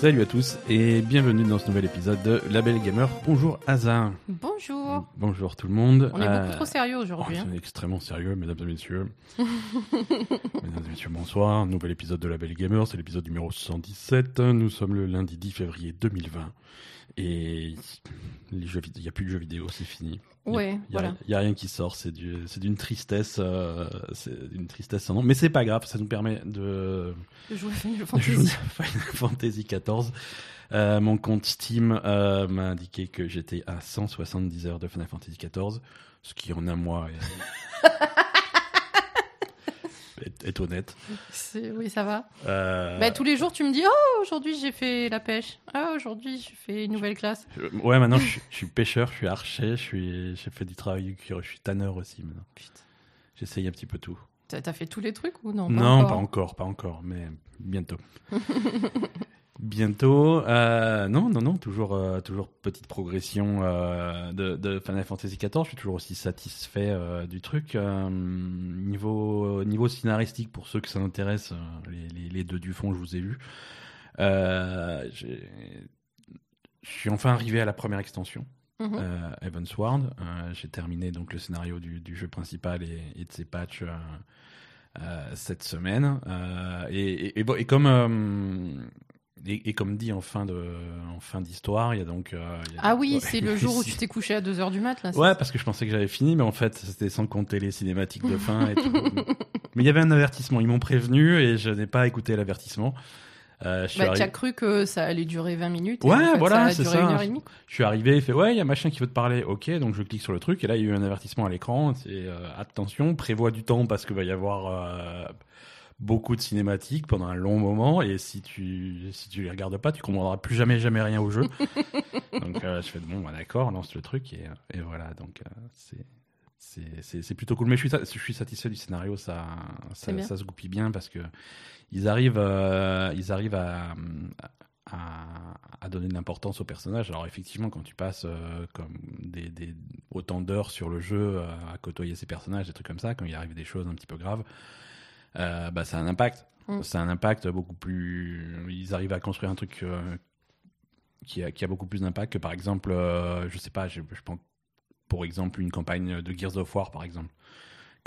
Salut à tous et bienvenue dans ce nouvel épisode de La Belle Gamer. Bonjour Asa. Bonjour. Bonjour tout le monde. On est Euh, beaucoup trop sérieux aujourd'hui. oh, hein. extrêmement sérieux, mesdames et messieurs. mesdames et messieurs, bonsoir. Nouvel épisode de La Belle Gamer, c'est l'épisode numéro 117. Nous sommes le lundi 10 février 2020. Et les jeux vid- il n'y a plus de jeux vidéo, c'est fini. Ouais, il voilà. il y a rien qui sort, c'est du, c'est d'une tristesse, euh, c'est d'une tristesse sans nom. Mais c'est pas grave, ça nous permet de, Je joue à Final Fantasy. à Final Fantasy XIV. Euh, mon compte Steam euh, m'a indiqué que j'étais à 170 heures de Final Fantasy XIV, ce qui en un mois est, est- est honnête. Oui, ça va. Euh, Bah, tous les jours, tu me dis Oh, aujourd'hui j'ai fait la pêche. Ah, aujourd'hui j'ai fait une nouvelle classe. ouais, maintenant je, suis- je suis pêcheur, je suis archer, j'ai fait du travail du cuir, je suis tanneur aussi maintenant. J'essaye un petit peu tout. T'as fait tous les trucs ou non? Non, encore pas encore, pas encore, mais bientôt. bientôt. euh, non, non, non, toujours, euh, toujours petite progression euh, de, de Final Fantasy XIV. Je suis toujours aussi satisfait du truc. Niveau, niveau scénaristique, pour ceux que ça intéresse, les, les, les deux du fond, je vous ai vu. Je suis enfin arrivé à la première extension euh, Evansward. Euh, J'ai terminé donc le scénario du, du jeu principal et, et de ses patchs cette semaine. Et, et- comme et, et comme dit en fin de en fin d'histoire, il y a donc euh, il y a- Ah oui, c'est le jour où tu t'es couché à 2h du mat là. Ouais, ça parce que je pensais que j'avais fini, mais en fait, c'était sans compter les cinématiques de fin et tout. mais il y avait un avertissement. Ils m'ont prévenu et je n'ai pas écouté l'avertissement. Euh, Bah, tu as cru que ça allait durer 20 minutes. et Ouais, en fait, voilà, ça a c'est duré ça. une heure et demie. Je suis arrivé, il fait ouais, il y a machin qui veut te parler. Ok, donc je clique sur le truc et là il y a eu un avertissement à l'écran. C'est euh, attention, prévois du temps parce qu'il va y avoir beaucoup de cinématiques pendant un long moment et si tu si tu les regardes pas, tu comprendras plus jamais jamais rien au jeu. donc euh, je fais bon, bah, d'accord, lance le truc et, et voilà. Donc euh, c'est plutôt cool. Mais je suis, je suis satisfait du scénario, ça, ça, se goupille bien parce que ils arrivent, euh, ils arrivent à, à, à donner de l'importance aux personnages. Alors effectivement, quand tu passes euh, comme des, des, autant d'heures sur le jeu euh, à côtoyer ces personnages, des trucs comme ça, quand il arrive des choses un petit peu graves, euh, bah, ça a un impact. Mm. Ça a un impact beaucoup plus. Ils arrivent à construire un truc euh, qui, a, qui a beaucoup plus d'impact que par exemple, euh, je sais pas, je, je pense pour exemple une campagne de Gears of War par exemple.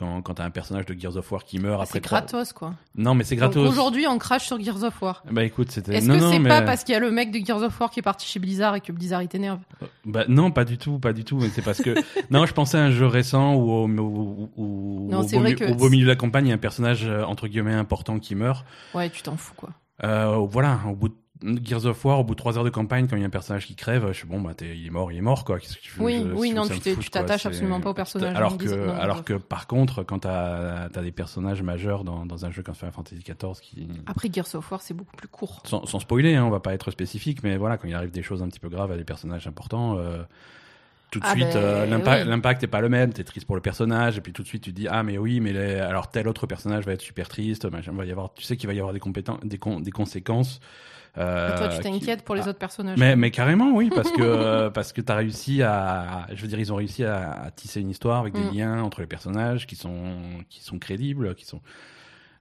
Quand, quand t'as un personnage de Gears of War qui meurt Ah, après C'est gratos quoi. Non, mais c'est gratos. Aujourd'hui, on crache sur Gears of War. Bah écoute, c'était. Est-ce que c'est mais- pas parce qu'il y a le mec de Gears of War qui est parti chez Blizzard et que Blizzard il t'énerve? Bah non, pas du tout, pas du tout. Mais c'est parce que non, je pensais à un jeu récent où au, où, où- Non, au c'est beau, vrai mi- que au beau milieu de la campagne, il y a un personnage euh, entre guillemets important qui meurt. Ouais, tu t'en fous quoi. Euh, voilà, au bout de Gears of War, au bout de trois heures de campagne, quand il y a un personnage qui crève, je suis bon, bah il est mort, il est mort quoi. Que tu veux, Oui, je- oui, non, tu t'attaches absolument pas au personnage Alors que, Gears alors que par contre, quand t'as as des personnages majeurs dans, dans un jeu comme Final Fantasy XIV qui Après Gears of War, c'est beaucoup plus court. sans, sans spoiler, hein, on va pas être spécifique, mais voilà, quand il arrive des choses un petit peu graves à des personnages importants, euh, tout de Ah suite, ben, euh, oui. l'impact est pas le même. T'es triste pour le personnage, et puis tout de suite tu te dis ah mais oui, mais les- alors tel autre personnage va être super triste. machin, va y avoir, tu sais qu'il va y avoir des compétences, des, con- des conséquences. Euh, toi, tu qui- t'inquiètes pour les Ah, autres personnages. mais, mais carrément, oui, parce que euh, parce que t'as réussi à, je veux dire, ils ont réussi à, à tisser une histoire avec des Mm. liens entre les personnages qui sont qui sont crédibles, qui sont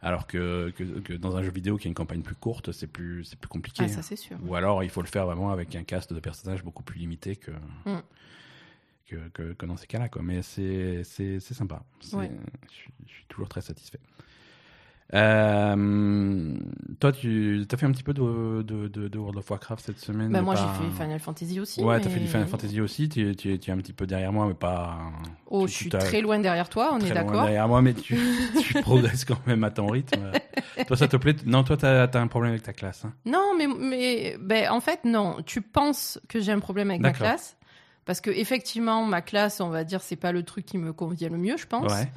alors que, que, que dans un jeu vidéo qui a une campagne plus courte, c'est plus c'est plus compliqué. Ah, ça c'est sûr. Ou alors il faut le faire vraiment avec un cast de personnages beaucoup plus limité que Mm. que, que, que dans ces cas-là, quoi. Mais c'est c'est c'est sympa. C'est- Ouais. Je suis toujours très satisfait. Euh, toi, tu as fait un petit peu de, de, de, de World of Warcraft cette semaine Bah, moi, pas- j'ai fait Final Fantasy aussi. Ouais, mais- t'as fait du Final Fantasy aussi. Tu, tu, tu es un petit peu derrière moi, mais pas. Oh, tu- je suis très loin derrière toi, on très est loin d'accord. derrière moi, mais tu, progresses quand même à ton rythme. toi, ça te plaît? Non, toi, t'as as un problème avec ta classe. hein. Non, mais, mais ben, en fait, non. Tu penses que j'ai un problème avec ma classe? Parce que effectivement, ma classe, on va dire, c'est pas le truc qui me convient le mieux, je pense. Ouais.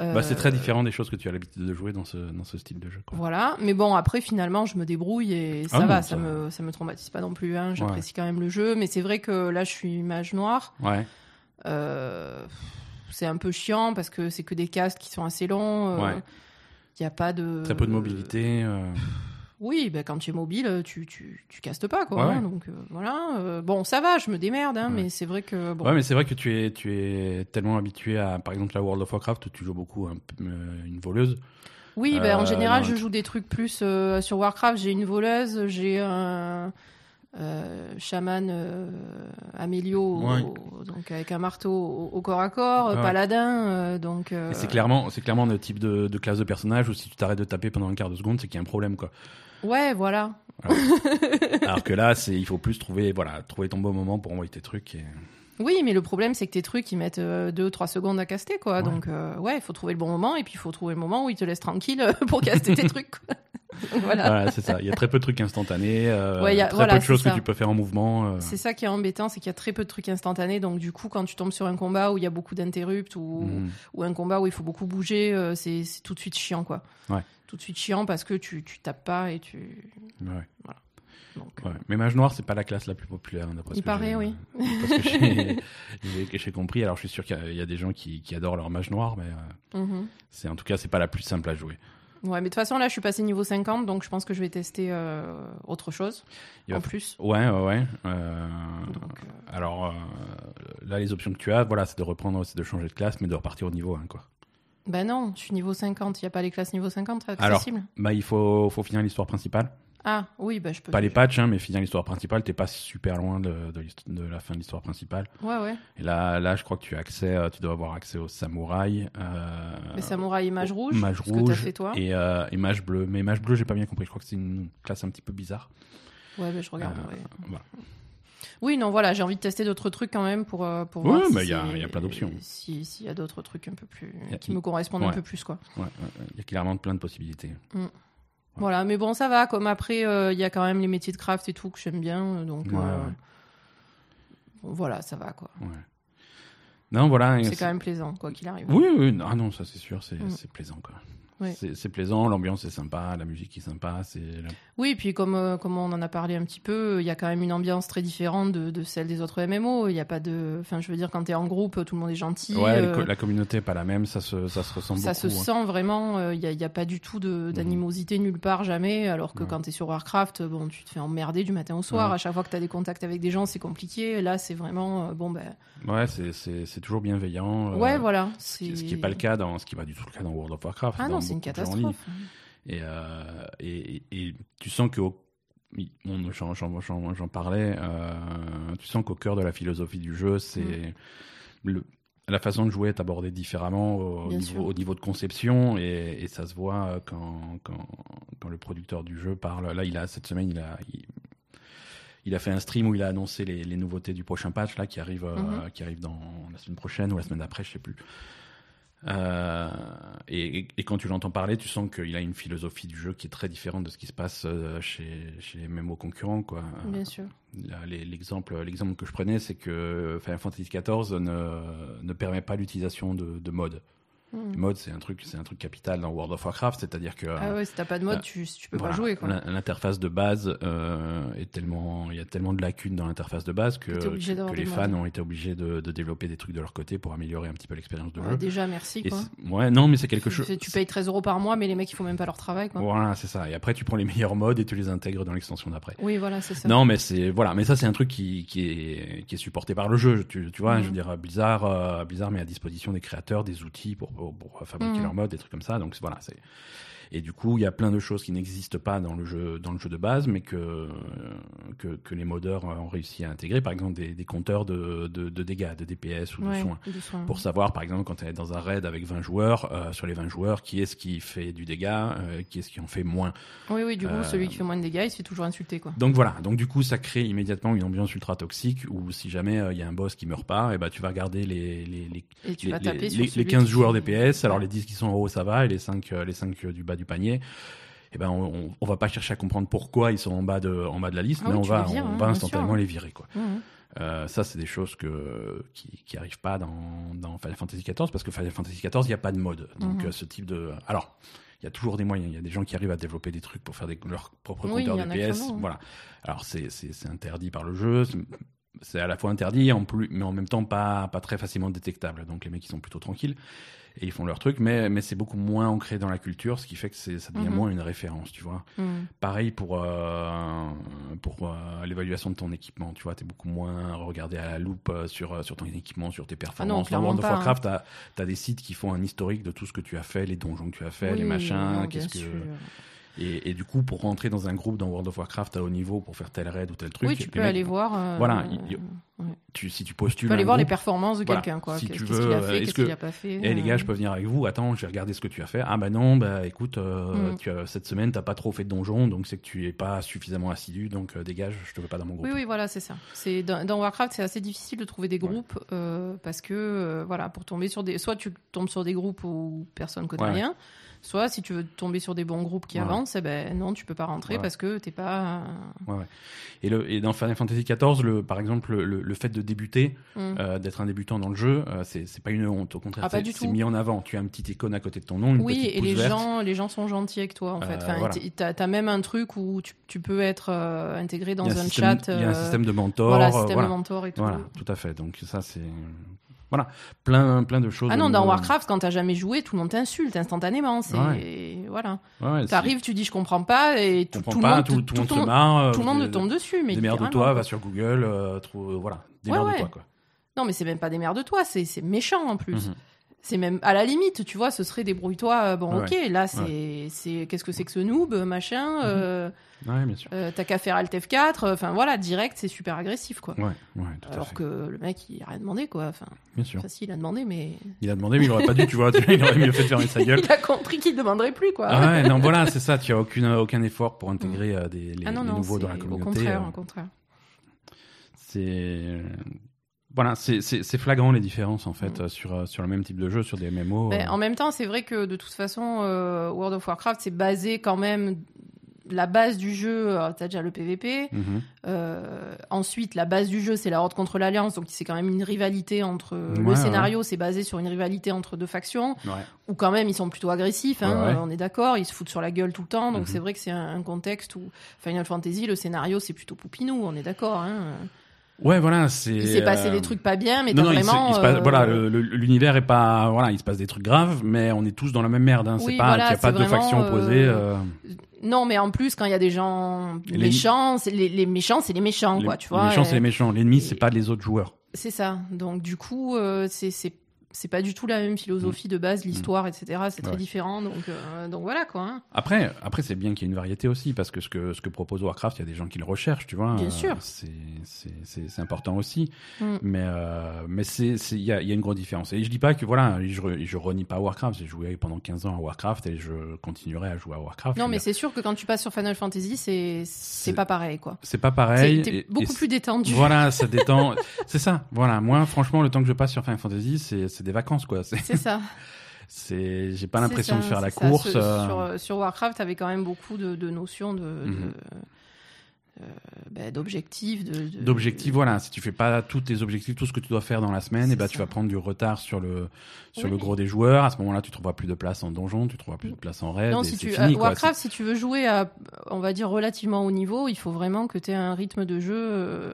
Euh, Bah, c'est très différent des choses que tu as l'habitude de jouer dans ce, dans ce style de jeu. Quoi. Voilà, mais bon, après, finalement, je me débrouille et ça Ah va, non, ça, ça- me, ça me traumatise pas non plus. Hein. J'apprécie quand même le jeu, mais c'est vrai que là, je suis mage noir. Ouais. Euh, c'est un peu chiant parce que c'est que des castes qui sont assez longs. Il Ouais. n'y a pas de. Très peu de mobilité. Euh, Oui, ben, quand tu es mobile, tu, tu, tu castes pas, quoi. Ouais, hein, ouais. donc euh, voilà. euh, bon, ça va, je me démerde, hein, Ouais. mais c'est vrai que. Bon, Ouais, mais c'est vrai que tu es, tu es tellement habitué à, par exemple, la World of Warcraft, où tu joues beaucoup un euh, une voleuse. Oui, bah, en Euh, général, je joue des trucs plus euh, sur Warcraft. J'ai une voleuse, j'ai un euh, chaman euh, Amélio, Ouais. au- donc avec un marteau au, au corps à corps, Ouais. paladin, euh, donc. euh, c'est clairement, c'est clairement le type de, de classe de personnage où si tu t'arrêtes de taper pendant un quart de seconde, c'est qu'il y a un problème, quoi. Ouais, voilà. Alors que là, c'est, il faut plus trouver, voilà, trouver ton bon moment pour envoyer tes trucs. Et... Oui, mais le problème, c'est que tes trucs, ils mettent 2-3 secondes à caster, quoi. Ouais. Donc, euh, ouais, il faut trouver le bon moment, et puis il faut trouver le moment où ils te laissent tranquille euh, pour caster tes trucs, quoi. Voilà. Voilà, c'est ça. Il y a très peu de trucs instantanés, euh, Ouais, il y a- très voilà, peu de choses que tu peux faire en mouvement. euh. C'est ça qui est embêtant, c'est qu'il y a très peu de trucs instantanés. Donc, du coup, quand tu tombes sur un combat où il y a beaucoup d'interrupts ou, Mhm. ou un combat où il faut beaucoup bouger, euh, c'est tout de suite chiant, quoi. Ouais. Tout de suite chiant parce que tu, tu tapes pas et tu. Ouais. Donc, Ouais. Mais Mage Noir, c'est pas la classe la plus populaire, hein, d'après Il ce que paraît, oui. J'ai- compris. Alors, je suis sûr qu'il y a- il y a des gens qui, qui adorent leur Mage Noir, mais euh, mhm. c'est en tout cas, c'est pas la plus simple à jouer. Ouais, mais de toute façon, là, je suis passé niveau 50, donc je pense que je vais tester euh, autre chose en plus. Ouais, ouais, ouais. Euh, Donc, euh, Alors, euh, là, les options que tu as, voilà, c'est de reprendre, c'est de changer de classe, mais de repartir au niveau 1, quoi. Ben non, je suis niveau 50. Il n'y a pas les classes niveau 50 Alors, accessibles. Bah, il faut, faut finir l'histoire principale. Ah, oui, ben je peux. Pas les patchs, hein, mais finir l'histoire principale. T'es pas super loin de, de, la fin de l'histoire principale. Ouais, ouais. Et là, là, je crois que tu as accès, euh, tu dois avoir accès aux samouraïs. Euh, Les samouraïs et mage rouge. Mage ce que t'as rouge fait toi. et, euh, et mage bleu. Mais mage bleu, j'ai pas bien compris. Je crois que c'est une classe un petit peu bizarre. Ouais, ben je regarde. Euh, ouais. voilà. Oui, non, voilà, j'ai envie de tester d'autres trucs quand même pour, euh, pour Ouais, voir bah, si il y a- y a plein d'options. si- S'il y a d'autres trucs un peu plus. A- qui me correspondent un peu plus, quoi. Ouais. Il y a clairement plein de possibilités. Voilà, mais bon, ça va. Comme après, euh, il y a quand même les métiers de craft et tout que j'aime bien. euh, Donc, Ouais, euh, ouais. voilà, ça va, quoi. Ouais. Non, voilà. C'est quand même plaisant, quoi qu'il arrive. Oui, oui, non, ah non, ça c'est sûr, c'est Mm. c'est plaisant quoi. Ouais. C'est plaisant, l'ambiance est sympa, la musique est sympa, c'est Oui, et puis comme, euh, comme on en a parlé un petit peu, il y a quand même une ambiance très différente de, de celle des autres MMO. Il n'y a pas de. Enfin, je veux dire, quand tu es en groupe, tout le monde est gentil. ouais, euh, la communauté est pas la même, ça se ça se ressent ça beaucoup. se hein. sent vraiment, euh, il n'y a, y a pas du tout de- d'animosité nulle part, jamais. Alors que Ouais. quand tu es sur Warcraft, bon, tu te fais emmerder du matin au soir. Ouais. À chaque fois que tu as des contacts avec des gens, c'est compliqué. Là, c'est vraiment, euh, bon, ben. Ouais, c'est toujours bienveillant. ouais, voilà. Ce qui, ce qui est pas le cas dans ce qui est pas du tout le cas dans World of Warcraft. Ah dans non, c'est une catastrophe. Et, euh, et, et- et tu sens que j'en parlais, euh, tu sens qu'au cœur de la philosophie du jeu, c'est Mm. la façon de jouer est abordée différemment au, niveau, sûr. au niveau de conception et, et ça se voit euh, quand, quand, quand le producteur du jeu parle. Là, il a cette semaine, il a, il, il a fait un stream où il a annoncé les, les nouveautés du prochain patch là qui arrive, euh, Mhm. qui arrive dans la semaine prochaine ou la semaine d'après, je sais plus. Euh, et, quand tu l'entends parler, tu sens qu'il a une philosophie du jeu qui est très différente de ce qui se passe euh, chez, chez les MMO concurrents. Quoi. Bien sûr. L'exemple, que je prenais, c'est que Final Fantasy XIV ne, ne permet pas l'utilisation de, de mode. Mhm. Mode, c'est un truc, c'est un truc capital dans World of Warcraft, c'est-à-dire que Ah ouais, si t'as pas de mode, euh, tu, tu peux voilà, pas jouer, L'interface de base euh, est tellement, il y a tellement de lacunes dans l'interface de base que, les fans modes. ont été obligés de, de développer des trucs de leur côté pour améliorer un petit peu l'expérience de Ouais, jeu. déjà, merci, quoi. ouais, non, mais c'est quelque chose. Tu payes 13 euros par mois, mais les mecs, ils font même pas leur travail, quoi. Voilà, c'est ça. Et après, tu prends les meilleurs modes et tu les intègres dans l'extension d'après. Oui, voilà, c'est ça. Non, mais c'est voilà, mais ça c'est un truc qui, qui est qui est supporté par le jeu. Tu, tu vois, je veux dire, Blizzard, euh, Blizzard met à disposition des créateurs des outils pour pour, pour fabriquer Mhm. leur mode, des trucs comme ça. Donc voilà, c'est et du coup, il y a plein de choses qui n'existent pas dans le jeu dans le jeu de base, mais que que, que les modeurs ont réussi à intégrer. Par exemple, des, des compteurs de, de, de dégâts, de DPS ou de Ouais, soins. de soins. Pour savoir, par exemple, quand tu es dans un raid avec 20 joueurs, euh, sur les 20 joueurs, qui est-ce qui fait du dégât, euh, qui est-ce qui en fait moins. Oui, oui, du coup, Euh, celui qui fait moins de dégâts, il se fait toujours insulter, quoi. Donc voilà, donc du coup ça crée immédiatement une ambiance ultra toxique où si jamais euh, il y a un boss qui meurt pas, et ben tu vas regarder les les les, les, les- taper sur les- celui les 15 qui joueurs DPS, alors les 10 qui sont en haut ça va et les 5 les 5 du bas du panier. Et ben on, on, va pas chercher à comprendre pourquoi ils sont en bas de en bas de la liste, Ah mais oui, on va vires, on hein, va instantanément les virer quoi. Euh, ça c'est des choses que qui qui arrivent pas dans dans Final Fantasy XIV parce que Final Fantasy XIV il y a pas de mode. Donc Mhm. euh, ce type de alors il y a toujours des moyens. Il y a des gens qui arrivent à développer des trucs pour faire des, leurs propres Oui, a DPS. hein. Voilà. Alors c'est interdit par le jeu. C'est- c'est à la fois interdit, en plus, mais en même temps pas, pas très facilement détectable. Donc les mecs, ils sont plutôt tranquilles et ils font leur truc, mais, mais c'est beaucoup moins ancré dans la culture, ce qui fait que c'est, ça devient Mhm. moins une référence, tu vois. Mm. Pareil pour, euh, pour euh, l'évaluation de ton équipement, tu vois, t'es beaucoup moins regardé à la loupe euh, sur, euh, sur ton équipement, sur tes performances. dans Ah clairement World of hein. Warcraft, t'as, t'as des sites qui font un historique de tout ce que tu as fait, les donjons que tu as fait, les machins, non, qu'est-ce que... sûr. Et, et du coup, pour rentrer dans un groupe dans World of Warcraft à haut niveau pour faire tel raid ou tel truc, oui, tu peux mecs, aller voir. euh, Voilà, euh, il- il- ouais. tu, si tu Tu postules peux aller voir les performances de Voilà. quelqu'un, quoi. Si Qu'est-ce tu qu'il a euh, fait, est-ce qu'est-ce que- qu'il a pas fait. Eh les euh, gars, je peux venir avec vous. Attends, j'ai regardé ce que tu as fait. Ah bah non, bah écoute, euh, Mm. tu as- cette semaine t'as pas trop fait de donjon, donc c'est que tu es pas suffisamment assidu, donc euh, dégage, je te veux pas dans mon groupe. Oui, oui, voilà, c'est ça. C'est dans, dans Warcraft, c'est assez difficile de trouver des groupes euh, parce que euh, voilà, pour tomber sur des, soit tu tombes sur des groupes où personne connaît Ouais. rien, soit si tu veux tomber sur des bons groupes qui Ouais. avancent, eh ben non, tu peux pas rentrer Ouais. parce que t'es pas. Et, le, et dans Final Fantasy XIV, le, par exemple, le, le fait de débuter, Hmm. euh, d'être un débutant dans le jeu, euh, c'est pas une honte. Au contraire, Ah, c'est mis en avant. Tu as un petit icône à côté de ton nom, une Oui, petite et pouce les verte. gens, les gens sont gentils avec toi en fait. Euh, Enfin, voilà. t- t'as as même un truc où tu, tu peux être euh, intégré dans un, système, chat. il y a un euh, système de mentor. voilà, euh, système voilà. de mentor et tout. Voilà, tout à fait. Donc ça, c'est voilà, plein, plein de choses. Ah non, dans Warcraft, quand t'as jamais joué, tout le monde t'insulte instantanément. C'est voilà. Ouais, ouais, c'est- T'arrives, tu dis je comprends pas et tout, pas, le monde, tout, tout le monde tout marre. euh, tout le monde des- te tombe dessus. Mais Démerde-toi, littéralement, va quoi. sur Google, euh, trouve, voilà, Ouais, démerde-toi ouais. quoi. Non, mais c'est même pas des merdes de toi, c'est c'est méchant en plus. Mhm. C'est même à la limite, tu vois, ce serait débrouille-toi. euh, Bon, Ouais. ok, là c'est c'est qu'est-ce que c'est que ce noob, machin. Mhm. euh, Ouais, bien sûr. euh, T'as qu'à faire Alt F4. Enfin voilà, direct, c'est super agressif quoi. Ouais, ouais, tout à Alors fait. que le mec, il a rien demandé quoi. Enfin, Bien sûr. facile, il a demandé, mais Il a demandé, mais il aurait pas dû, tu vois. Il aurait mieux fait de fermer sa gueule. il a compris qu'il demanderait plus quoi. Ah ouais, non, voilà, c'est ça. Tu as aucune, aucun effort pour intégrer euh, des, les, Ah non, les non, nouveaux dans la communauté. Au contraire, au contraire. c'est voilà, c'est flagrant les différences en fait euh, sur euh, sur le même type de jeu, sur des MMO. Mm. Ben, euh, en même temps, c'est vrai que de toute façon, euh, World of Warcraft, c'est basé quand même. La base du jeu, t'as déjà le PVP. mhm. Euh, ensuite, la base du jeu, c'est la Horde contre l'Alliance. Donc, c'est quand même une rivalité entre. Ouais, le scénario, c'est basé sur une rivalité entre deux factions. Ouais. Où, quand même, ils sont plutôt agressifs. Hein, On est d'accord. Ils se foutent sur la gueule tout le temps. Donc, Mhm. c'est vrai que c'est un, un contexte où Final Fantasy, le scénario, c'est plutôt poupinou. On est d'accord. Hein. Ouais, voilà, c'est. Il s'est passé euh, des trucs pas bien, mais non, il se- vraiment. il se passe- euh, voilà, le- l'univers est pas, voilà, il se passe des trucs graves, mais on est tous dans la même merde. Hein. Oui, c'est pas, voilà, y a pas c'est deux vraiment, factions opposées. euh, euh, Non, mais en plus, quand il y a des gens Les- méchants, c'est- les, les méchants, c'est les méchants, les, quoi, tu les vois. méchants, c'est les méchants. L'ennemi, c'est et- pas les autres joueurs. C'est ça. Donc, du coup, euh, c'est c'est pas du tout la même philosophie de base, l'histoire, etc. C'est très Mm. Ouais. différent. Donc, euh, donc voilà, quoi. hein. Après, après c'est bien qu'il y ait une variété aussi, parce que ce que, ce que propose Warcraft, il y a des gens qui le recherchent, tu vois. Bien euh, sûr. C'est, important aussi. Mm. Mais, euh, mais c'est, il y y a une grosse différence. Et je dis pas que, voilà, je, je renie pas Warcraft. J'ai joué pendant 15 ans à Warcraft et je continuerai à jouer à Warcraft. Non, mais c'est sûr que quand tu passes sur Final Fantasy, c'est c'est pas pareil, quoi. c'est pas pareil. T'es beaucoup et plus détendu. Voilà, ça détend. c'est ça. Voilà. Moi, franchement, le temps que je passe sur Final Fantasy, c'est, c'est des vacances, quoi. C'est, ça. c'est, j'ai pas l'impression de faire la ça. course. Sur, euh, sur, Warcraft, t'avais quand même beaucoup de, de notions de. de- Mhm. euh, ben, d'objectifs, de, de- d'objectifs voilà si tu fais pas tous tes objectifs tout ce que tu dois faire dans la semaine et ben tu vas prendre du retard sur le sur Oui. le gros des joueurs à ce moment-là tu trouveras plus de place en donjon tu trouveras plus de place en raid Non, si tu, fini à quoi. Warcraft, si tu veux jouer à, on va dire, relativement haut niveau, il faut vraiment que tu aies un rythme de jeu euh,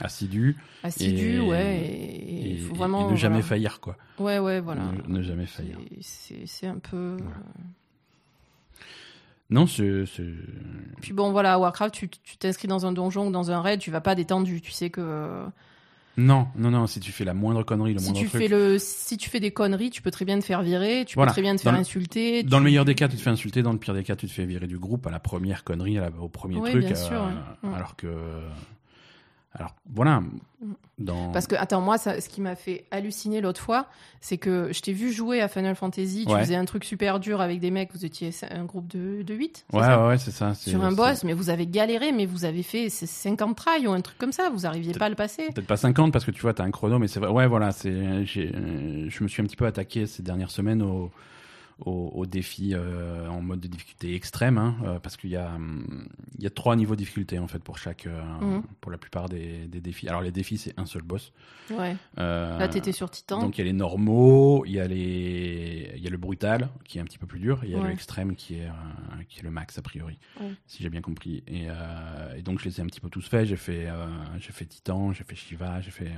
assidu assidu, Et- ouais. Et faut vraiment. et ne jamais faillir quoi Ouais, ouais, voilà. ne, ne jamais faillir C'est- un peu. Voilà. non c'est Puis bon, voilà, Warcraft, tu t'inscris dans un donjon ou dans un raid, tu vas pas détendu. Tu sais que non non non si tu fais la moindre connerie le si moindre tu truc fais le, si tu fais des conneries, tu peux très bien te faire virer, tu Voilà. peux très bien te Dans faire le- insulter. dans tu- le meilleur des cas, tu te fais insulter. Dans le pire des cas, tu te fais virer du groupe à la première connerie, à la- au premier Oui, truc. bien sûr, euh, ouais. Mm. Alors que, alors voilà, dans. Parce que, attends, moi, ça, ce qui m'a fait halluciner l'autre fois, c'est que je t'ai vu jouer à Final Fantasy, tu Ouais. faisais un truc super dur avec des mecs, vous étiez un groupe de, de 8 ouais, ouais, ouais, c'est ça. Sur un boss, mais vous avez galéré, mais vous avez fait ces 50 tries ou un truc comme ça, vous arriviez pas à le passer. Peut-être pas 50 parce que tu vois, t'as un chrono, mais c'est vrai. Ouais, voilà, c'est, j'ai, euh, je me suis un petit peu attaqué ces dernières semaines au, au, au défi euh, en mode de difficulté extrême, hein, euh, parce qu'il y a hum, y a trois niveaux de difficulté en fait pour chaque euh, Mhm. pour la plupart des, des défis. Alors les défis c'est un seul boss. Ouais. Là, t'étais sur Titan. donc il y a les normaux, il y a les il y a le brutal qui est un petit peu plus dur, et il y a Ouais. l'extrême qui est qui est le max a priori, Ouais. si j'ai bien compris. Et, et donc je les ai un petit peu tous faits. J'ai fait j'ai fait Titan, j'ai fait Shiva, j'ai fait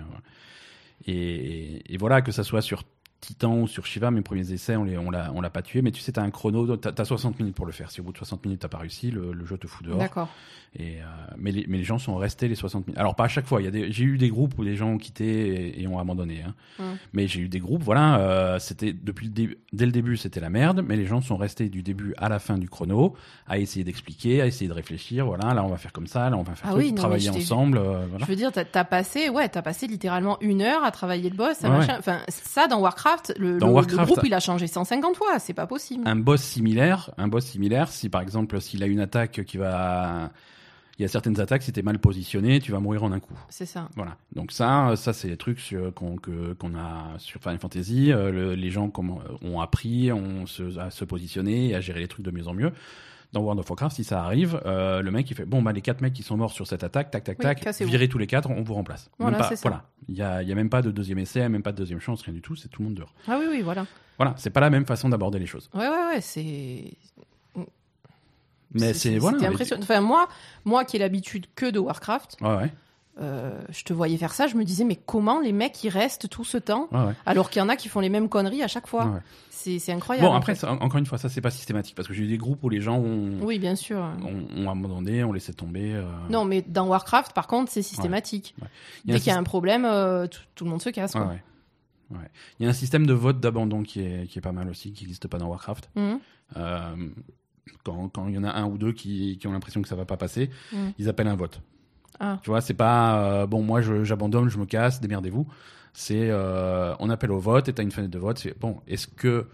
et, et voilà que ça soit sur Titan ou sur Shiva, mes premiers essais, on les on l'a on l'a pas tué, mais tu sais t'as un chrono, t'as as 60 minutes pour le faire. Si au bout de 60 minutes t'as pas réussi, le, le jeu te fout dehors. D'accord. Et euh, mais, les, mais les gens sont restés les 60 minutes. Alors pas à chaque fois. J'ai eu des groupes où les gens ont quitté et, et ont abandonné. Hein. Mm. Mais j'ai eu des groupes, voilà, euh, c'était depuis le début, dès le début c'était la merde, mais les gens sont restés du début à la fin du chrono à essayer d'expliquer, à essayer de réfléchir. Voilà, là on va faire comme ça, là on va faire Ah truc, oui, non, travailler je ensemble. euh, voilà. Je veux dire, t'as as passé, ouais, t'as passé littéralement une heure à travailler le boss, à Ouais, machin. Enfin, ça dans Warcraft, le, Dans le- le Warcraft- groupe il a changé 150 fois, c'est pas possible. Un boss similaire, un boss similaire, si par exemple s'il a une attaque qui va, il y a certaines attaques, si t'es mal positionné, tu vas mourir en un coup. C'est ça. Voilà. Donc ça, ça c'est des trucs qu'on a sur Final Fantasy. euh, le- les gens ont appris on se, à se positionner et à gérer les trucs de mieux en mieux. Dans World of Warcraft, si ça arrive, euh, le mec il fait bon bah les quatre mecs qui sont morts sur cette attaque, tac tac Oui, tac, virez tous les quatre, on vous remplace. Même Voilà, pas- voilà. Il y a, y a même pas de deuxième essai, même pas de deuxième chance, rien du tout. C'est tout le monde dehors. Ah oui, oui, voilà. Voilà, c'est pas la même façon d'aborder les choses. Ouais, ouais, ouais, c'est. Mais c'est voilà. Impressionnant. Enfin, moi, moi qui ai l'habitude que de Warcraft, Ouais ouais. Euh, je te voyais faire ça, je me disais, mais comment les mecs ils restent tout ce temps ouais. alors qu'il y en a qui font les mêmes conneries à chaque fois ouais. C'est incroyable. Bon en après, fait. ça, encore une fois, ça c'est pas systématique parce que j'ai eu des groupes où les gens ont, Oui, bien sûr. ont, ont abandonné, ont laissé tomber. euh, Non, mais dans Warcraft, par contre, c'est systématique. Ouais. Dès qu'il y a un problème, euh, tout, tout le monde se casse. Quoi. Il y a un système de vote d'abandon qui est, qui est pas mal aussi, qui n'existe pas dans Warcraft. Euh, quand, il y en a un ou deux qui, qui ont l'impression que ça va pas passer, Mhm. ils appellent un vote. Ah. Tu vois, c'est pas euh, bon, moi j'abandonne, je me casse, démerdez-vous. C'est euh, on appelle au vote et t'as une fenêtre de vote. C'est bon, est-ce que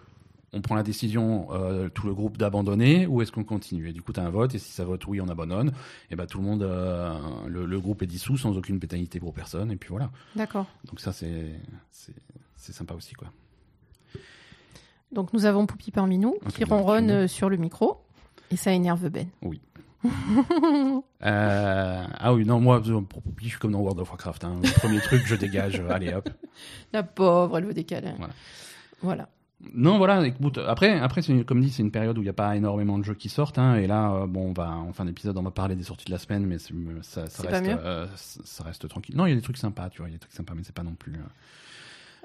on prend la décision, euh, tout le groupe d'abandonner, ou est-ce qu'on continue? Et du coup, tu as un vote, et si ça vote oui, on abandonne, et ben tout le monde, euh, le, le groupe est dissous sans aucune pénalité pour personne, et puis voilà. D'accord. Donc ça, c'est sympa aussi, quoi. Donc nous avons Poupie parmi nous qui comme ronronne sur le micro et ça énerve Ben. Oui. Euh, ah oui, non, moi, je suis comme dans World of Warcraft. Hein. Le premier truc, je dégage, euh, allez hop. La pauvre, elle veut câlins. Voilà. Voilà. Non, voilà, écoute, après, après une- comme dit, c'est une période où il n'y a pas énormément de jeux qui sortent. Hein, et là, euh, bon, on va, en fin d'épisode, on va parler des sorties de la semaine, mais ça, reste, euh, ça tranquille. Non, il y a des trucs sympas, tu vois, il y a des trucs sympas, mais c'est pas non plus.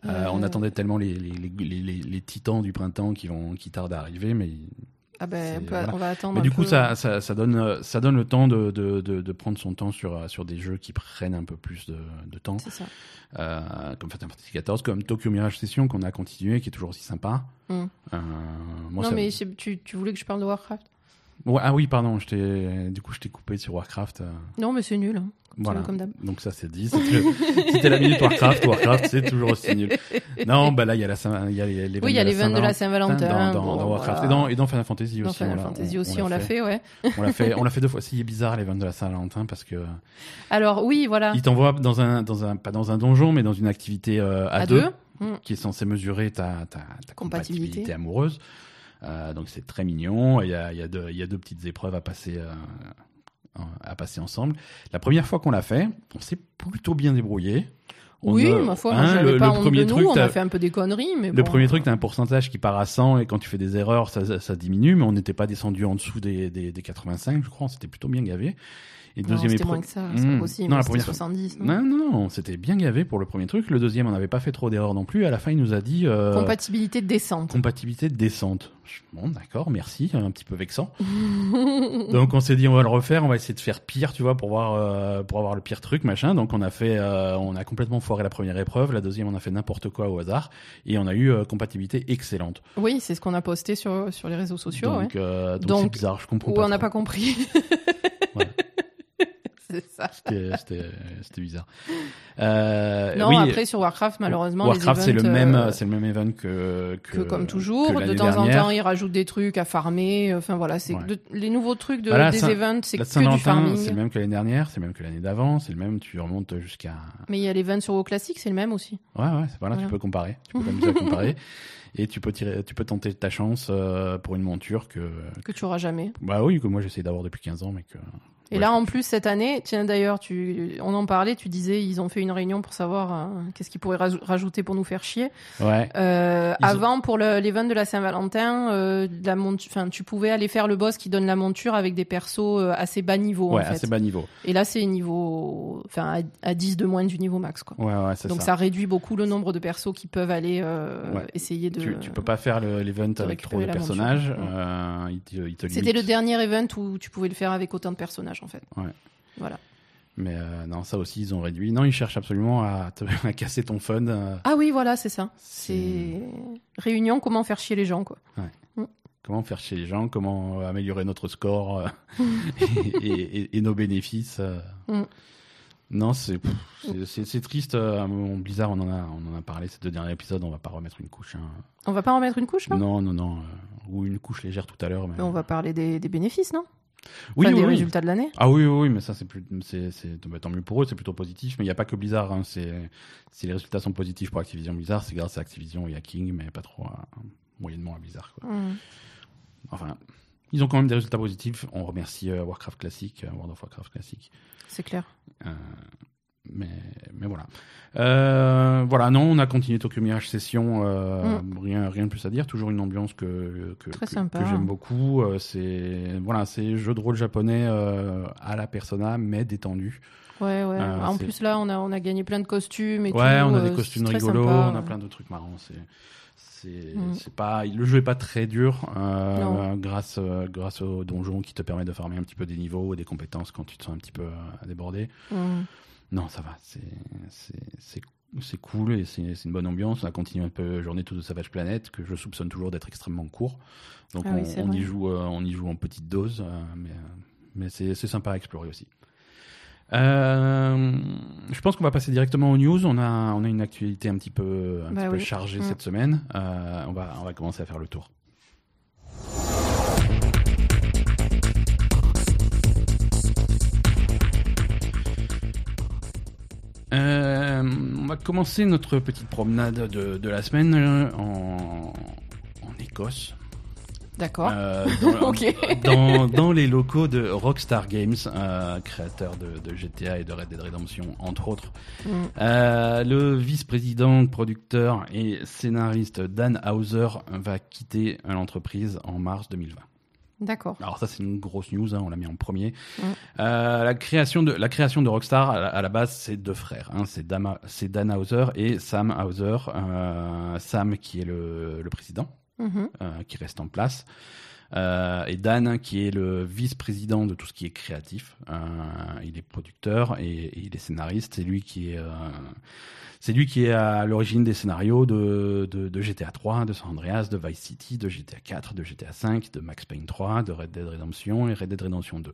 on attendait tellement les, les, les, les, les- les titans du printemps qui, vont, qui tardent à arriver, mais Ah ben, on, peut- voilà. on va attendre. Mais un du coup, ça, ça, ça, donne, ça donne le temps de, de, de, de prendre son temps sur, sur des jeux qui prennent un peu plus de, de temps, C'est ça. euh, comme Final Fantasy XIV, comme Tokyo Mirage Session qu'on a continué, qui est toujours aussi sympa. Mm. Euh, moi, non, ça- mais tu, tu voulais que je parle de Warcraft? Ouais, ah oui, pardon, du coup, je t'ai coupé sur Warcraft. euh, Non, mais c'est nul. hein. voilà. comme. Donc ça, c'est dit. C'était la minute Warcraft. Warcraft, c'est toujours aussi nul. Non, bah là, il y a la il y a les, Oui, il y a les de la Saint-Valentin dans, dans, dans bon, Warcraft voilà. et, dans, et dans Final Fantasy Dans aussi. Final Fantasy on- aussi, on on l'a fait, ouais. On l'a fait, on l'a fait deux fois. C'est bizarre les vannes de la Saint-Valentin parce que Alors, oui, voilà. il t'envoie dans un, dans un, pas dans un donjon, mais dans une activité euh, à, À deux, deux. Mm. qui est censée mesurer ta, ta, ta Compatibilité. compatibilité amoureuse. Euh, donc c'est très mignon. Il y a, il y, a deux, il y a deux petites épreuves à passer, euh, à passer ensemble. La première fois qu'on l'a fait, on s'est plutôt bien débrouillé. On Oui, a- ma foi, hein, le, pas le premier de truc, nous. On t'as- a fait un peu des conneries, mais le bon. premier truc, tu as un pourcentage qui part à 100 et quand tu fais des erreurs, ça, ça diminue, mais on n'était pas descendu en dessous des, des, des 85, je crois. On s'était plutôt bien gavé. Et Non, deuxième c'était épreuve- moins que ça, c'est Mmh. possible. Non, la c'était première- 70. hein. Non, non, non, on s'était bien gavé pour le premier truc. Le deuxième, on n'avait pas fait trop d'erreurs non plus. À la fin, il nous a dit euh, Compatibilité décente. compatibilité décente. Bon, d'accord, merci. Un petit peu vexant. Donc, on s'est dit, on va le refaire. On va essayer de faire pire, tu vois, pour voir, euh, pour avoir le pire truc, machin. Donc, on a fait, euh, on a complètement foiré la première épreuve. La deuxième, on a fait n'importe quoi au hasard, et on a eu euh, compatibilité excellente. Oui, c'est ce qu'on a posté sur, sur les réseaux sociaux. ouais. donc, euh, donc Donc, c'est bizarre. Je comprends Ou pas. on n'a pas compris. Voilà. c'est ça. C'était bizarre. Euh, Non, oui, après sur Warcraft, malheureusement, Warcraft c'est le même euh, c'est le même event que que, comme toujours, que de temps en temps, ils rajoutent des trucs à farmer. Enfin voilà, c'est Ouais. les nouveaux trucs de, Voilà, des events, c'est que du farming. c'est le même que l'année dernière, c'est le même que l'année d'avant, c'est le même, tu remontes jusqu'à... Mais il y a l'event sur WoW classique, c'est le même aussi. Ouais, ouais, c'est voilà, tu Voilà. peux comparer, tu peux à comparer, et tu peux tirer, tu peux tenter ta chance euh, pour une monture que... que tu auras jamais. Bah oui, que moi j'essaie d'avoir depuis 15 ans, mais que... Et Ouais, là, en plus, cette année, tiens d'ailleurs, tu, on en parlait, tu disais, ils ont fait une réunion pour savoir euh, qu'est-ce qu'ils pourraient raj- rajouter pour nous faire chier. Ouais, Euh, ont- Avant, pour le- l'event de la Saint-Valentin, euh, la montu- enfin, tu pouvais aller faire le boss qui donne la monture avec des persos assez bas niveau. ouais, en fait. assez bas niveau. Et là, c'est niveau, enfin, à, à 10 de moins du niveau max, quoi. Ouais, ouais, c'est Donc ça. ça. réduit beaucoup le nombre de persos qui peuvent aller essayer de. Tu, tu peux pas faire le- l'event avec trop de personnages, Ouais. il te, il te C'était le dernier event où tu pouvais le faire avec autant de personnages, en fait. Ouais. Voilà. Mais euh, non, ça aussi, ils ont réduit. Non, ils cherchent absolument à, te, à casser ton fun. euh, Ah oui, voilà, c'est ça. C'est- réunion, comment faire chier les gens, quoi. comment faire chez les gens, comment euh, améliorer notre score euh, et, et- et nos bénéfices. Mm. Non, c'est triste. mon Blizzard, on en a on en a parlé ces deux derniers épisodes. On va pas remettre une couche. hein. On va pas en mettre une couche, Non, non, non. euh, ou une couche légère tout à l'heure. mais- On va parler des, des bénéfices, non? Oui, Enfin, oui, des oui. résultats de l'année. Ah oui, oui, oui, mais ça c'est plus, c'est, c'est bah, tant mieux pour eux, c'est plutôt positif. Mais il n'y a pas que Blizzard. Hein, c'est, si les résultats sont positifs pour Activision Blizzard, c'est grâce à Activision et à King, mais pas trop à- moyennement à Blizzard. Quoi. Mm. Enfin, ils ont quand même des résultats positifs. On remercie euh, Warcraft Classic, euh, World of Warcraft Classic. C'est clair. Euh, mais, mais voilà. Euh, voilà, non, on a continué Tokyo Mirage Session. euh, rien, rien de plus à dire. Toujours une ambiance que, que, j'aime beaucoup. Euh, c'est voilà, c'est jeu de rôle japonais euh, à la Persona, mais détendu. Ouais, ouais. En plus, là, on a, on a gagné plein de costumes et tout. Ouais, on a des costumes rigolos, sympa. on a plein de trucs marrants. C'est, c'est, Mm. c'est pas, le jeu est pas très dur euh, grâce, euh, grâce au donjon qui te permet de farmer un petit peu des niveaux et des compétences quand tu te sens un petit peu euh, débordé. Mm. Non, ça va, c'est, cool et c'est, une bonne ambiance. On a continué un peu Journée to the Savage Planet que je soupçonne toujours d'être extrêmement court. Donc Ah on, oui, c'est on y joue, euh, on y joue en petite dose, euh, mais, mais c'est, sympa à explorer aussi. Euh, je pense qu'on va passer directement aux news. On a, on a une actualité un petit peu, un Bah petit peu chargée Mm. cette semaine. On, va, on va commencer à faire le tour. Va commencer notre petite promenade de, de la semaine euh, en, en Écosse. D'accord. Euh, dans, Ok. dans, dans les locaux de Rockstar Games, euh, créateur de, de GTA et de Red Dead Redemption, entre autres. Mm. Euh, le vice-président, producteur et scénariste Dan Hauser va quitter l'entreprise en mars 2020. D'accord. Alors ça c'est une grosse news, hein, on l'a mis en premier. Euh, la création de la création de Rockstar à la, à la base c'est deux frères, hein, c'est Dan Hauser et Sam Hauser. Euh, Sam qui est le, le président, Mhm. euh, qui reste en place. Et Dan, qui est le vice-président de tout ce qui est créatif, il est producteur et, et il est scénariste. C'est lui qui est, c'est lui qui est à l'origine des scénarios de, de, de GTA 3, de San Andreas, de Vice City, de GTA 4, de GTA 5, de Max Payne 3, de Red Dead Redemption et Red Dead Redemption 2.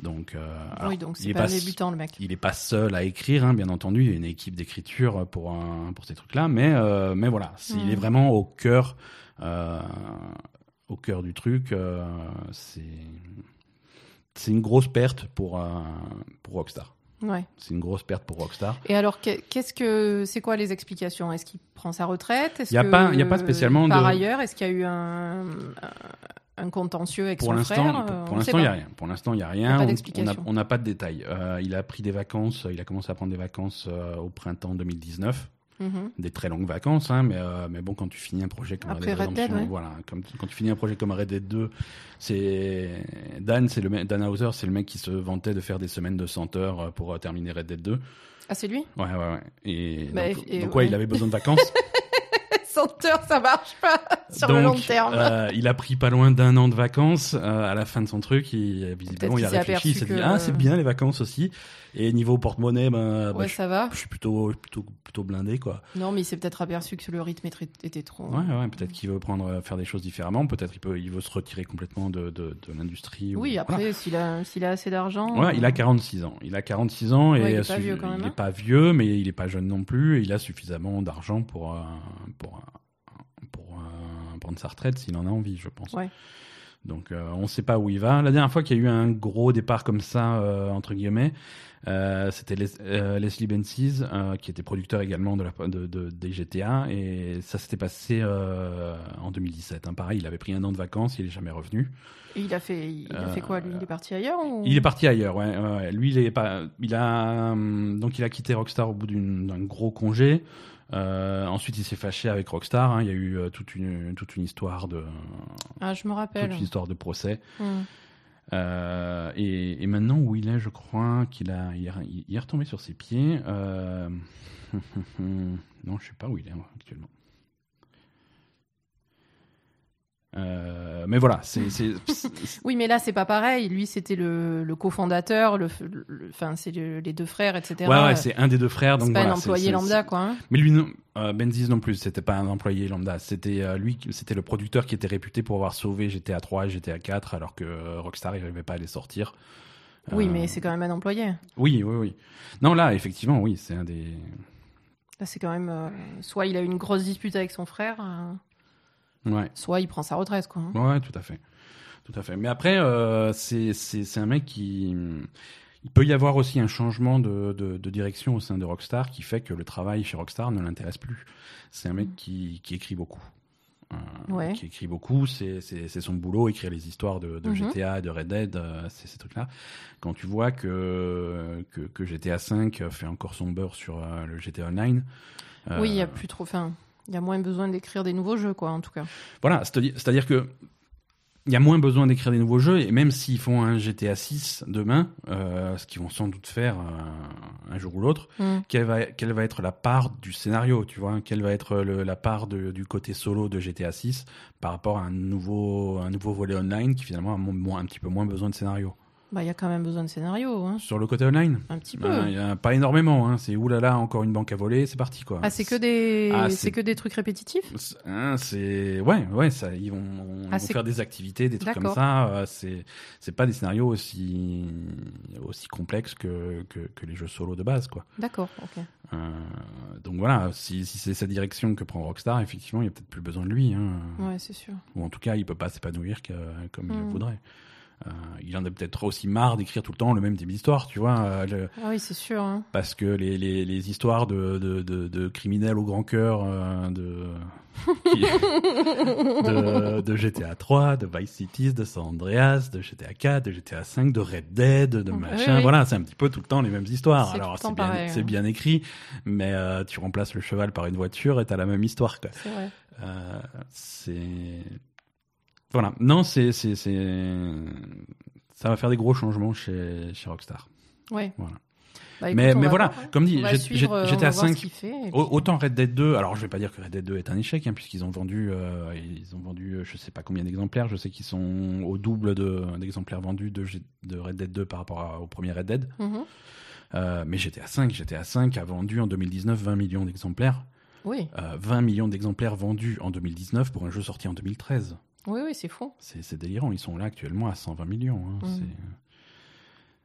Donc, euh, alors, oui, donc il c'est est pas débutant, le mec. il n'est pas seul à écrire, hein, bien entendu. Il y a une équipe d'écriture pour, un- pour ces trucs-là. Mais, euh, mais voilà, c'est- il Mm. est vraiment au cœur, euh, au cœur du truc. c'est, c'est une grosse perte pour, pour Rockstar. Ouais. C'est une grosse perte pour Rockstar. Et alors, que- qu'est-ce que c'est quoi les explications? Est-ce qu'il prend sa retraite? Est-ce Y a que, pas- y a pas spécialement Par de- ailleurs, est-ce qu'il y a eu un, un contentieux avec Pour son l'instant, frère? pour, Euh, l'instant, il n'y a rien. Pour l'instant, il n'y a Y a rien. On- n'a on n'a pas de détails. Euh, il a pris des vacances. Il a commencé à prendre des vacances euh, au printemps 2019. Mhm. des très longues vacances, hein, mais, euh, mais bon, quand tu finis un projet comme Après Red Dead Red Dead, Redemption, ouais. voilà, comme, quand tu finis un projet comme Red Dead 2, c'est Dan, c'est le mec- Dan Hauser, c'est le mec qui se vantait de faire des semaines de 100 heures euh, pour euh, terminer Red Dead 2. Ah, c'est lui? Ouais, ouais, ouais. Et Bah, donc, et- donc, ouais, ouais. il avait besoin de vacances. 60 heures, ça marche pas sur le long terme. euh, il a pris pas loin d'un an de vacances euh, à la fin de son truc. Il, visiblement, il a réfléchi. Il s'est dit que- ah c'est bien les vacances aussi. Et niveau porte-monnaie, ben, bah, ouais, je, ça va. je suis plutôt plutôt plutôt blindé quoi. Non, mais il s'est peut-être aperçu que le rythme était- trop. Ouais ouais. Peut-être qu'il veut prendre euh, faire des choses différemment. Peut-être il peut il veut se retirer complètement de de, de l'industrie. ou- Oui, après, s'il a, a assez d'argent. Ouais, il a euh, 46 ans. Il a 46 ans et Ouais, il est euh, pas vieux quand même, il est hein. pas vieux, mais il est pas jeune non plus. Et il a suffisamment d'argent pour euh, pour euh, pour euh, prendre sa retraite s'il en a envie, je pense. Ouais. Donc euh, on sait pas où il va. La dernière fois qu'il y a eu un gros départ comme ça euh, entre guillemets, euh, c'était Les- euh, Leslie Benzies euh, qui était producteur également de la de, de- des GTA et ça s'était passé en 2017. hein. Pareil, il avait pris un an de vacances, il est jamais revenu. Et il a fait, il a fait quoi lui? Il est parti ailleurs ou... Il est parti ailleurs, ouais. Lui, il est pas, il a, hum, donc il a quitté Rockstar au bout d'un gros congé. Euh, ensuite, il s'est fâché avec Rockstar. hein. Il y a eu euh, toute une toute une histoire de Ah, je me rappelle. toute une histoire de procès. Hmm. Euh, et, maintenant où il est, je crois qu'il a, il est, retombé sur ses pieds. Euh... non, je sais pas où il est actuellement. Euh, mais voilà, c'est, Oui, mais là, c'est pas pareil. Lui, c'était le, le cofondateur, le, enfin, c'est le- les deux frères, etc. ouais, ouais, c'est un des deux frères. Donc C'est pas voilà, un employé lambda, quoi. hein. Mais lui, non, euh, Benzies non plus, c'était pas un employé lambda. C'était euh, lui, c'était le producteur qui était réputé pour avoir sauvé GTA 3 et GTA 4, alors que euh, Rockstar n'arrivait pas à les sortir. Oui, mais c'est quand même un employé. Oui, oui, oui. Non, là, effectivement, oui, c'est un des. Là, c'est quand même. soit il a une grosse dispute avec son frère, Ouais, soit il prend sa retraite, quoi. hein. ouais, tout à fait, tout à fait. Mais après, euh, c'est un mec qui. Il peut y avoir aussi un changement de, de, de direction au sein de Rockstar qui fait que le travail chez Rockstar ne l'intéresse plus. C'est un mec qui, qui écrit beaucoup. Euh, Ouais. Qui écrit beaucoup, c'est son boulot, écrire les histoires de, de Mhm. GTA, de Red Dead, euh, c'est ces trucs-là. Quand tu vois que, que, que GTA 5 fait encore son beurre sur euh, le GTA Online. euh, Oui, il y a plus trop. Enfin, il y a moins besoin d'écrire des nouveaux jeux, quoi, en tout cas. Voilà, c'est-à-dire que il y a moins besoin d'écrire des nouveaux jeux et même s'ils font un GTA 6 demain, euh, ce qu'ils vont sans doute faire euh, un jour ou l'autre, Hmm. quelle va, quelle va être la part du scénario, tu vois? Quelle va être le- la part de- du côté solo de GTA 6 par rapport à un nouveau, un nouveau volet online qui finalement a moins- un petit peu moins besoin de scénario? Bah, il y a quand même besoin de scénario, hein. Sur le côté online un petit peu. il y a pas énormément, hein. c'est oulala, encore une banque à voler, c'est parti quoi. ah, c'est que des, Ah, c'est que des trucs répétitifs? C'est- hein, c'est ouais ouais ça ils vont, ils Ah, vont c'est- faire des activités des trucs comme ça euh, c'est c'est pas des scénarios aussi aussi complexes que, que que les jeux solo de base quoi D'accord, ok. Euh, donc voilà si, si c'est sa direction que prend Rockstar effectivement il y a peut-être plus besoin de lui hein. Ouais, c'est sûr. ou en tout cas il peut pas s'épanouir que- comme il le Mm. voudrait Euh, il en a peut-être aussi marre d'écrire tout le temps le même type d'histoire tu vois euh, le- Ah oui, c'est sûr. hein. parce que les, les, les histoires de, de, de, de criminels au grand cœur euh, de, de, de GTA 3, de Vice Cities, de San Andreas, de GTA 4, de GTA 5, de Red Dead, de machin. oui. Voilà, c'est un petit peu tout le temps les mêmes histoires. Alors c'est bien, hein. bien écrit, mais euh, tu remplaces le cheval par une voiture et t'as la même histoire. C'est vrai. Euh, c'est voilà. Non, c'est c'est c'est ça va faire des gros changements chez chez Rockstar. Ouais. Voilà. Bah, écoute, mais mais voilà, voir, hein. comme dit, euh, voir ce 5 qu'il fait, et Au- puis- Autant Red Dead 2, alors je vais pas dire que Red Dead 2 est un échec, hein, puisqu'ils ont vendu, euh, ils ont vendu, euh, je sais pas combien d'exemplaires, je sais qu'ils sont au double de- d'exemplaires vendus de, Red Dead 2 par rapport à- au premier Red Dead. Mhm. Euh, mais GTA 5, GTA 5 a vendu en 2019 20 millions d'exemplaires. Oui, Euh, 20 millions d'exemplaires vendus en 2019 pour un jeu sorti en 2013. Oui, oui, c'est fou. C'est délirant, ils sont là actuellement à 120 millions. hein. Mm.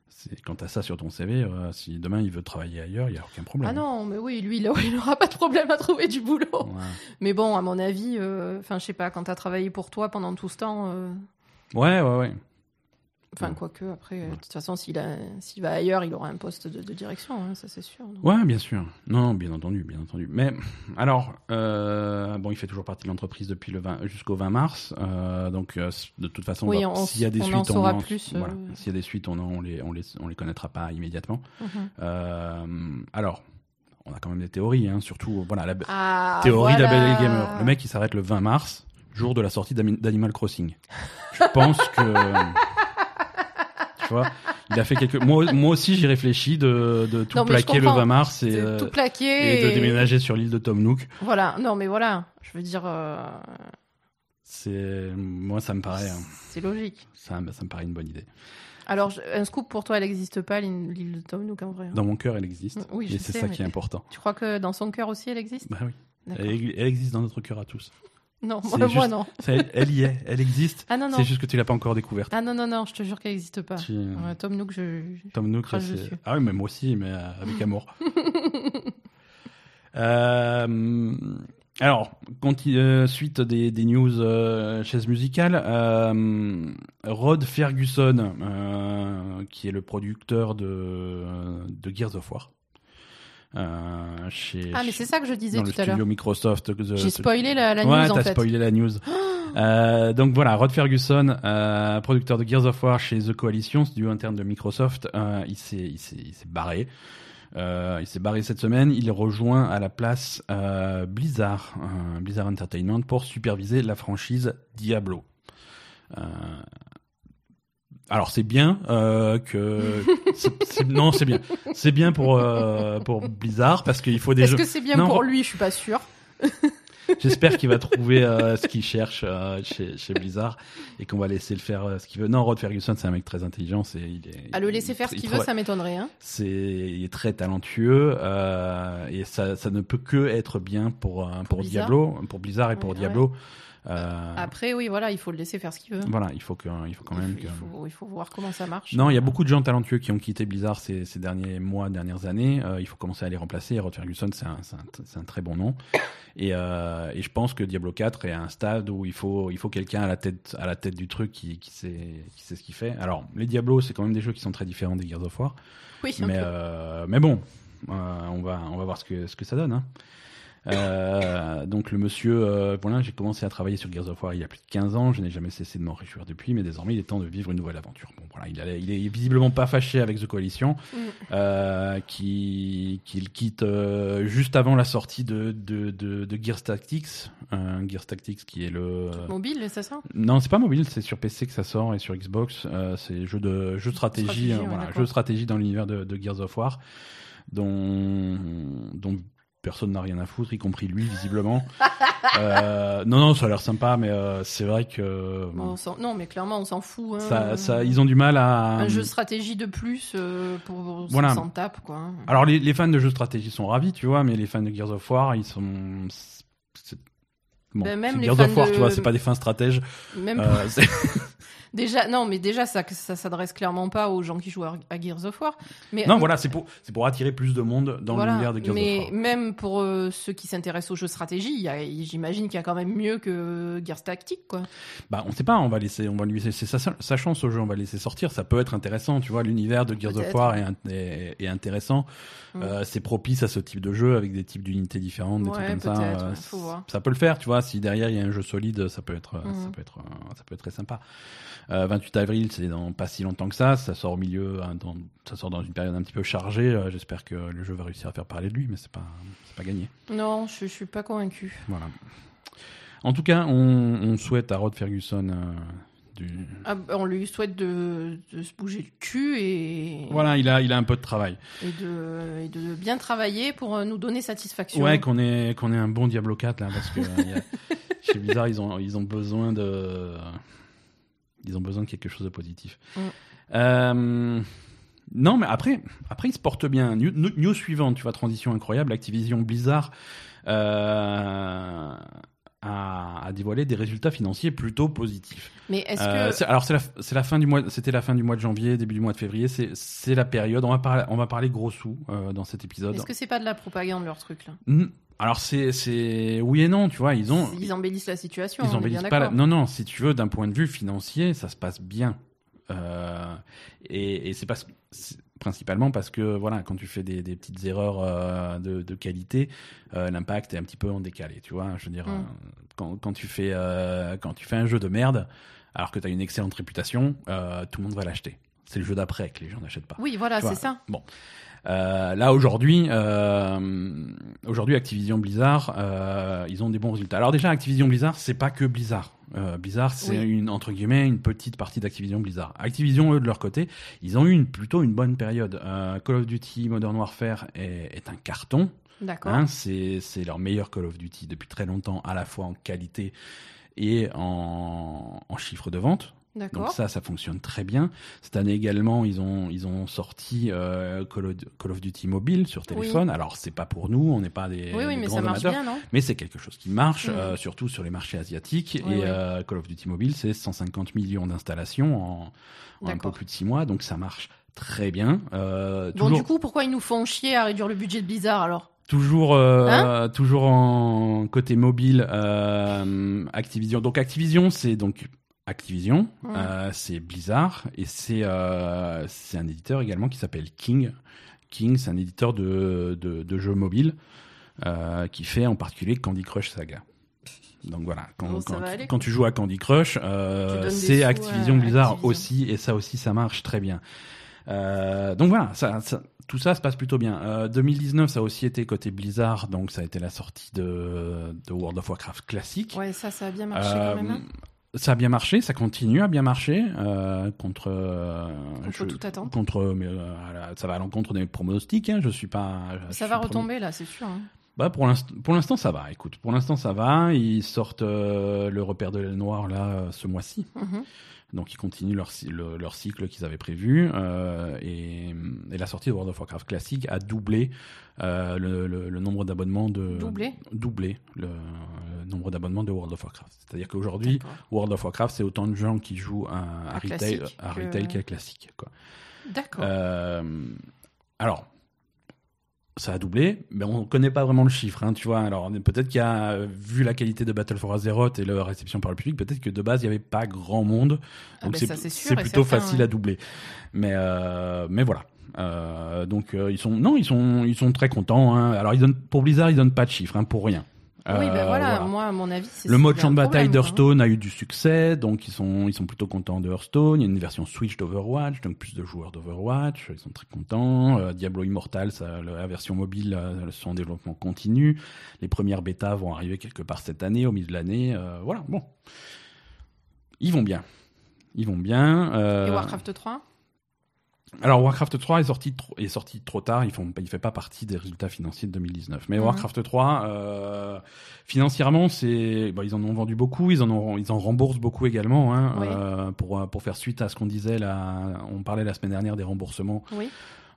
C'est- quand t'as ça sur ton CV, euh, si demain il veut travailler ailleurs, il y a aucun problème. Ah non, mais oui, lui, il a- il n'aura pas de problème à trouver du boulot. Ouais. Mais bon, à mon avis, euh, enfin, je sais pas, quand t'as travaillé pour toi pendant tout ce temps, euh, Ouais, ouais, ouais. Enfin, Ouais. quoique, après, euh, de toute façon, s'il va ailleurs, il aura un poste de, de direction, hein, ça c'est sûr. donc. Ouais, bien sûr. Non, bien entendu, bien entendu. Mais alors, euh, bon, il fait toujours partie de l'entreprise depuis le 20 jusqu'au 20 mars. euh, donc, de toute façon, Oui, on on- s'il y a des on suites, en saura en- plus, euh. S'il y a des suites, on, on les, on les, on les connaîtra pas immédiatement. Mhm. Euh, alors, on a quand même des théories, hein, surtout, voilà, la Ah, théorie de la voilà. Belle Gamer. Le mec, il s'arrête le 20 mars, jour de la sortie d'Animal Crossing. Je pense que, tu vois, Il a fait quelques. Moi, moi aussi, j'ai réfléchi de, de tout Non, plaquer le comprends. 20 mars et, C'est euh, tout plaqué. et de déménager sur l'île de Tom Nook. Voilà, non mais voilà, je veux dire, euh, C'est moi, ça me paraît, hein, c'est logique. ça, ça me paraît une bonne idée. Alors, un scoop pour toi, elle n'existe pas, l'île de Tom Nook en vrai. hein. Dans mon cœur, elle existe. Oui, je et c'est ça mais- qui est important. Tu crois que dans son cœur aussi, elle existe? Bah oui. Elle, elle existe dans notre cœur à tous. Non, moi, non. Elle, elle y est, elle existe. Ah non, non. C'est juste que tu l'as pas encore découverte. Ah non, non, non, je te jure qu'elle n'existe pas. Tu- Ouais, Tom Nook, je... Tom Nook, c'est- dessus. Ah oui, mais moi aussi, mais euh, avec amour. Euh, alors, conti- euh, suite des, des news euh, chaises musicales, euh, Rod Ferguson, euh, qui est le producteur de, de Gears of War. Euh, chez, Ah, mais c'est ça que je disais dans le tout à l'heure. Microsoft. que- J'ai spoilé la, la ouais, news en fait. spoilé la news. Euh, donc voilà, Rod Ferguson, euh, producteur de Gears of War chez The Coalition, studio interne de Microsoft, euh, il s'est il s'est barré. Euh, il s'est barré cette semaine. Il rejoint à la place euh, Blizzard, euh, Blizzard Entertainment, pour superviser la franchise Diablo. Alors c'est bien euh, que non c'est bien c'est bien pour euh, pour Blizzard parce qu'il faut des Est-ce que c'est bien Non, pour lui? Je suis pas sûre. J'espère qu'il va trouver euh, ce qu'il cherche euh, chez, chez Blizzard et qu'on va laisser le faire euh, ce qu'il veut. Non, Rod Ferguson, c'est un mec très intelligent. C'est, il est, À le laisser faire ce il qu'il veut, ça m'étonnerait. Hein. C'est, il est très talentueux euh, et ça, ça ne peut que être bien pour euh, pour, Blizzard. Diablo, pour Blizzard et pour Ouais, Diablo. Euh, Après, oui, voilà, il faut le laisser faire ce qu'il veut. voilà, il faut que, il faut quand même il, que. faut, il faut voir comment ça marche. Non, il y a beaucoup de gens talentueux qui ont quitté Blizzard ces, ces derniers mois, dernières années. Euh, il faut commencer à les remplacer. Rod Ferguson, c'est un, un, un très bon nom. Et, euh, et je pense que Diablo 4 est à un stade où il faut, il faut quelqu'un à la tête, à la tête du truc qui, qui sait, qui sait ce qu'il fait. Alors, les Diablo, c'est quand même des jeux qui sont très différents des Gears of War. Oui, Mais, mais bon, on va, on va voir ce que, ce que ça donne. Hein. Euh, donc le monsieur, euh, voilà, j'ai commencé à travailler sur Gears of War il y a plus de 15 ans, je n'ai jamais cessé de m'en réjouir depuis, mais désormais il est temps de vivre une nouvelle aventure. Bon voilà, il, a- il est visiblement pas fâché avec The Coalition, Mm. euh, qui qu'il quitte euh, juste avant la sortie de, de, de, de Gears Tactics, euh, Gears Tactics qui est le... Mobile, c'est ça Non, c'est pas mobile, c'est sur PC que ça sort et sur Xbox. Euh, c'est jeu de jeu de stratégie, Stratégie, ouais, voilà, jeu de stratégie dans l'univers de, de Gears of War, dont dont personne n'a rien à foutre, y compris lui visiblement. Euh, non, non, ça a l'air sympa, mais euh, c'est vrai que Bon, on s'en- Non, mais clairement, on s'en fout. hein. ça, ça, ils ont du mal à. Un jeu de stratégie de plus euh, pour Voilà. s'en tape, quoi. hein. Alors les, les fans de jeux de stratégie sont ravis, tu vois, mais les fans de Gears of War, ils sont. Bon, Ben, même c'est les Gears fans of War, de- tu vois, c'est pas des fins stratèges. Même Euh, c'est- déjà, non, mais déjà, ça, ça s'adresse clairement pas aux gens qui jouent à, à Gears of War. Mais non, voilà, c'est pour, c'est pour attirer plus de monde dans Voilà, l'univers de Gears mais of War. même pour euh, ceux qui s'intéressent aux jeux de stratégie, il y a- j'imagine qu'il y a quand même mieux que Gears Tactique, quoi. Bah, on sait pas, on va laisser, on va lui laisser sa, sa chance au jeu, on va laisser sortir. Ça peut être intéressant, tu vois. L'univers de Gears of. War est, est, est intéressant. Mm. Euh, c'est propice à ce type de jeu avec des types d'unités différentes, des Ouais, trucs comme ça. Euh, ouais, ça peut le faire, tu vois. Si derrière il y a un jeu solide, ça peut être, Mm. ça peut être, euh, ça peut être très sympa. Euh, 28 avril, c'est dans pas si longtemps que ça. Ça sort au milieu, hein, dans, ça sort dans une période un petit peu chargée. Euh, J'espère que le jeu va réussir à faire parler de lui, mais c'est pas, pas gagné. Non, je, je suis pas convaincu. Voilà. En tout cas, on, on souhaite à Rod Ferguson euh, du. Ah, bah, on lui souhaite de, de se bouger le cul et, Voilà, il a, il a un peu de travail. et, de, et de bien travailler pour euh, nous donner satisfaction. Ouais, qu'on ait, qu'on ait un bon Diablo 4 là, parce que y a- chez Blizzard, ils ont, ils ont besoin de, ils ont besoin de quelque chose de positif. Mm. Euh, non, mais après, après, ils se portent bien. News, news suivante, tu vois, transition incroyable. Activision Blizzard euh, a, a dévoilé des résultats financiers plutôt positifs. Mais est-ce Euh, que alors c'est la, fin du mois, c'était la fin du mois de janvier, début du mois de février. C'est, la période. On va parler, on va parler gros sous dans cet épisode. est-ce que c'est pas de la propagande leur truc là? Alors c'est c'est oui et non, tu vois, ils ont Ils embellissent la situation. ils embellissent pas. la-. Non non, si tu veux, d'un point de vue financier, ça se passe bien. Euh, et et c'est principalement parce que voilà, quand tu fais des, des petites erreurs euh, de, de qualité, euh, l'impact est un petit peu en décalé. Tu vois, je veux dire, Mm. quand, quand tu fais quand tu fais un jeu de merde, alors que tu as une excellente réputation, tout le monde va l'acheter. C'est le jeu d'après que les gens n'achètent pas. Oui, voilà, c'est ça. Bon. Euh, là aujourd'hui, euh, aujourd'hui Activision Blizzard, euh, ils ont des bons résultats. Alors déjà Activision Blizzard, c'est pas que Blizzard. Euh, Blizzard, c'est Oui. une entre guillemets une petite partie d'Activision Blizzard. Activision, eux, de leur côté, ils ont eu une, plutôt une bonne période. Euh, Call of Duty Modern Warfare est, est un carton. D'accord. Hein, c'est c'est leur meilleur Call of Duty depuis très longtemps, à la fois en qualité et en, en chiffre de vente. Donc ça, ça fonctionne très bien. Cette année également, ils ont ils ont sorti euh, Call, of, Call of Duty mobile sur téléphone. Alors c'est pas pour nous, on n'est pas des, Oui, oui, des mais grands ça marche amateurs, bien, non? mais c'est quelque chose qui marche, Mhm. euh, surtout sur les marchés asiatiques. Oui, et oui. euh, Call of Duty mobile, c'est 150 millions d'installations en, en un peu plus de six mois, donc ça marche très bien. Euh, Bon, toujours, du coup, pourquoi ils nous font chier à réduire le budget de Blizzard alors? Toujours, euh, Hein? toujours en côté mobile, euh, Activision. Donc Activision, c'est donc Activision, euh, c'est Blizzard et c'est euh, c'est un éditeur également qui s'appelle King. King, c'est un éditeur de, de, de jeux mobiles euh, qui fait en particulier Candy Crush Saga. Donc voilà, quand, Oh, ça quand, va aller, quand tu joues à Candy Crush, euh, c'est Activision Blizzard Activision. aussi, et ça aussi, ça marche très bien. Euh, donc voilà, ça, ça- tout ça se passe plutôt bien. Euh, 2019, ça a aussi été côté Blizzard, donc ça a été la sortie de, de World of Warcraft classique. Ouais, ça, ça a bien marché quand même. Ça a bien marché, ça continue à bien marcher euh, contre euh, Contre je- toute attente. Contre, mais, euh, ça va à l'encontre des pronostics. Hein, je suis pas. je Ça suis va retomber là, c'est sûr. hein. Bah pour l'instant, pour l'instant ça va. Écoute, pour l'instant ça va. Ils sortent euh, le repère de l'aile noire là ce mois-ci. Mhm. Donc ils continuent leur, le- leur cycle qu'ils avaient prévu. euh, et, et la sortie de World of Warcraft classique a doublé euh, le, le- le nombre d'abonnements de Doublé? Doublé le, nombre d'abonnements de World of Warcraft. C'est-à-dire qu'aujourd'hui. World of Warcraft c'est autant de gens qui jouent à, à À retail, classique à que- qu'à classique. D'accord. Euh, alors, ça a doublé, mais on connaît pas vraiment le chiffre, hein, tu vois. Alors, peut-être qu'il y a, euh, vu la qualité de Battle for Azeroth et leur réception par le public, peut-être que de base, il y avait pas grand monde. Ah Donc, ben c'est plutôt certain, facile ouais. à doubler. Mais, euh, mais voilà. Euh, donc, euh, ils sont, non, ils sont, ils sont très contents. Hein. Alors, ils donnent, pour Blizzard, ils donnent pas de chiffres, hein, pour rien. Oui, ben Euh, voilà, moi, à mon avis, c'est le mode champ de bataille hein. d'Hearthstone a eu du succès, donc ils sont, ils sont plutôt contents de Hearthstone. Il y a une version Switch d'Overwatch, donc plus de joueurs d'Overwatch, ils sont très contents. Euh, Diablo Immortal, ça, la version mobile, euh, son développement continue. Les premières bêtas vont arriver quelque part cette année, au milieu de l'année. euh, voilà, bon. Ils vont bien. Ils vont bien. euh, Et Warcraft 3 alors Warcraft 3 est sorti trop, est sorti trop tard, il ne fait pas partie des résultats financiers de 2019. Mais Mhm. Warcraft 3, euh, financièrement, c'est, bah, ils en ont vendu beaucoup, ils en ont, ils en remboursent beaucoup également. Hein, Oui. euh, pour pour faire suite à ce qu'on disait là, on parlait la semaine dernière des remboursements. Oui.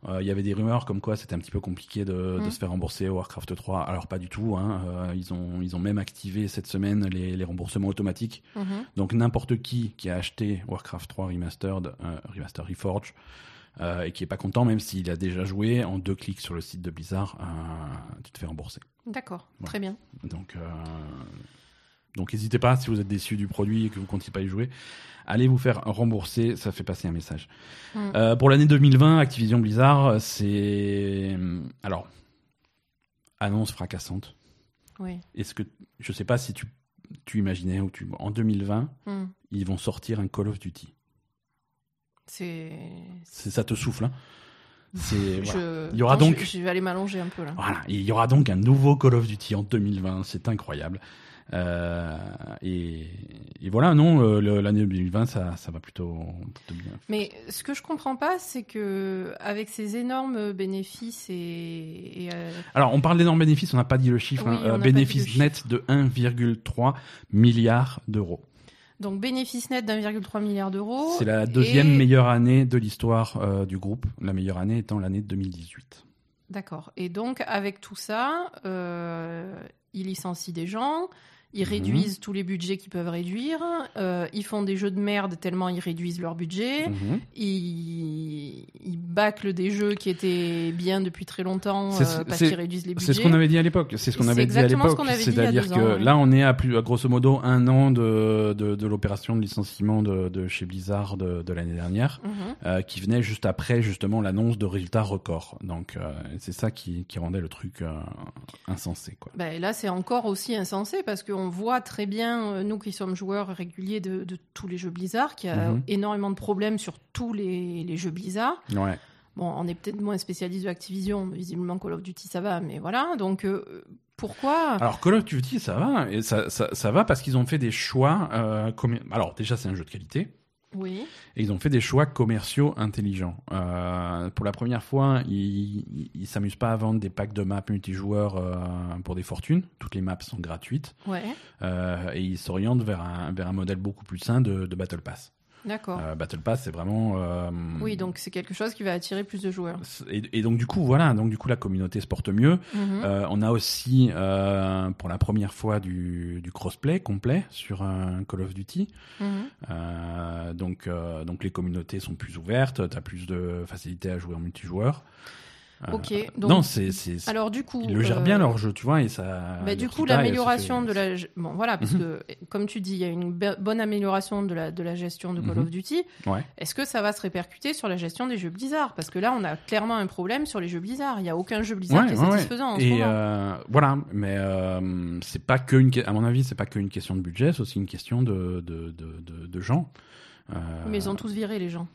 Euh, Il y avait des rumeurs comme quoi c'était un petit peu compliqué de, de Mhm. se faire rembourser Warcraft 3. Alors pas du tout. Hein, euh, ils ont ils ont même activé cette semaine les, les remboursements automatiques. Mhm. Donc n'importe qui qui a acheté Warcraft 3 Remastered, euh, Remastered Reforged, euh, et qui est pas content, même s'il a déjà joué, en deux clics sur le site de Blizzard, euh, tu te fais rembourser. D'accord, très bien. Donc, euh, donc n'hésitez pas, si vous êtes déçu du produit et que vous comptez pas y jouer, allez vous faire rembourser, ça fait passer un message. Mm. Pour l'année 2020, Activision Blizzard, c'est... Alors, annonce fracassante. Oui. Est-ce que... Je sais pas si tu, tu imaginais, ou tu... en 2020, Mm. ils vont sortir un Call of Duty. C'est. Ça te souffle, hein voilà. Je... Il y aura Attends, donc- Je, je vais aller m'allonger un peu là. Voilà, il y aura donc un nouveau Call of Duty en 2020, c'est incroyable. Euh, et, et voilà, non, euh, l'année 2020, ça, ça va plutôt, plutôt bien. Mais ce que je comprends pas, c'est que avec ces énormes bénéfices et, et, euh, Alors, on parle d'énormes bénéfices, on n'a pas dit le chiffre, Oui, hein, bénéfice net de 1,3 milliard d'euros. Donc bénéfice net d'1,3 milliard d'euros. C'est la deuxième et- meilleure année de l'histoire euh, du groupe, la meilleure année étant l'année 2018. D'accord. Et donc avec tout ça, euh, ils licencient des gens. Ils Mhm. réduisent tous les budgets qu'ils peuvent réduire. euh, ils font des jeux de merde tellement ils réduisent leur budget. Mhm. Ils, ils bâclent des jeux qui étaient bien depuis très longtemps euh, parce qu'ils réduisent les budgets. C'est ce qu'on avait dit à l'époque. C'est ce qu'on avait dit à l'époque. C'est-à-dire que ans, ouais. là, on est à plus, à grosso modo, un an de, de, de l'opération de licenciement de, de chez Blizzard de, de l'année dernière, Mhm. euh, qui venait juste après justement l'annonce de résultats records. Donc c'est ça qui, qui rendait le truc insensé, quoi. Ben, là, c'est encore aussi insensé parce qu'on voit très bien, euh, nous qui sommes joueurs réguliers de, de tous les jeux Blizzard, qu'il y a Mhm. énormément de problèmes sur tous les, les jeux Blizzard. Ouais. Bon, on est peut-être moins spécialiste de Activision, mais visiblement Call of Duty ça va, mais voilà. Donc, euh, Pourquoi Alors Call of Duty, ça va, et ça, ça, ça va parce qu'ils ont fait des choix. Euh, Alors déjà, c'est un jeu de qualité. Oui. Et ils ont fait des choix commerciaux intelligents. Euh, pour la première fois, ils ils s'amusent pas à vendre des packs de maps multijoueurs euh, pour des fortunes. Toutes les maps sont gratuites. Ouais. Euh, et ils s'orientent vers un, vers un modèle beaucoup plus sain de, de Battle Pass. D'accord. Euh, Battle Pass, c'est vraiment... euh, oui, donc c'est quelque chose qui va attirer plus de joueurs. Et, et donc du coup, voilà, donc du coup la communauté se porte mieux. Mhm. Euh, on a aussi, euh, pour la première fois, du, du crossplay complet sur un Call of Duty. Mhm. Euh, donc, euh, donc les communautés sont plus ouvertes, tu as plus de facilité à jouer en multijoueur. Euh, Ok. Donc, non, c'est, alors du coup, ils le gèrent euh, bien leur jeu, tu vois, et ça. Bah, du coup, l'amélioration de la. Bon, voilà, parce Mhm. que, comme tu dis, il y a une bonne amélioration de la, de la gestion de Call Mhm. of Duty. Ouais. Est-ce que ça va se répercuter sur la gestion des jeux Blizzard? Parce que là, on a clairement un problème sur les jeux Blizzard. Il n'y a aucun jeu Blizzard Ouais, qui est ouais, satisfaisant en ce Et moment. euh, voilà, mais euh, c'est pas que une, à mon avis, c'est pas qu'une question de budget, c'est aussi une question de de, de, de, de gens. Euh, Mais ils ont tous viré les gens.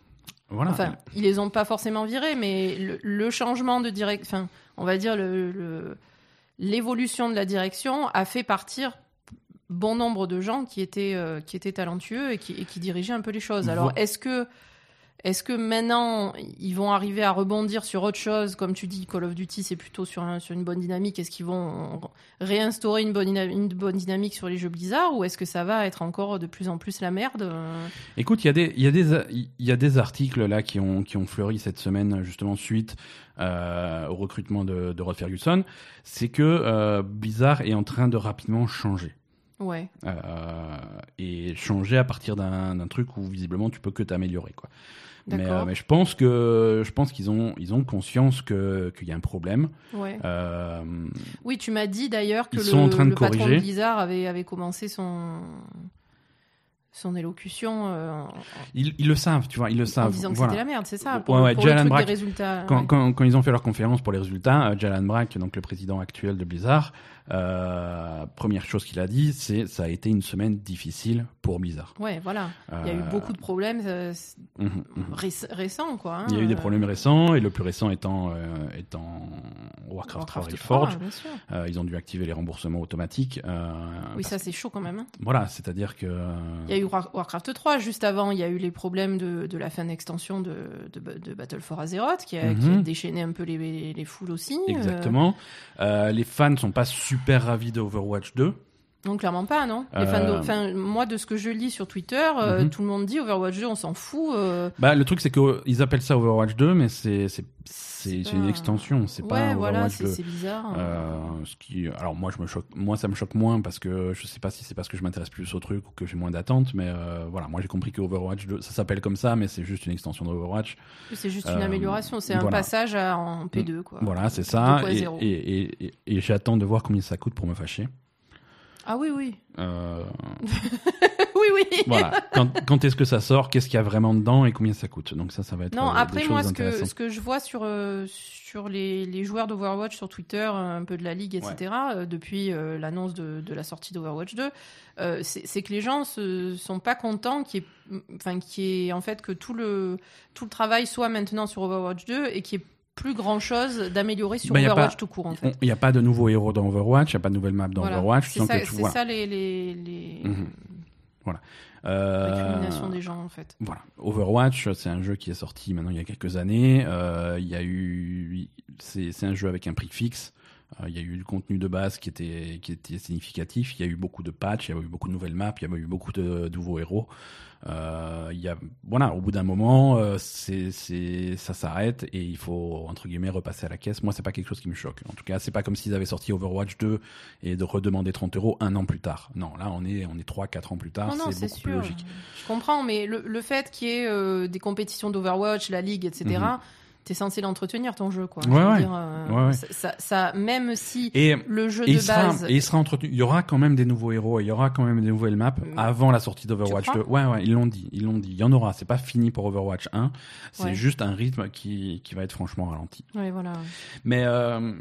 Voilà. Enfin, ils les ont pas forcément virés, mais le, le changement de direct, enfin, on va dire le- le- l'évolution de la direction a fait partir bon nombre de gens qui étaient euh, qui étaient talentueux et qui, et qui dirigeaient un peu les choses. Alors, est-ce que est-ce que maintenant ils vont arriver à rebondir sur autre chose? Comme tu dis, Call of Duty, c'est plutôt sur, un- sur une bonne dynamique. Est-ce qu'ils vont réinstaurer une bonne, dyna- une bonne dynamique sur les jeux Blizzard ou est-ce que ça va être encore de plus en plus la merde? Écoute, il y a des, y a des, il y a des articles là qui ont, qui ont fleuri cette semaine justement suite euh, au recrutement de, de Rod Ferguson. C'est que euh, Blizzard est en train de rapidement changer. Ouais. Euh, et changer à partir d'un d'un truc où visiblement tu peux que t'améliorer quoi. Mais, euh, mais je pense que je pense qu'ils ont ils ont conscience que qu'il y a un problème. Ouais. Euh, Oui, tu m'as dit d'ailleurs que Ils le, sont en train de le patron corriger. de Blizzard avait, avait commencé son, son élocution euh, en, ils, ils le savent, tu vois, ils le en savent. disant que Voilà. c'était la merde, c'est ça Ouais, Pour, ouais, pour le Jalen truc Brack, des résultats. Quand, ouais. quand, quand ils ont fait leur conférence pour les résultats, euh, Jalan Brack, donc le président actuel de Blizzard, euh, première chose qu'il a dit, c'est ça a été une semaine difficile pour Blizzard. Ouais, voilà. Il y a eu Euh, beaucoup de problèmes euh, mhm, mhm. réc- récents, quoi. hein. Il y a eu des problèmes récents, et le plus récent étant, étant Warcraft, 3 Warcraft Reforged. 3, bien sûr. Euh, ils ont dû activer les remboursements automatiques. Oui, ça c'est chaud quand même. hein. Voilà, c'est-à-dire que. Il y a eu War- Warcraft 3, juste avant, il y a eu les problèmes de, de la fin d'extension de, de, de Battle for Azeroth, qui a, qui a Mhm. déchaîné un peu les, les foules aussi. Exactement. Euh, les fans sont pas super ravis d'Overwatch 2. Non, clairement pas, non. Les Euh, fans de- enfin, moi, de ce que je lis sur Twitter, euh, Mhm. tout le monde dit Overwatch 2, on s'en fout. euh, Bah, le truc, c'est qu'ils appellent ça Overwatch 2, mais c'est une extension, c'est ouais, pas voilà, Overwatch c'est 2. c'est bizarre. Euh, ce qui, alors moi, je me choque, moi, ça me choque moins parce que je sais pas si c'est parce que je m'intéresse plus au truc ou que j'ai moins d'attente, mais euh, voilà, moi j'ai compris que Overwatch 2, ça s'appelle comme ça, mais c'est juste une extension d'Overwatch. c'est juste euh, une amélioration, c'est un passage à, en P2, quoi. Voilà, c'est ça. Et, 2.0. et, et, et- et j'attends de voir combien ça coûte pour me fâcher. Ah oui, oui. Euh, oui, oui. voilà. Quand, quand est-ce que ça sort Qu'est-ce qu'il y a vraiment dedans et combien ça coûte? Donc ça, ça va être. Non, euh, des après, moi, ce que, ce que je vois sur, euh, sur les, les joueurs d'Overwatch sur Twitter, un peu de la ligue, etc., depuis l'annonce de, de la sortie d'Overwatch 2, euh, c'est que les gens se sont pas contents ait, enfin, en fait, que tout le, tout le travail soit maintenant sur Overwatch 2 et qu'il y ait plus grand chose d'améliorer sur a Overwatch pas- tout court, en fait. Il n'y a pas de nouveaux héros dans Overwatch, il n'y a pas de nouvelle map dans Voilà. Overwatch. C'est ça, vois. les, les, les... Mhm. Euh, récriminations des gens, en fait. Voilà, Overwatch, c'est un jeu qui est sorti maintenant il y a quelques années. Euh, il y a eu, c'est un jeu avec un prix fixe. Euh, il y a eu du contenu de base qui était qui était significatif. Il y a eu beaucoup de patchs, il y a eu beaucoup de nouvelles maps, il y a eu beaucoup de, de nouveaux héros. Euh, il y a voilà, au bout d'un moment, euh, c'est c'est ça s'arrête et il faut entre guillemets repasser à la caisse. Moi, c'est pas quelque chose qui me choque. En tout cas, c'est pas comme s'ils avaient sorti Overwatch 2 et de redemander 30 euros un an plus tard. Non, là, on est on est trois quatre ans plus tard. Non, non, c'est c'est beaucoup plus sûr. logique. Je comprends, mais le, le fait qu'il y ait euh, des compétitions d'Overwatch, la Ligue, etc.. t'es censé l'entretenir ton jeu, quoi. Ouais, Je veux ouais. dire, euh, Ouais. Ça, même si Et le jeu Et de sera, base. et il sera entretenu. Il y aura quand même des nouveaux héros, il y aura quand même des nouvelles maps Mm. avant la sortie d'Overwatch Tu 2. Ouais, ouais, ils l'ont dit, ils l'ont dit. Il y en aura. C'est pas fini pour Overwatch 1. C'est juste un rythme qui, qui va être franchement ralenti. Ouais, voilà. Mais, euh,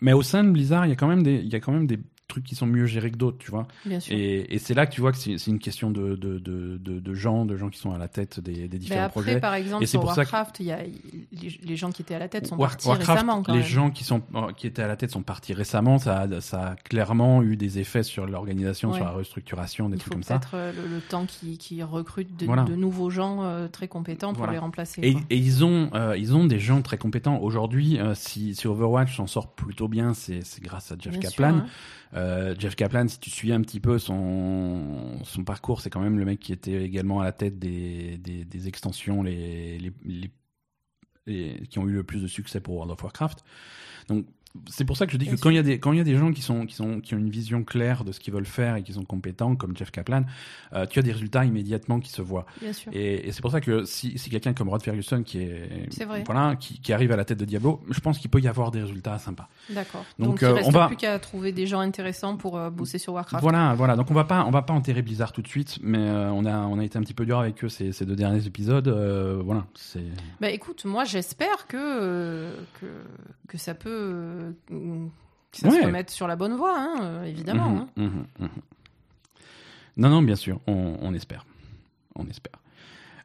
mais au sein de Blizzard, il y a quand même des, il y a quand même des, trucs qui sont mieux gérés que d'autres, tu vois. Bien sûr. Et, et c'est là que tu vois que c'est une question de, de, de, de, gens, de gens qui sont à la tête des, des Mais différents après, projets. par exemple, Et sur pour Warcraft, il y a, les, les gens qui étaient à la tête sont War- partis Warcraft, récemment. Quand les même. gens qui sont euh, qui étaient à la tête sont partis récemment. Ça a, ça a clairement eu des effets sur l'organisation, Ouais. sur la restructuration, des il trucs faut comme ça. peut-être euh, le, le temps qui, qui recrute de, Voilà. nouveaux gens euh, très compétents pour Voilà. les remplacer. Et, et ils ont euh, ils ont des gens très compétents aujourd'hui. euh, si, si Overwatch s'en sort plutôt bien, c'est grâce à Jeff Bien sûr, Kaplan. hein. Euh, Jeff Kaplan, si tu suis un petit peu son, parcours, c'est quand même le mec qui était également à la tête des, extensions qui ont eu le plus de succès pour World of Warcraft. C'est pour ça que je dis Bien que quand il y a des quand il y a des gens qui sont qui sont qui ont une vision claire de ce qu'ils veulent faire et qui sont compétents comme Jeff Kaplan, euh, tu as des résultats immédiatement qui se voient. Bien sûr. Et, et c'est pour ça que si, si quelqu'un comme Rod Ferguson qui est voilà qui, qui arrive à la tête de Diablo, je pense qu'il peut y avoir des résultats sympas. D'accord. Donc, Donc, euh, il on reste va- plus qu'à trouver des gens intéressants pour euh, bosser sur Warcraft. Voilà, voilà. Donc on va pas, on va pas enterrer Blizzard tout de suite, mais euh, on a, on a été un petit peu dur avec eux ces, ces deux derniers épisodes. euh, voilà, c'est. Bah écoute, moi j'espère que, euh, que que ça peut euh, que ça Ouais. se remette sur la bonne voie, hein, euh, évidemment. Mhm, hein. mhm, mhm. Non, non, bien sûr, on, on espère, on espère.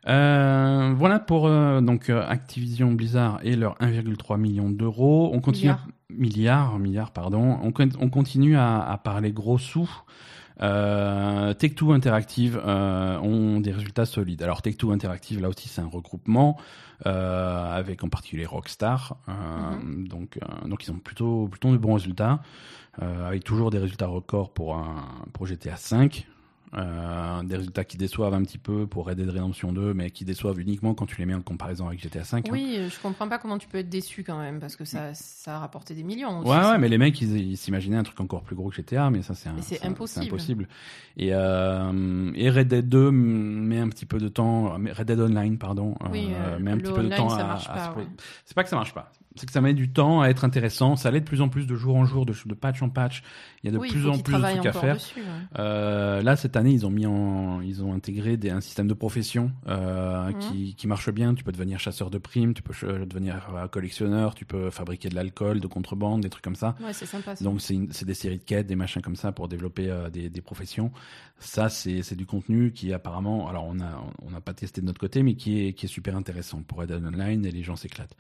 Euh, voilà pour euh, donc euh, Activision Blizzard et leurs 1,3 million d'euros. On continue Milliards. milliards, milliards, pardon. On, con- on continue à, à parler gros sous. Euh, Tech2 Interactive ont des résultats solides. Alors Tech2 Interactive, là aussi, c'est un regroupement avec en particulier Rockstar. Euh, donc, euh, donc ils ont plutôt plutôt de bons résultats, euh, avec toujours des résultats records pour un pour GTA 5. Euh, des résultats qui déçoivent un petit peu pour Red Dead Redemption 2, mais qui déçoivent uniquement quand tu les mets en comparaison avec GTA 5. hein. Oui, euh, je comprends pas comment tu peux être déçu quand même, parce que ça, ça a rapporté des millions. Aussi, Ouais, ouais, mais les mecs, ils, s'imaginaient un truc encore plus gros que GTA, mais ça, c'est impossible. impossible. Et, euh, et Red Dead 2 met un petit peu de temps, mais Red Dead Online, pardon, Oui, euh, euh, met un petit peu de temps à, ouais. C'est pas que ça marche pas. C'est que ça met du temps à être intéressant. Ça l'est de plus en plus de jour en jour, de, de patch en patch. Il y a de oui, plus en plus de trucs à faire. dessus. ouais. Euh, là, cette année, ils ont mis en, ils ont intégré des, un système de profession euh, Mhm. qui, qui marche bien. Tu peux devenir chasseur de primes, tu peux ch- devenir euh, collectionneur, tu peux fabriquer de l'alcool, de contrebande, des trucs comme ça. Ouais, c'est sympa. ça. Donc c'est des séries de quêtes, des machins comme ça pour développer euh, des, des professions. Ça c'est c'est du contenu qui apparemment, alors on a on n'a pas testé de notre côté, mais qui est qui est super intéressant pour Red Dead Online et les gens s'éclatent.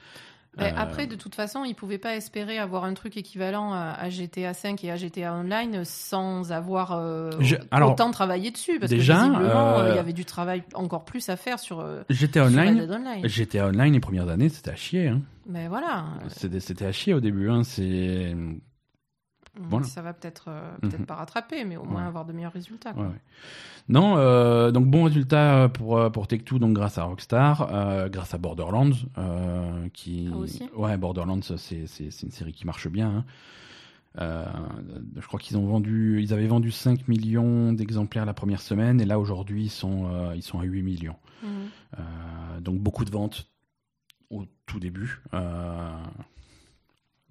Mais Euh, Après, de toute façon, ils pouvaient pas espérer avoir un truc équivalent à, GTA 5 et à GTA Online sans avoir euh, Je- alors, autant travaillé dessus. Parce déjà, que visiblement, euh, il y avait du travail encore plus à faire sur, GTA sur Online. GTA Online les premières années c'était à chier. Hein. Mais voilà, C'était c'était à chier au début. Hein. C'est Voilà. ça va peut-être euh, Mhm. pas rattraper, mais au moins Ouais. avoir de meilleurs résultats. Ouais, quoi. ouais. Non, euh, donc bon résultat pour euh, pour Take Two, donc grâce à Rockstar, euh, grâce à Borderlands, euh, qui Ah, aussi ouais Borderlands c'est une série qui marche bien. hein. Je crois qu'ils ont vendu, ils avaient vendu 5 millions d'exemplaires la première semaine et là aujourd'hui ils sont ils sont à 8 millions. Mhm. Donc beaucoup de ventes au tout début.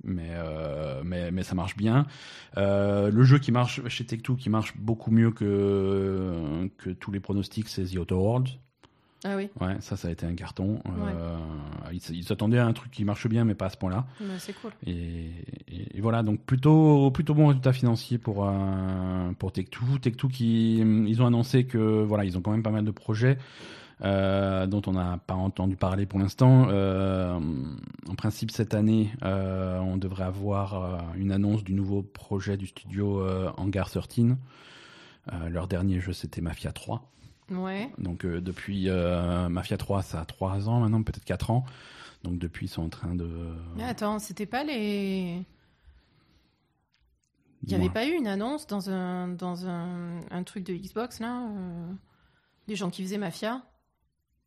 Mais, euh, mais, mais ça marche bien. Euh, le jeu qui marche chez Tech2 qui marche beaucoup mieux que, que tous les pronostics, c'est The Outer Worlds. Ah oui, Ouais, ça, ça a été un carton. Euh, ils s'attendaient à un truc qui marche bien, mais pas à ce point-là. c'est cool. Et, et- et voilà, donc plutôt, plutôt bon résultat financier pour, euh, pour Tech2. Tech2 qui, ils ont annoncé que voilà, ils ont quand même pas mal de projets. euh, dont on n'a pas entendu parler pour l'instant. Euh, principe, cette année, euh, on devrait avoir euh, une annonce du nouveau projet du studio euh, Hangar 13. Euh, leur dernier jeu, c'était Mafia 3. Ouais. Donc depuis Mafia 3, ça a 3 ans maintenant, peut-être 4 ans. Donc depuis, ils sont en train de... Mais attends, c'était pas les. Il n'y avait pas eu une annonce dans un, dans un, un truc de Xbox, là euh, Des gens qui faisaient Mafia?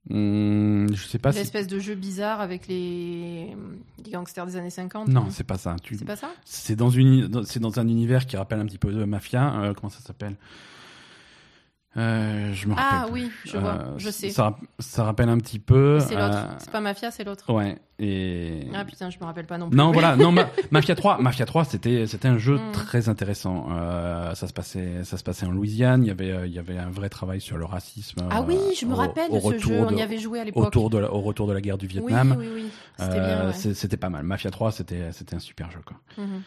Hum, je sais pas si... L'espèce de jeu bizarre avec les, les gangsters des années 50 Non, hein. c'est pas ça. Tu... c'est pas ça? C'est dans, une... dans- c'est dans un univers qui rappelle un petit peu de Mafia. Euh, comment ça s'appelle? Euh, Je me rappelle. Ah oui, je vois, Euh, je sais. Ça, ça rappelle un petit peu. C'est l'autre. euh, C'est pas Mafia, c'est l'autre. Ouais. Et... Ah putain, je me rappelle pas non plus. Non, voilà, non, Ma- Mafia 3, Mafia 3, c'était c'était un jeu Mm. très intéressant. Ça se passait ça se passait en Louisiane. Il y avait il y avait un vrai travail sur le racisme. Ah oui, je me euh, au- rappelle au de ce jeu, on y avait joué à l'époque. la- au retour de la guerre du Vietnam. oui, oui. C'était bien. ouais. c'est- C'était pas mal. Mafia 3, c'était c'était un super jeu quoi. Mhm.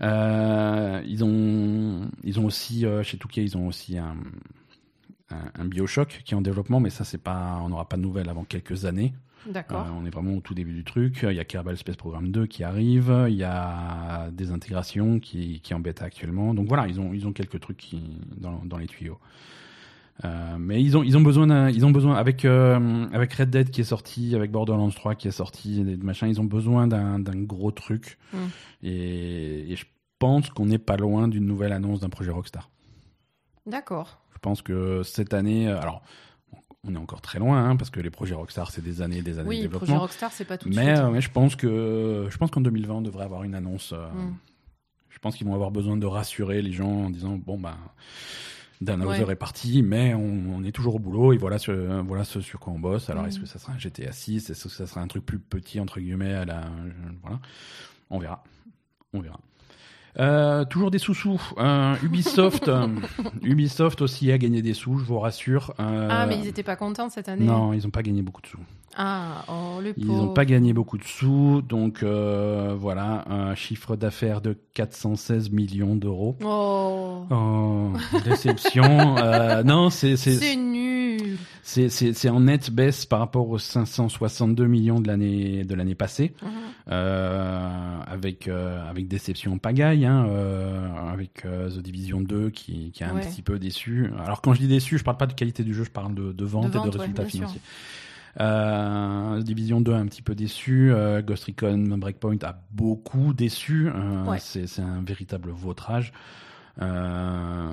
Euh, ils ont, ils ont aussi euh, chez Touquet, ils ont aussi un, un, un, Bioshock qui est en développement, mais ça c'est pas, on n'aura pas de nouvelles avant quelques années. D'accord. Euh, on est vraiment au tout début du truc. Il y a Kerbal Space Program 2 qui arrive. Il y a des intégrations qui, qui embêtent actuellement. Donc voilà, ils ont, ils ont quelques trucs qui, dans, dans les tuyaux. Euh, mais ils ont, ils ont besoin ils ont besoin avec euh, avec Red Dead qui est sorti, avec Borderlands 3 qui est sorti, des machins, ils ont besoin d'un d'un gros truc. Mm. Et, et je pense qu'on n'est pas loin d'une nouvelle annonce d'un projet Rockstar. D'accord. Je pense que cette année, euh, alors on est encore très loin hein, parce que les projets Rockstar c'est des années, des années Oui, de le projet développement. Rockstar, c'est pas tout de Mais, suite. euh, mais je pense que je pense qu'en 2020 on devrait avoir une annonce. euh, Mm. Je pense qu'ils vont avoir besoin de rassurer les gens en disant bon ben Dan Ouais. Hauser est parti, mais on, on est toujours au boulot et voilà ce, voilà ce sur quoi on bosse. Alors Mm. est-ce que ça sera un GTA 6 Est-ce que ça sera un truc plus petit entre guillemets à la voilà On verra, on verra. Euh, toujours des sous-sous. Euh, Ubisoft, euh, Ubisoft aussi a gagné des sous, je vous rassure. Euh, Ah, mais ils étaient pas contents cette année. non, ils n'ont pas gagné beaucoup de sous. Ah, oh, le Ils n'ont pas gagné beaucoup de sous, donc voilà, un chiffre d'affaires de 416 millions d'euros. Oh, Oh, déception. Non, c'est c'est c'est nul. C'est c'est c'est en nette baisse par rapport aux 562 millions de l'année de l'année passée, Mhm. euh, avec euh, avec déception en pagaille, hein, euh, avec euh, The Division 2 qui qui a un Ouais. petit peu déçu. Alors quand je dis déçu, je parle pas de qualité du jeu, je parle de, de vente De et de résultats financiers. Euh, Division 2 un petit peu déçu, euh, Ghost Recon Breakpoint a beaucoup déçu, euh, Ouais. c'est c'est un véritable vautrage. Euh,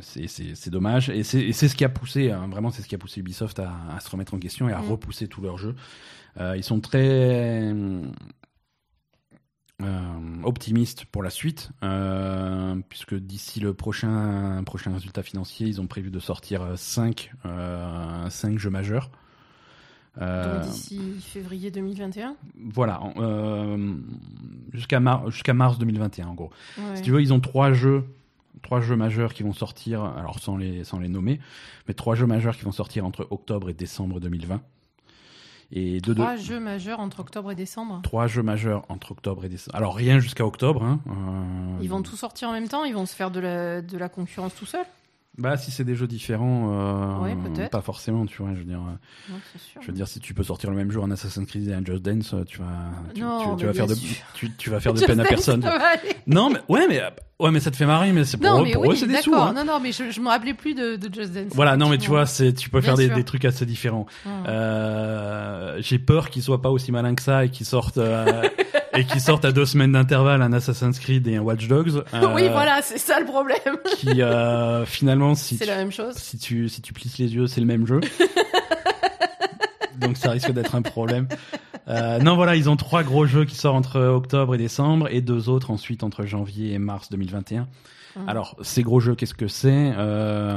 c'est- dommage et c'est ce qui a poussé hein, vraiment c'est ce qui a poussé Ubisoft à, à se remettre en question et à Mm. repousser tous leurs jeux. Euh, ils sont très euh, optimistes pour la suite euh, puisque d'ici le prochain prochain résultat financier ils ont prévu de sortir 5 cinq jeux majeurs. Euh, d'ici février 2021. voilà, euh, jusqu'à mar- jusqu'à mars 2021 en gros. Ouais. Si tu veux, ils ont trois jeux, trois jeux majeurs qui vont sortir, alors sans les, sans les nommer, mais trois jeux majeurs qui vont sortir entre octobre et décembre 2020. Et deux, Trois deux- jeux majeurs entre octobre et décembre. trois jeux majeurs entre octobre et décembre. Alors rien jusqu'à octobre. Hein. euh, Ils vont tous sortir en même temps? Ils vont se faire de la, de la concurrence tout seuls? Bah si c'est des jeux différents, euh, Ouais, peut-être. pas forcément, tu vois. Je veux dire, euh, Non, c'est sûr. je veux dire, si tu peux sortir le même jour en Assassin's Creed et un Just Dance, euh, tu vas, tu, Non, tu- tu mais vas faire de, tu, tu vas faire de peine à personne. Non, mais ouais, mais ouais, mais ça te fait marrer, mais c'est pour Non, eux, mais pour oui, eux, c'est des sous. hein. Non, non, mais je, je me rappelais plus de, de Just Dance. Voilà, non, mais tu vois, c'est, tu peux Bien faire des, des trucs assez différents. Hum. Euh, j'ai peur qu'ils soient pas aussi malins que ça et qu'ils sortent euh, et qu'ils sortent à deux semaines d'intervalle un Assassin's Creed et un Watch Dogs. euh, oui, voilà, c'est ça le problème. Qui euh, finalement, si C'est tu, la même chose. si tu si tu plisses les yeux, c'est le même jeu. Donc ça risque d'être un problème. Euh, non, voilà, ils ont trois gros jeux qui sortent entre octobre et décembre et deux autres ensuite entre janvier et mars 2021. Hum. Alors, ces gros jeux, qu'est-ce que c'est? Euh,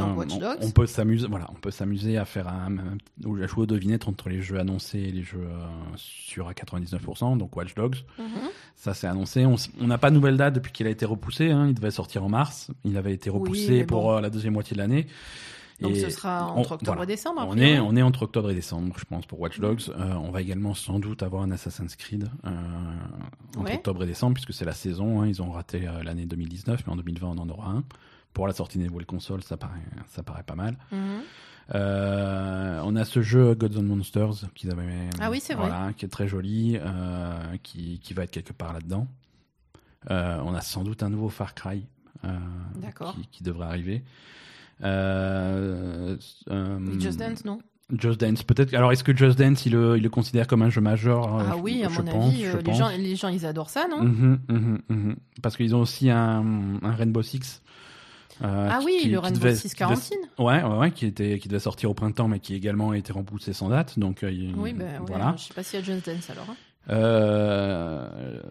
on, peut s'amuser, voilà, on peut s'amuser à faire un, ou à jouer aux devinettes entre les jeux annoncés et les jeux euh, sûrs à 99%. Donc Watch Dogs, Mhm. ça c'est annoncé. On n'a pas de nouvelle date depuis qu'il a été repoussé. Hein. Il devait sortir en mars. Il avait été repoussé pour bon. euh, la deuxième moitié de l'année. Donc Et ce sera on- entre octobre voilà. et décembre. On est, on est entre octobre et décembre, je pense, pour Watch Dogs. Euh, on va également sans doute avoir un Assassin's Creed euh, entre Ouais. octobre et décembre, puisque c'est la saison. hein. Ils ont raté euh, l'année 2019, mais en 2020, on en aura un. Pour la sortie des nouvelles consoles, ça paraît, ça paraît pas mal. Mhm. Euh, on a ce jeu Gods and Monsters qu'ils avaient, Ah oui, c'est vrai. qui est très joli, qui, qui va être quelque part là-dedans. On a sans doute un nouveau Far Cry qui devrait arriver. Euh, euh, Just Dance, non? Just Dance, peut-être. Alors, est-ce que Just Dance, il le, il le considère comme un jeu majeur euh, Ah je- oui, à je mon pense, avis, je euh, les, pense. gens, les gens, ils adorent ça, non? Mhm, mhm, mhm. Parce qu'ils ont aussi un, un Rainbow Six. euh, Ah oui, qui- le Rainbow Six Quarantine. Ouais, ouais, ouais, qui était, qui devait sortir au printemps, mais qui également a été repoussé sans date. Donc, euh, Oui, ben ouais, voilà. je sais pas s'il y a Just Dance alors. hein. Euh,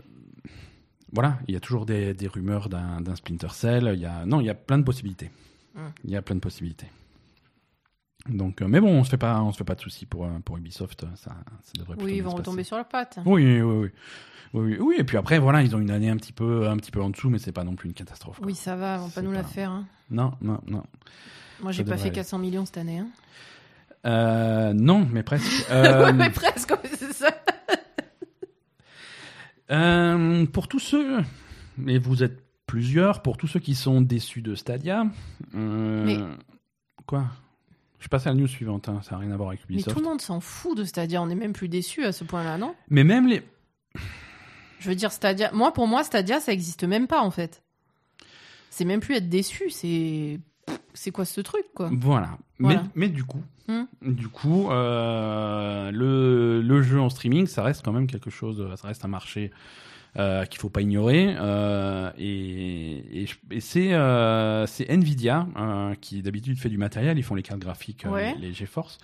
voilà, il y a toujours des, des rumeurs d'un d'un Splinter Cell. Il y a, non, il y a plein de possibilités. Hum. Il y a plein de possibilités. Donc, euh, mais bon, on se fait pas, on se fait pas de soucis pour euh, pour Ubisoft. Ça, ça devrait Oui, ils vont retomber sur leurs pattes. Oui, oui, oui, oui. Et puis après, voilà, ils ont une année un petit peu, un petit peu en dessous, mais c'est pas non plus une catastrophe. Oui, ça va, ils vont pas nous la faire. hein. Non, non, non. Moi, j'ai pas fait aller. 400 millions cette année. Hein. Euh, non, mais presque. Euh, mais presque, c'est ça. Euh, pour tous ceux, mais vous êtes plusieurs. Pour tous ceux qui sont déçus de Stadia, euh, Mais- quoi? Je passe à la news suivante. hein, ça n'a rien à voir avec Mais Ubisoft. tout le monde s'en fout de Stadia. On est même plus déçus à ce point-là, non? Mais même les, Je veux dire, Stadia. Moi, pour moi, Stadia, ça existe même pas, en fait. C'est même plus être déçu. C'est. C'est quoi ce truc, quoi? Voilà. Voilà. Mais, mais du coup, Hmm. du coup, euh, le, le jeu en streaming, ça reste quand même quelque chose. Ça reste un marché euh, qu'il faut pas ignorer. euh, et et, je- et c'est euh, c'est Nvidia euh, qui d'habitude fait du matériel. Ils font les cartes graphiques, Ouais. les, les GeForce.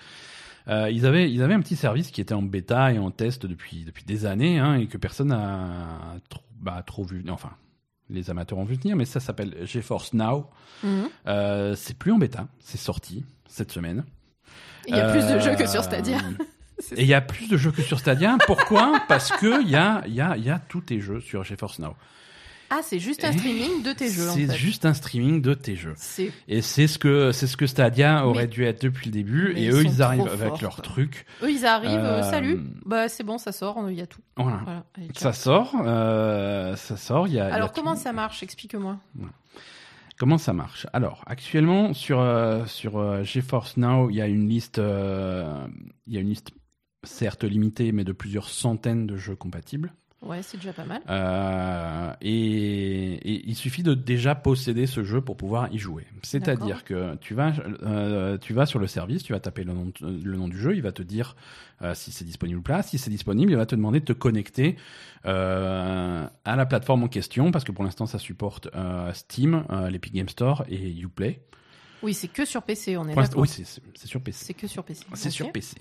Ils avaient ils avaient un petit service qui était en bêta et en test depuis depuis des années hein, et que personne n'a trop, bah, trop vu. Enfin. Les amateurs ont vu venir, mais ça s'appelle GeForce Now. Mhm. C'est plus en bêta, c'est sorti cette semaine. Il y a plus de jeux que sur Stadia. Et il y a plus de jeux que sur Stadia. Pourquoi? Parce que il y a, y, a, y a tous tes jeux sur GeForce Now. Ah, c'est juste un streaming de tes jeux, en C'est fait. juste un streaming de tes jeux. Et c'est ce que c'est ce que Stadia aurait Mais- dû être depuis le début. Et ils eux, ils arrivent avec forts, leur truc. Eux, ils arrivent, euh, Euh, salut. Bah, c'est bon, ça sort, il y a tout. Voilà. Voilà. Allez, ciao. Ça sort, euh, ça sort. Il y a, il y a Alors, comment tout. ça marche? Explique-moi. Comment ça marche? Alors, actuellement, sur, euh, sur euh, GeForce Now, il y a une liste, euh, il y a une liste certes limitée, mais de plusieurs centaines de jeux compatibles. Ouais, c'est déjà pas mal. Euh, et, et il suffit de déjà posséder ce jeu pour pouvoir y jouer. C'est-à-dire que tu vas, euh, tu vas sur le service, tu vas taper le nom, le nom du jeu, il va te dire euh, si c'est disponible ou pas. Si c'est disponible, il va te demander de te connecter à la plateforme en question, parce que pour l'instant ça supporte Steam, l'Epic Game Store et Uplay. Oui, c'est que sur PC, on est d'accord. oui, c'est- sur PC. C'est que sur PC. C'est sur PC.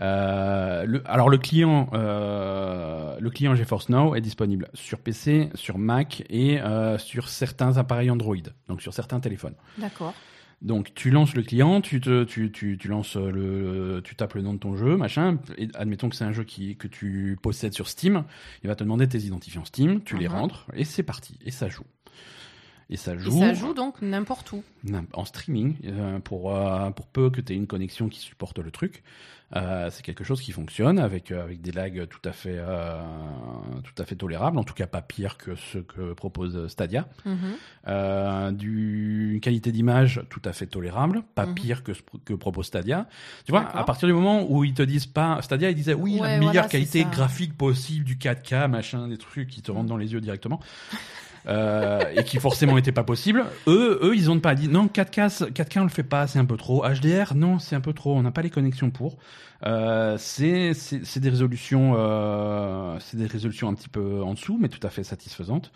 Euh, le, alors le client, euh, le client GeForce Now est disponible sur PC, sur Mac et euh, sur certains appareils Android, donc sur certains téléphones. D'accord. Donc tu lances le client, tu te, tu, tu, tu lances le, tu tapes le nom de ton jeu, machin. Et admettons que c'est un jeu qui que tu possèdes sur Steam, il va te demander tes identifiants Steam, tu les Mhm. rentres et c'est parti et ça joue. Et ça Et joue. ça joue donc n'importe où. En streaming euh, pour euh, pour peu que tu aies une connexion qui supporte le truc Euh, c'est quelque chose qui fonctionne avec euh, avec des lags tout à fait euh, tout à fait tolérables en tout cas pas pire que ce que propose Stadia Mhm. du une qualité d'image tout à fait tolérable pas Mhm. pire que ce que propose Stadia tu vois à partir du moment où ils te disent pas Stadia ils disaient oui Ouais, la meilleure qualité graphique possible du 4K machin des trucs qui te rentrent Mhm. dans les yeux directement euh, et qui forcément n'était pas possible. Eux, eux, ils ont pas dit non 4K, 4K on le fait pas, c'est un peu trop. HDR, non, c'est un peu trop, on n'a pas les connexions pour. Euh, c'est des résolutions, euh, c'est des résolutions un petit peu en dessous, mais tout à fait satisfaisantes.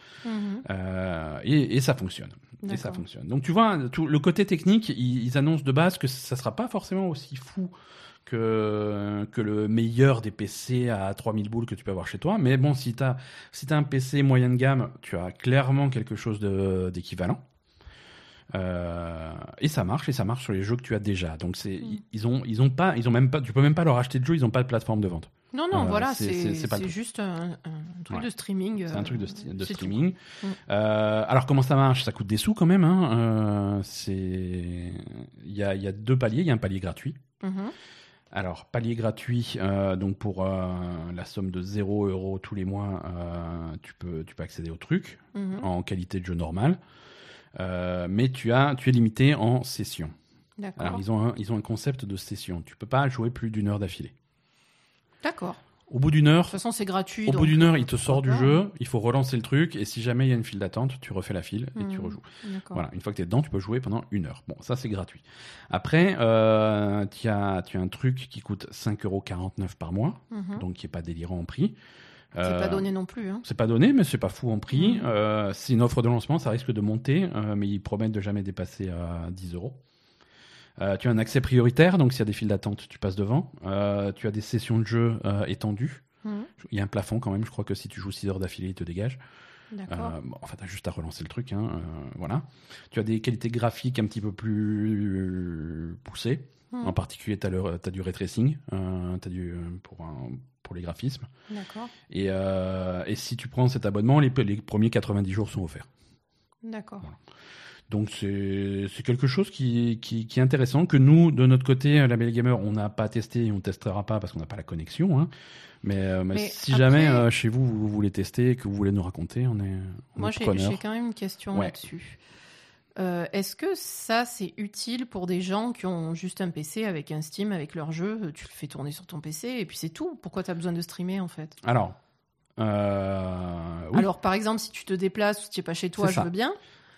Euh, et, et ça fonctionne. Et ça fonctionne. Donc tu vois, tout, le côté technique, ils, ils annoncent de base que ça sera pas forcément aussi fou que, que le meilleur des PC à 3000 boules que tu peux avoir chez toi. Mais bon, si tu as, si un PC moyen de gamme, tu as clairement quelque chose d'équivalent. Euh, et ça marche, et ça marche sur les jeux que tu as déjà. Donc c'est, Mm. ils ont, ils ont pas, ils ont même pas, tu peux même pas leur acheter de jeu, ils ont pas de plateforme de vente. Non, non, Euh, voilà, c'est- juste un, un truc Ouais. de streaming. C'est un euh, truc de, tout. streaming. Mm. Euh, alors comment ça marche? Ça coûte des sous quand même. Hein. Euh, c'est, il y a, y a deux paliers. Il y a un palier gratuit. Mhm. Alors, palier gratuit, euh, donc pour euh, la somme de 0 euros tous les mois, euh, tu, peux, tu peux accéder au truc Mhm. en qualité de jeu normal. Mais tu, as, tu es limité en session. Alors, ils ont, un, ils ont un concept de session. Tu peux pas jouer plus d'une heure d'affilée. D'accord. Au bout d'une De heure, toute façon, c'est gratuit. au donc, bout d'une heure, euh, il te sort du jeu, il faut relancer le truc, et si jamais il y a une file d'attente, tu refais la file et tu Mhm. rejoues. Voilà, une fois que tu es dedans, tu peux jouer pendant une heure. Bon, ça c'est gratuit. Après, euh, tu as, as un truc qui coûte 5,49€ par mois, Mhm. donc qui est pas délirant en prix. C'est Euh, pas donné non plus. Hein. C'est pas donné, mais c'est pas fou en prix. Mhm. Euh, c'est une offre de lancement, ça risque de monter, euh, mais ils promettent de jamais dépasser euh, 10 euros. Euh, tu as un accès prioritaire, donc s'il y a des files d'attente, tu passes devant. Euh, tu as des sessions de jeu euh, étendues. Mhm. Il y a un plafond quand même, je crois que si tu joues 6 heures d'affilée, il te dégage. Euh, bon, enfin, t'as juste à relancer le truc, hein, euh, voilà. Tu as des qualités graphiques un petit peu plus poussées. Mhm. En particulier, tu as, du ray tracing euh, t'as du, pour, un- pour les graphismes. D'accord. Et, et si tu prends cet abonnement, les, les premiers 90 jours sont offerts. D'accord. Donc c'est quelque chose qui, qui, qui est intéressant que nous de notre côté la Belle Gamer on n'a pas testé et on testera pas parce qu'on n'a pas la connexion. Hein. Mais, euh, mais Mais si après- jamais euh, chez vous vous voulez tester et que vous voulez nous raconter, on est on Moi, j'ai quand même une question Ouais. là-dessus. Euh, Est-ce que ça, c'est utile pour des gens qui ont juste un PC avec un Steam, avec leur jeu euh, Tu le fais tourner sur ton PC et puis c'est tout? Pourquoi tu as besoin de streamer en fait? Alors euh, oui, Alors, par exemple, si tu te déplaces ou si tu n'es pas chez toi, je ça. veux bien.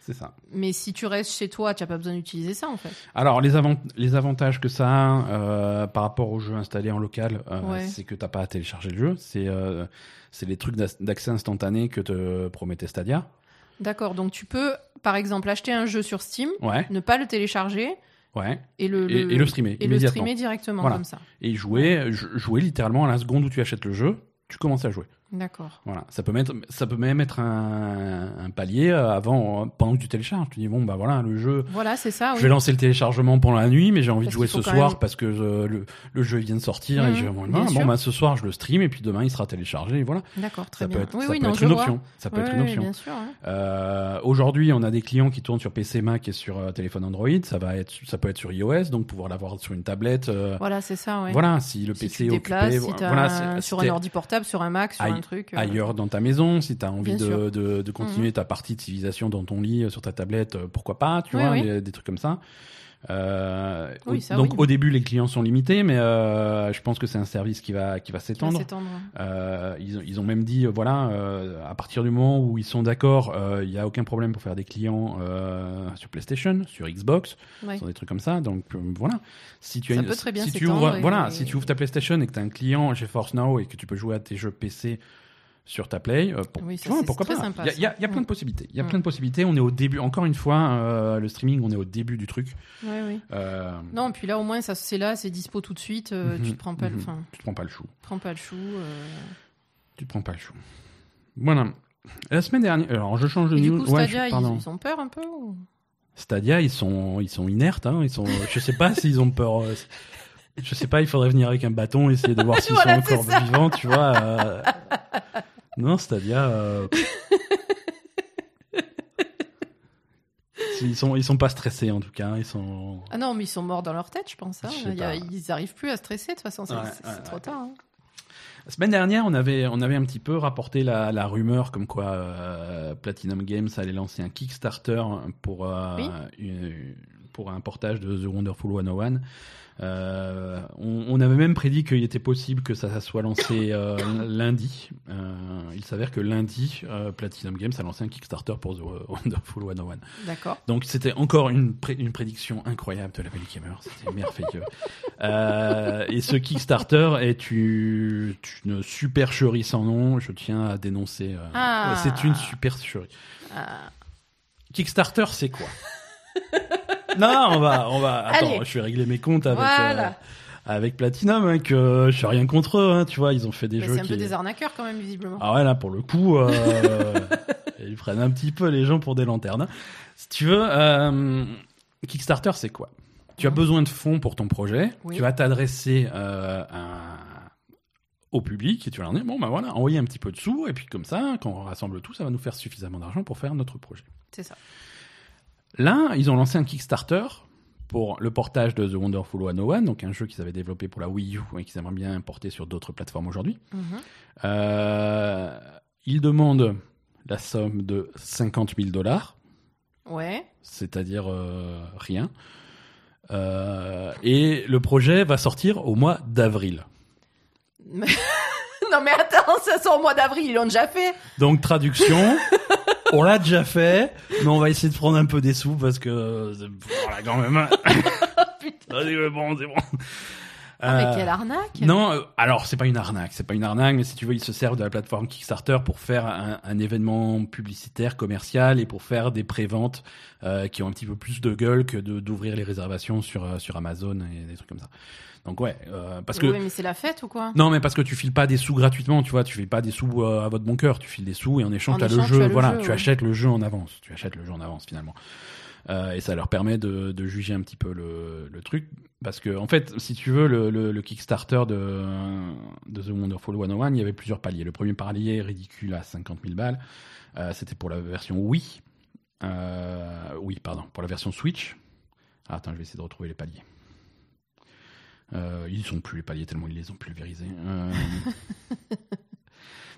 C'est ça. Mais si tu restes chez toi, tu n'as pas besoin d'utiliser ça en fait. Alors les, avant- les avantages que ça a euh, par rapport aux jeux installés en local, euh, Ouais. c'est que t'as pas à télécharger le jeu. C'est euh, les trucs d'ac- d'accès instantané que te promettait Stadia. D'accord, donc tu peux, par exemple, acheter un jeu sur Steam, Ouais, ne pas le télécharger ouais. et le, Et, et le streamer et le immédiatement. streamer directement Voilà. comme ça. Et jouer, jou- jouer littéralement à la seconde où tu achètes le jeu, tu commences à jouer. D'accord. Voilà, ça peut mettre, ça peut même être un, un palier euh, avant, euh, pendant que tu télécharges. Tu dis bon bah voilà le jeu, Voilà, c'est ça. je oui. vais lancer le téléchargement pendant la nuit, mais j'ai envie Parce de jouer ce soir même- parce que euh, le, le jeu vient de sortir et Mhm, je vais bon, bon bah ce soir je le stream et puis demain il sera téléchargé et voilà. D'accord, très ça bien. peut être, oui, ça oui, peut non, être une vois. option. Ça peut être une option. bien sûr. hein. Euh, Aujourd'hui, on a des clients qui tournent sur PC, Mac et sur euh, téléphone Android. Ça va être, ça peut être sur iOS, donc pouvoir l'avoir sur une tablette. Voilà, c'est ça. Ouais. Voilà, si le Si PC est occupé, voilà, sur un ordi portable, sur un Mac, sur un truc. euh, ailleurs dans ta maison, si tu as envie de. Mhm. de, de continuer ta partie de civilisation dans ton lit, euh, sur ta tablette, euh, pourquoi pas, tu Oui, vois, oui. des, des trucs comme ça. Euh, Oui, au- ça, donc oui. au début, les clients sont limités, mais euh, je pense que c'est un service qui va, qui va s'étendre. Euh, ils, ont- ils ont même dit, voilà, à partir du moment où ils sont d'accord, il n'y a aucun problème pour faire des clients sur PlayStation, sur Xbox, Ouais. sur des trucs comme ça. Donc voilà, si tu as une- si tu ouvres, et- voilà, si tu ouvres ta PlayStation et que tu as un client GeForce Now et que tu peux jouer à tes jeux PC sur ta Play, euh, pour- Oui, tu ça, vois, pourquoi pas Il y a, y y plein Mm. de possibilités. Il y a Mm. plein de possibilités. On est au début. Encore une fois, euh, le streaming, on est au début du truc. Oui, oui. Euh, Non, puis là, au moins, ça c'est là, c'est dispo tout de suite. Mhm, Tu te prends pas, le- mhm. tu te prends pas le chou. prends pas le chou. Tu te prends pas le chou. Voilà. La semaine dernière, alors je change de Et du news. coup, Ouais, Stadia, je- ils, ils ont peur un peu ou- Stadia, ils sont, ils sont inertes. Hein, ils sont, je sais pas s'ils ont peur. Je sais pas. Il faudrait venir avec un bâton, essayer de voir s'ils Voilà, sont encore vivants, tu vois. Non, Stadia. euh, Ils sont, ils sont pas stressés en tout cas. Ils sont. Ah non, mais ils sont morts dans leur tête, je pense. hein. Je a- ils arrivent plus à stresser, de toute façon, c'est Ouais, c'est- ouais, c'est ouais. trop tard. hein. La semaine dernière, on avait, on avait un petit peu rapporté la, la rumeur comme quoi euh, Platinum Games allait lancer un Kickstarter pour, euh, Oui. une- pour un portage de The Wonderful 101. Euh, on, on avait même prédit qu'il était possible que ça soit lancé euh, lundi. Euh, il s'avère que lundi, euh, Platinum Games a lancé un Kickstarter pour The Wonderful 101. D'accord. Donc c'était encore une, pré- une prédiction incroyable de la Belle Gamer, c'était merveilleux. Et ce Kickstarter est une, une supercherie sans nom, je tiens à dénoncer. Ah. C'est une supercherie. Ah, Kickstarter, c'est quoi? Non, on va, on va. Attends, Allez. je vais régler mes comptes avec. Voilà. euh, avec Platinum, hein, que je suis rien contre eux, hein, tu vois, ils ont fait des mais jeux c'est un qui. peu des arnaqueurs quand même, visiblement. Ah ouais, là, pour le coup, euh, ils prennent un petit peu les gens pour des lanternes. hein. Si tu veux, euh, Kickstarter, c'est quoi? Tu as besoin de fonds pour ton projet, Oui. tu vas t'adresser euh, au public et tu vas leur dire, bon, ben voilà, envoyez un petit peu de sous, et puis comme ça, quand on rassemble tout, ça va nous faire suffisamment d'argent pour faire notre projet. C'est ça. Là, ils ont lancé un Kickstarter pour le portage de The Wonderful 101, donc un jeu qu'ils avaient développé pour la Wii U et qu'ils aimeraient bien porter sur d'autres plateformes aujourd'hui. Mhm. Euh, il demande la somme de 50 000 dollars, Ouais. c'est-à-dire euh, rien. Euh, et le projet va sortir au mois d'avril. non mais attends, ça sort au mois d'avril, ils l'ont déjà fait. Donc traduction, on l'a déjà fait, mais on va essayer de prendre un peu des sous parce que voilà quand même. Putain. C'est bon, c'est bon. Ah, mais Euh, quelle arnaque Non, euh, alors c'est pas une arnaque, c'est pas une arnaque, mais si tu veux, ils se servent de la plateforme Kickstarter pour faire un, un événement publicitaire, commercial, et pour faire des préventes euh, qui ont un petit peu plus de gueule que d'ouvrir les réservations sur sur Amazon et des trucs comme ça. Donc ouais, euh, parce que Oui, mais c'est la fête ou quoi? Non, mais parce que tu files pas des sous gratuitement, tu vois, tu files pas des sous euh, à votre bon cœur, tu files des sous et en échange En t'as le échange, jeu, tu as le voilà, jeu, tu ouais. achètes le jeu en avance, tu achètes le jeu en avance finalement. Euh, et ça leur permet de, de juger un petit peu le, le truc. Parce que, en fait, si tu veux, le, le, Kickstarter de, de The Wonderful 101, il y avait plusieurs paliers. Le premier palier, ridicule à 50 000 balles, euh, c'était pour la version Wii. Euh, oui, pardon, pour la version Switch. Ah, attends, je vais essayer de retrouver les paliers. Euh, ils sont plus les paliers tellement ils les ont pulvérisés. Euh...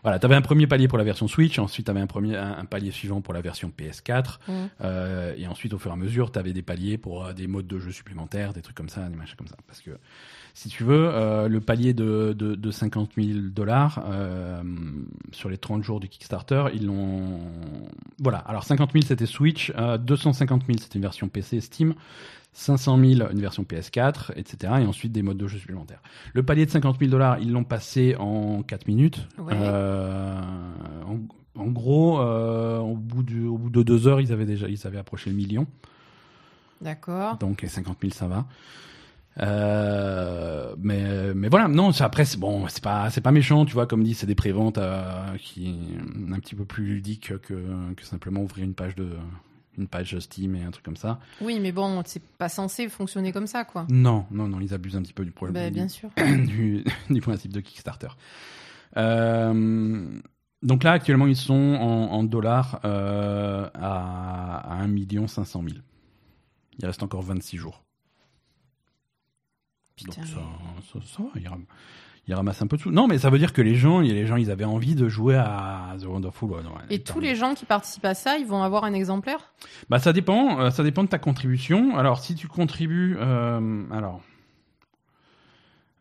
voilà, tu avais un premier palier pour la version Switch, ensuite tu avais un, premier, un, palier suivant pour la version PS4, Mm. euh, et ensuite au fur et à mesure, tu avais des paliers pour euh, des modes de jeu supplémentaires, des trucs comme ça, des machins comme ça. Parce que si tu veux, euh, le palier de, de, de 50 000 dollars euh, sur les 30 jours du Kickstarter, ils l'ont. Voilà, alors 50 000 c'était Switch, euh, 250 000 c'était une version PC Steam. 500 000 une version PS4, etc. Et ensuite des modes de jeu supplémentaires. Le palier de 50 000 dollars, ils l'ont passé en 4 minutes. Ouais. Euh, en, en gros, euh, au, bout du, au bout de deux heures, ils avaient déjà ils avaient approché le million. D'accord. Donc les 50 000, ça va. Euh, mais mais voilà non après c'est bon c'est pas c'est pas méchant tu vois comme dit c'est des préventes qui un petit peu plus ludiques que que simplement ouvrir une page de une page Steam et un truc comme ça Oui, mais bon, c'est pas censé fonctionner comme ça, quoi. non non non ils abusent un petit peu du problème Bah, du- bien sûr. du, du principe de Kickstarter. Euh, donc là, actuellement, ils sont en, en dollars euh, à, à 1 500 000. Il reste encore 26 jours. Putain, donc ça, ça, ça ils, ram- ils ramassent un peu de sous. Non, mais ça veut dire que les gens, les gens, ils avaient envie de jouer à The Wonderful. non, ouais, Et tous les gens qui participent à ça, ils vont avoir un exemplaire? Bah ça dépend, euh, ça dépend de ta contribution. Alors si tu contribues, euh, alors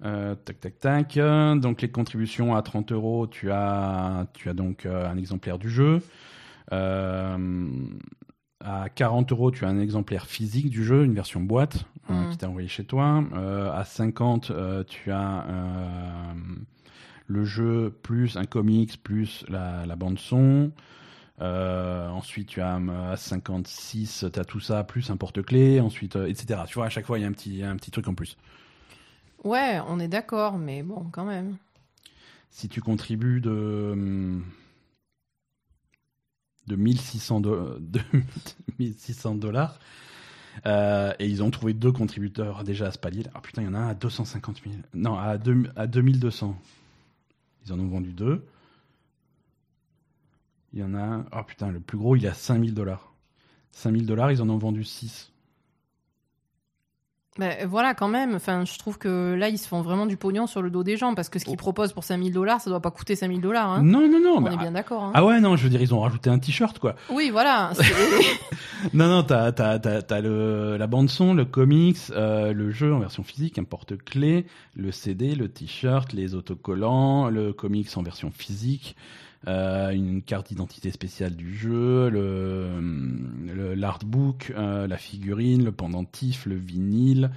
euh, tac tac tac, donc les contributions à 30 euros, tu as tu as donc un exemplaire du jeu. À 40 euros, tu as un exemplaire physique du jeu, une version boîte euh, Mm. qui t'est envoyé chez toi. Euh, à 50, euh, tu as le jeu plus un comics plus la, la bande son. Ensuite, tu as à 56, tu as tout ça, plus un porte-clés, ensuite, etc. Tu vois, à chaque fois, il y a un petit, un petit truc en plus. Ouais, on est d'accord, mais bon, quand même. Si tu contribues de, hum, de 1600, do- de 1600 dollars, euh, et ils ont trouvé deux contributeurs déjà à ce palier. Ah putain, il y en a un à 250 000. Non, à, deux- à 2200. Ils en ont vendu deux. Il y en a un. Oh putain, le plus gros, il est à 5000 dollars. 5000 dollars, ils en ont vendu 6. Mais voilà, quand même. Enfin, je trouve que là, ils se font vraiment du pognon sur le dos des gens parce que ce qu'ils Oh. proposent pour 5000 dollars, ça doit pas coûter 5000 dollars. Hein. Non, non, non. On bah, est bien d'accord. Hein. ah ouais, non, je veux dire, ils ont rajouté un t-shirt, quoi. Oui, voilà. Non, non, t'as, t'as, t'as, t'as le, la bande-son, le comics, euh, le jeu en version physique, un porte-clés, le CD, le t-shirt, les autocollants, le comics en version physique, euh, une carte d'identité spéciale du jeu, le, l'artbook, euh, la figurine, le pendentif, le vinyle,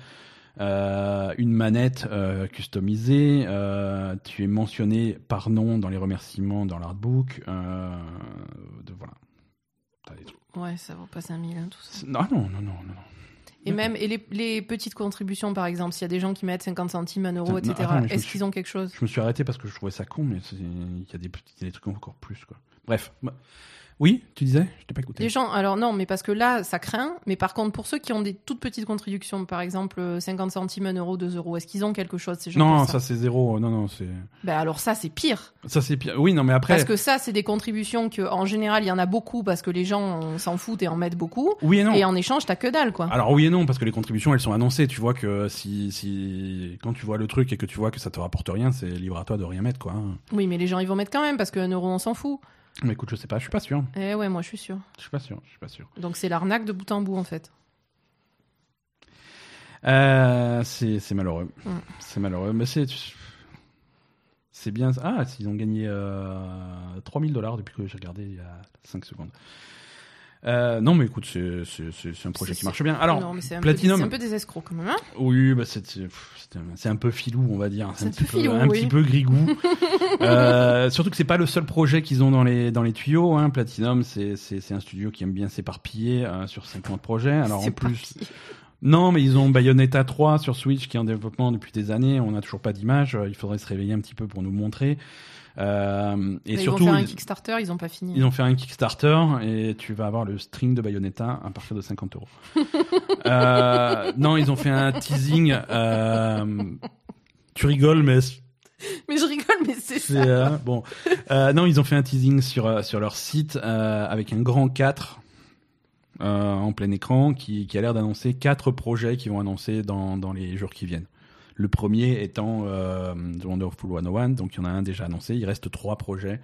euh, une manette euh, customisée. euh, tu es mentionné par nom dans les remerciements dans l'artbook. De, voilà. T'as des trucs. ouais, ça vaut pas 5000, hein, tout ça. Non, non, non, non, non. Et même et les, les petites contributions, par exemple, s'il y a des gens qui mettent 50 centimes, 1 euro, etc., est-ce suis- qu'ils ont quelque chose? Je me suis arrêté parce que je trouvais ça con, mais il y a des y a des trucs encore plus, quoi. Bref. Oui, tu disais Je t'ai pas écouté. Les gens, alors non, mais parce que là, ça craint. Mais par contre, pour ceux qui ont des toutes petites contributions, par exemple euh, 50 centimes, 1 euro, 2 euros, est-ce qu'ils ont quelque chose ces gens Non, ça, c'est zéro. Non, non, c'est. Ben alors ça, c'est pire. Ça c'est pire. Oui, non, mais après. Parce que ça, c'est des contributions que, en général, il y en a beaucoup parce que les gens euh, s'en foutent et en mettent beaucoup. Oui et non. Et en échange, t'as que dalle, quoi. Alors oui et non, parce que les contributions, elles sont annoncées. Tu vois que si, si, quand tu vois le truc et que tu vois que ça te rapporte rien, c'est libre à toi de rien mettre, quoi. Oui, mais les gens, ils vont mettre quand même parce qu'un euro, on s'en fout. Mais écoute, je sais pas, je suis pas sûr. Eh ouais, moi, je suis sûr. Je suis pas sûr, je suis pas sûr. Donc c'est l'arnaque de bout en bout, en fait. Euh, c'est, c'est malheureux. Mm. C'est malheureux, mais c'est. C'est bien. Ah, ils ont gagné euh, 3000 dollars depuis que j'ai regardé il y a 5 secondes. Euh, non, mais écoute, c'est, c'est, c'est, c'est un projet qui marche bien. Alors, non, mais c'est un, peu, Platinum. c'est un peu des escrocs, quand même. Hein Oui, bah c'est c'est- un- peu filou, on va dire. C'est un, petit peu filou, un oui. petit peu grigou. Euh, surtout que c'est pas le seul projet qu'ils ont dans les dans les tuyaux. Hein. Platinum, c'est un studio qui aime bien s'éparpiller euh, sur 50 projets. Alors en plus, non, mais ils ont Bayonetta 3 sur Switch qui est en développement depuis des années. On n'a toujours pas d'image. Il faudrait se réveiller un petit peu pour nous montrer. Euh, et ils surtout, vont faire un Kickstarter, ils ont pas fini. ils ont fait un Kickstarter et tu vas avoir le string de Bayonetta à partir de 50 euros. Euh, non, ils ont fait un teasing. euh, tu rigoles, mais Mais je rigole, mais c'est ça. euh, bon. Euh, non, ils ont fait un teasing sur sur leur site euh, avec un grand 4 euh, en plein écran qui, qui a l'air d'annoncer quatre projets qui vont annoncer dans, dans les jours qui viennent. Le premier étant euh, The Wonderful 101, donc il y en a un déjà annoncé. Il reste trois projets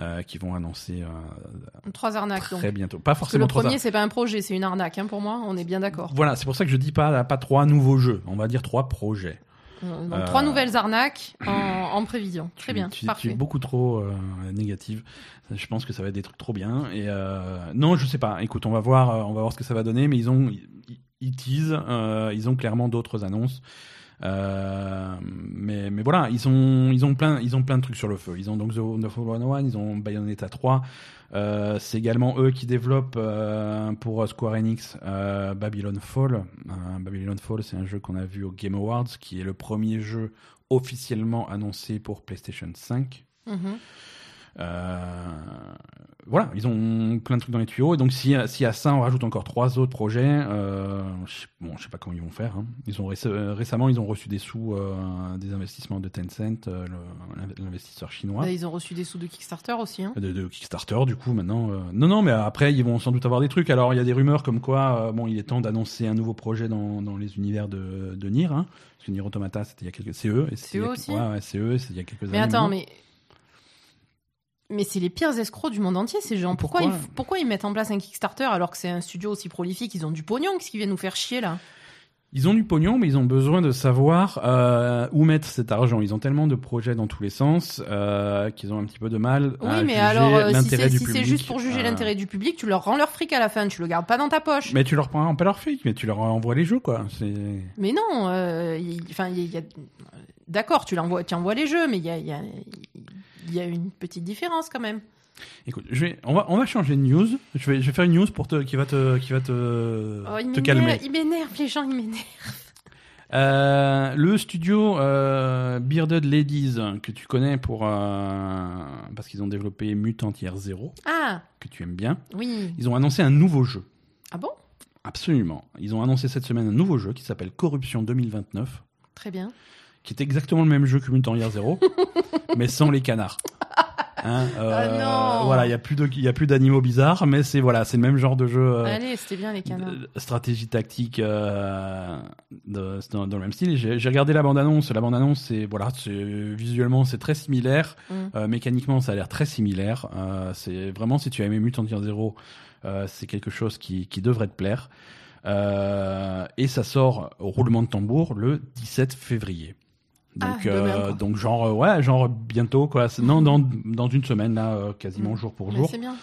euh, qui vont annoncer euh, Trois arnaques, très donc. bientôt. Pas Parce que forcément le premier, c'est pas un projet, c'est une arnaque, hein, pour moi. On est bien d'accord. Voilà, c'est pour ça que je dis pas, pas trois nouveaux jeux. On va dire trois projets. Donc, Euh, Trois nouvelles arnaques en, en prévision. Très Tu- bien, tu, tu parfait. es beaucoup trop euh, négative. Je pense que ça va être des trucs trop bien. Et euh, non, je sais pas. Écoute, on va voir, on va voir ce que ça va donner. Mais ils ont, ils, ils teasent. ils ont clairement d'autres annonces. Euh, mais, mais voilà, ils ont, ils ont plein, ils ont plein de trucs sur le feu. Ils ont donc The Wonderful 101, ils ont Bayonetta 3. Euh, c'est également eux qui développent euh, pour Square Enix Babylon Fall. Babylon Fall, c'est un jeu qu'on a vu au Game Awards, qui est le premier jeu officiellement annoncé pour PlayStation 5. Mhm. Euh, voilà, ils ont plein de trucs dans les tuyaux. Et donc, si, si à ça, on rajoute encore trois autres projets, euh, je, sais- bon, je sais pas comment ils vont faire. hein. Ils ont réce- euh, récemment, ils ont reçu des sous euh, des investissements de Tencent, euh, l'investisseur chinois. Bah, ils ont reçu des sous de Kickstarter aussi. Hein. De, de Kickstarter, du coup, maintenant. Non, non, mais après, ils vont sans doute avoir des trucs. Alors, il y a des rumeurs comme quoi, bon, il est temps d'annoncer un nouveau projet dans, dans les univers de, de Nier. Hein, parce que Nier Automata, c'était il y a quelques. C'est eux. C'est eux aussi Ouais, ouais, c'est eux. Il y a quelques Mais années. attends, maintenant. mais. Mais c'est les pires escrocs du monde entier, ces gens. Pourquoi, Pourquoi ils, pourquoi ils mettent en place un Kickstarter alors que c'est un studio aussi prolifique? Ils ont du pognon, qu'est-ce qu'ils viennent nous faire chier là? Ils ont du pognon, mais ils ont besoin de savoir euh, où mettre cet argent. Ils ont tellement de projets dans tous les sens euh, qu'ils ont un petit peu de mal Oui, à mais juger alors, euh, si l'intérêt c'est du si c'est juste pour juger Euh, l'intérêt du public, tu leur rends leur fric à la fin, tu le gardes pas dans ta poche. Mais, Mais tu leur prends pas leur fric, mais tu leur envoies les jeux, quoi. C'est... non, il- enfin, il y a. D'accord, tu, l'envoies- tu envoies les jeux, mais il y a, il y, a, il y a une petite différence quand même. Écoute, je vais, on va, on va changer de news. Je vais, je vais faire une news pour te, qui va te, qui va te, Oh, il te m'énerve- calmer. Il m'énerve, les gens, ils m'énervent. Euh, le studio euh, Bearded Ladies que tu connais pour euh, parce qu'ils ont développé Mutant Year Zero Ah, que tu aimes bien. oui. Ils ont annoncé un nouveau jeu. Ah bon? Absolument. Ils ont annoncé cette semaine un nouveau jeu qui s'appelle Corruption 2029, Très bien. Qui est exactement le même jeu que Mutant Year Zero, mais sans les canards. Hein, euh, Ah non. Voilà, il y a plus de, il y a plus d'animaux bizarres, mais c'est voilà, c'est le même genre de jeu. euh, Allez, c'était bien les canards. stratégie tactique euh, de- dans, dans le même style. J'ai regardé la bande-annonce. La bande-annonce, c'est voilà, visuellement c'est très similaire. Mm. Euh, mécaniquement, ça a l'air très similaire. Euh, c'est vraiment si tu as aimé Mutant Year Zero, euh, c'est quelque chose qui, qui devrait te plaire. Euh, et ça sort au roulement de tambour le 17 février. Donc, Ah, euh, donc genre euh, ouais, genre bientôt quoi. Non, dans, dans une semaine là, euh, quasiment Mm. jour pour jour. c'est bien.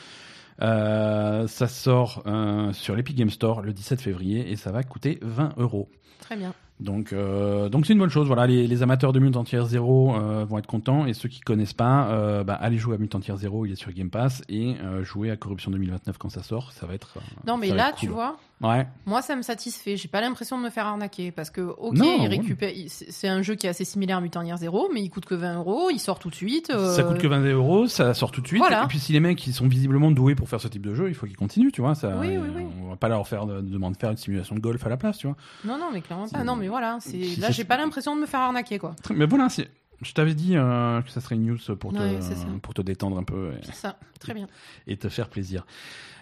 Euh, ça sort euh, sur l'Epic Game Store le 17 février et ça va coûter 20 euros. Très bien. Donc, euh, donc c'est une bonne chose. Voilà, les, les amateurs de Mutant Year Zero vont être contents et ceux qui connaissent pas, bah, allez jouer à Mutant Year Zero, il est sur Game Pass et jouer à Corruption 2029 quand ça sort, ça va être. Non, mais là, tu vois, Ouais. moi, ça me satisfait. J'ai pas l'impression de me faire arnaquer. Parce que, ok, Non, il récupère. C'est un jeu qui est assez similaire à Mutant Year Zero, mais il coûte que 20 euros. Il sort tout de suite. euh, Ça coûte que 20 euros, ça sort tout de suite. Voilà. Et puis si les mecs ils sont visiblement doués pour faire ce type de jeu, il faut qu'ils continuent, tu vois. Ça, Oui, oui, oui. On va pas leur faire de, demander de faire une simulation de golf à la place, tu vois. Non, non, mais clairement pas. Non, mais voilà. Là, j'ai pas l'impression de me faire arnaquer, quoi. Mais voilà, c'est. Je t'avais dit euh, que ça serait une news pour te, Ouais, c'est ça. pour te détendre un peu. et- C'est ça. Très bien. et te faire plaisir.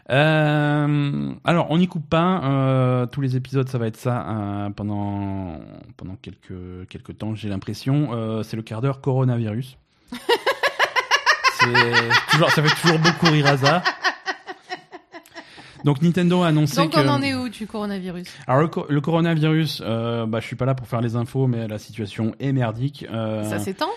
Euh, alors, on n'y coupe pas. euh, tous les épisodes, ça va être ça euh, pendant pendant quelques quelques temps. J'ai l'impression. C'est le quart d'heure coronavirus. Toujours, ça fait toujours beaucoup rire à ça. Donc Nintendo a annoncé Donc, que. on en est où du coronavirus? Alors le, co- le coronavirus, bah, je suis pas là pour faire les infos, mais la situation est merdique. Ça s'étend?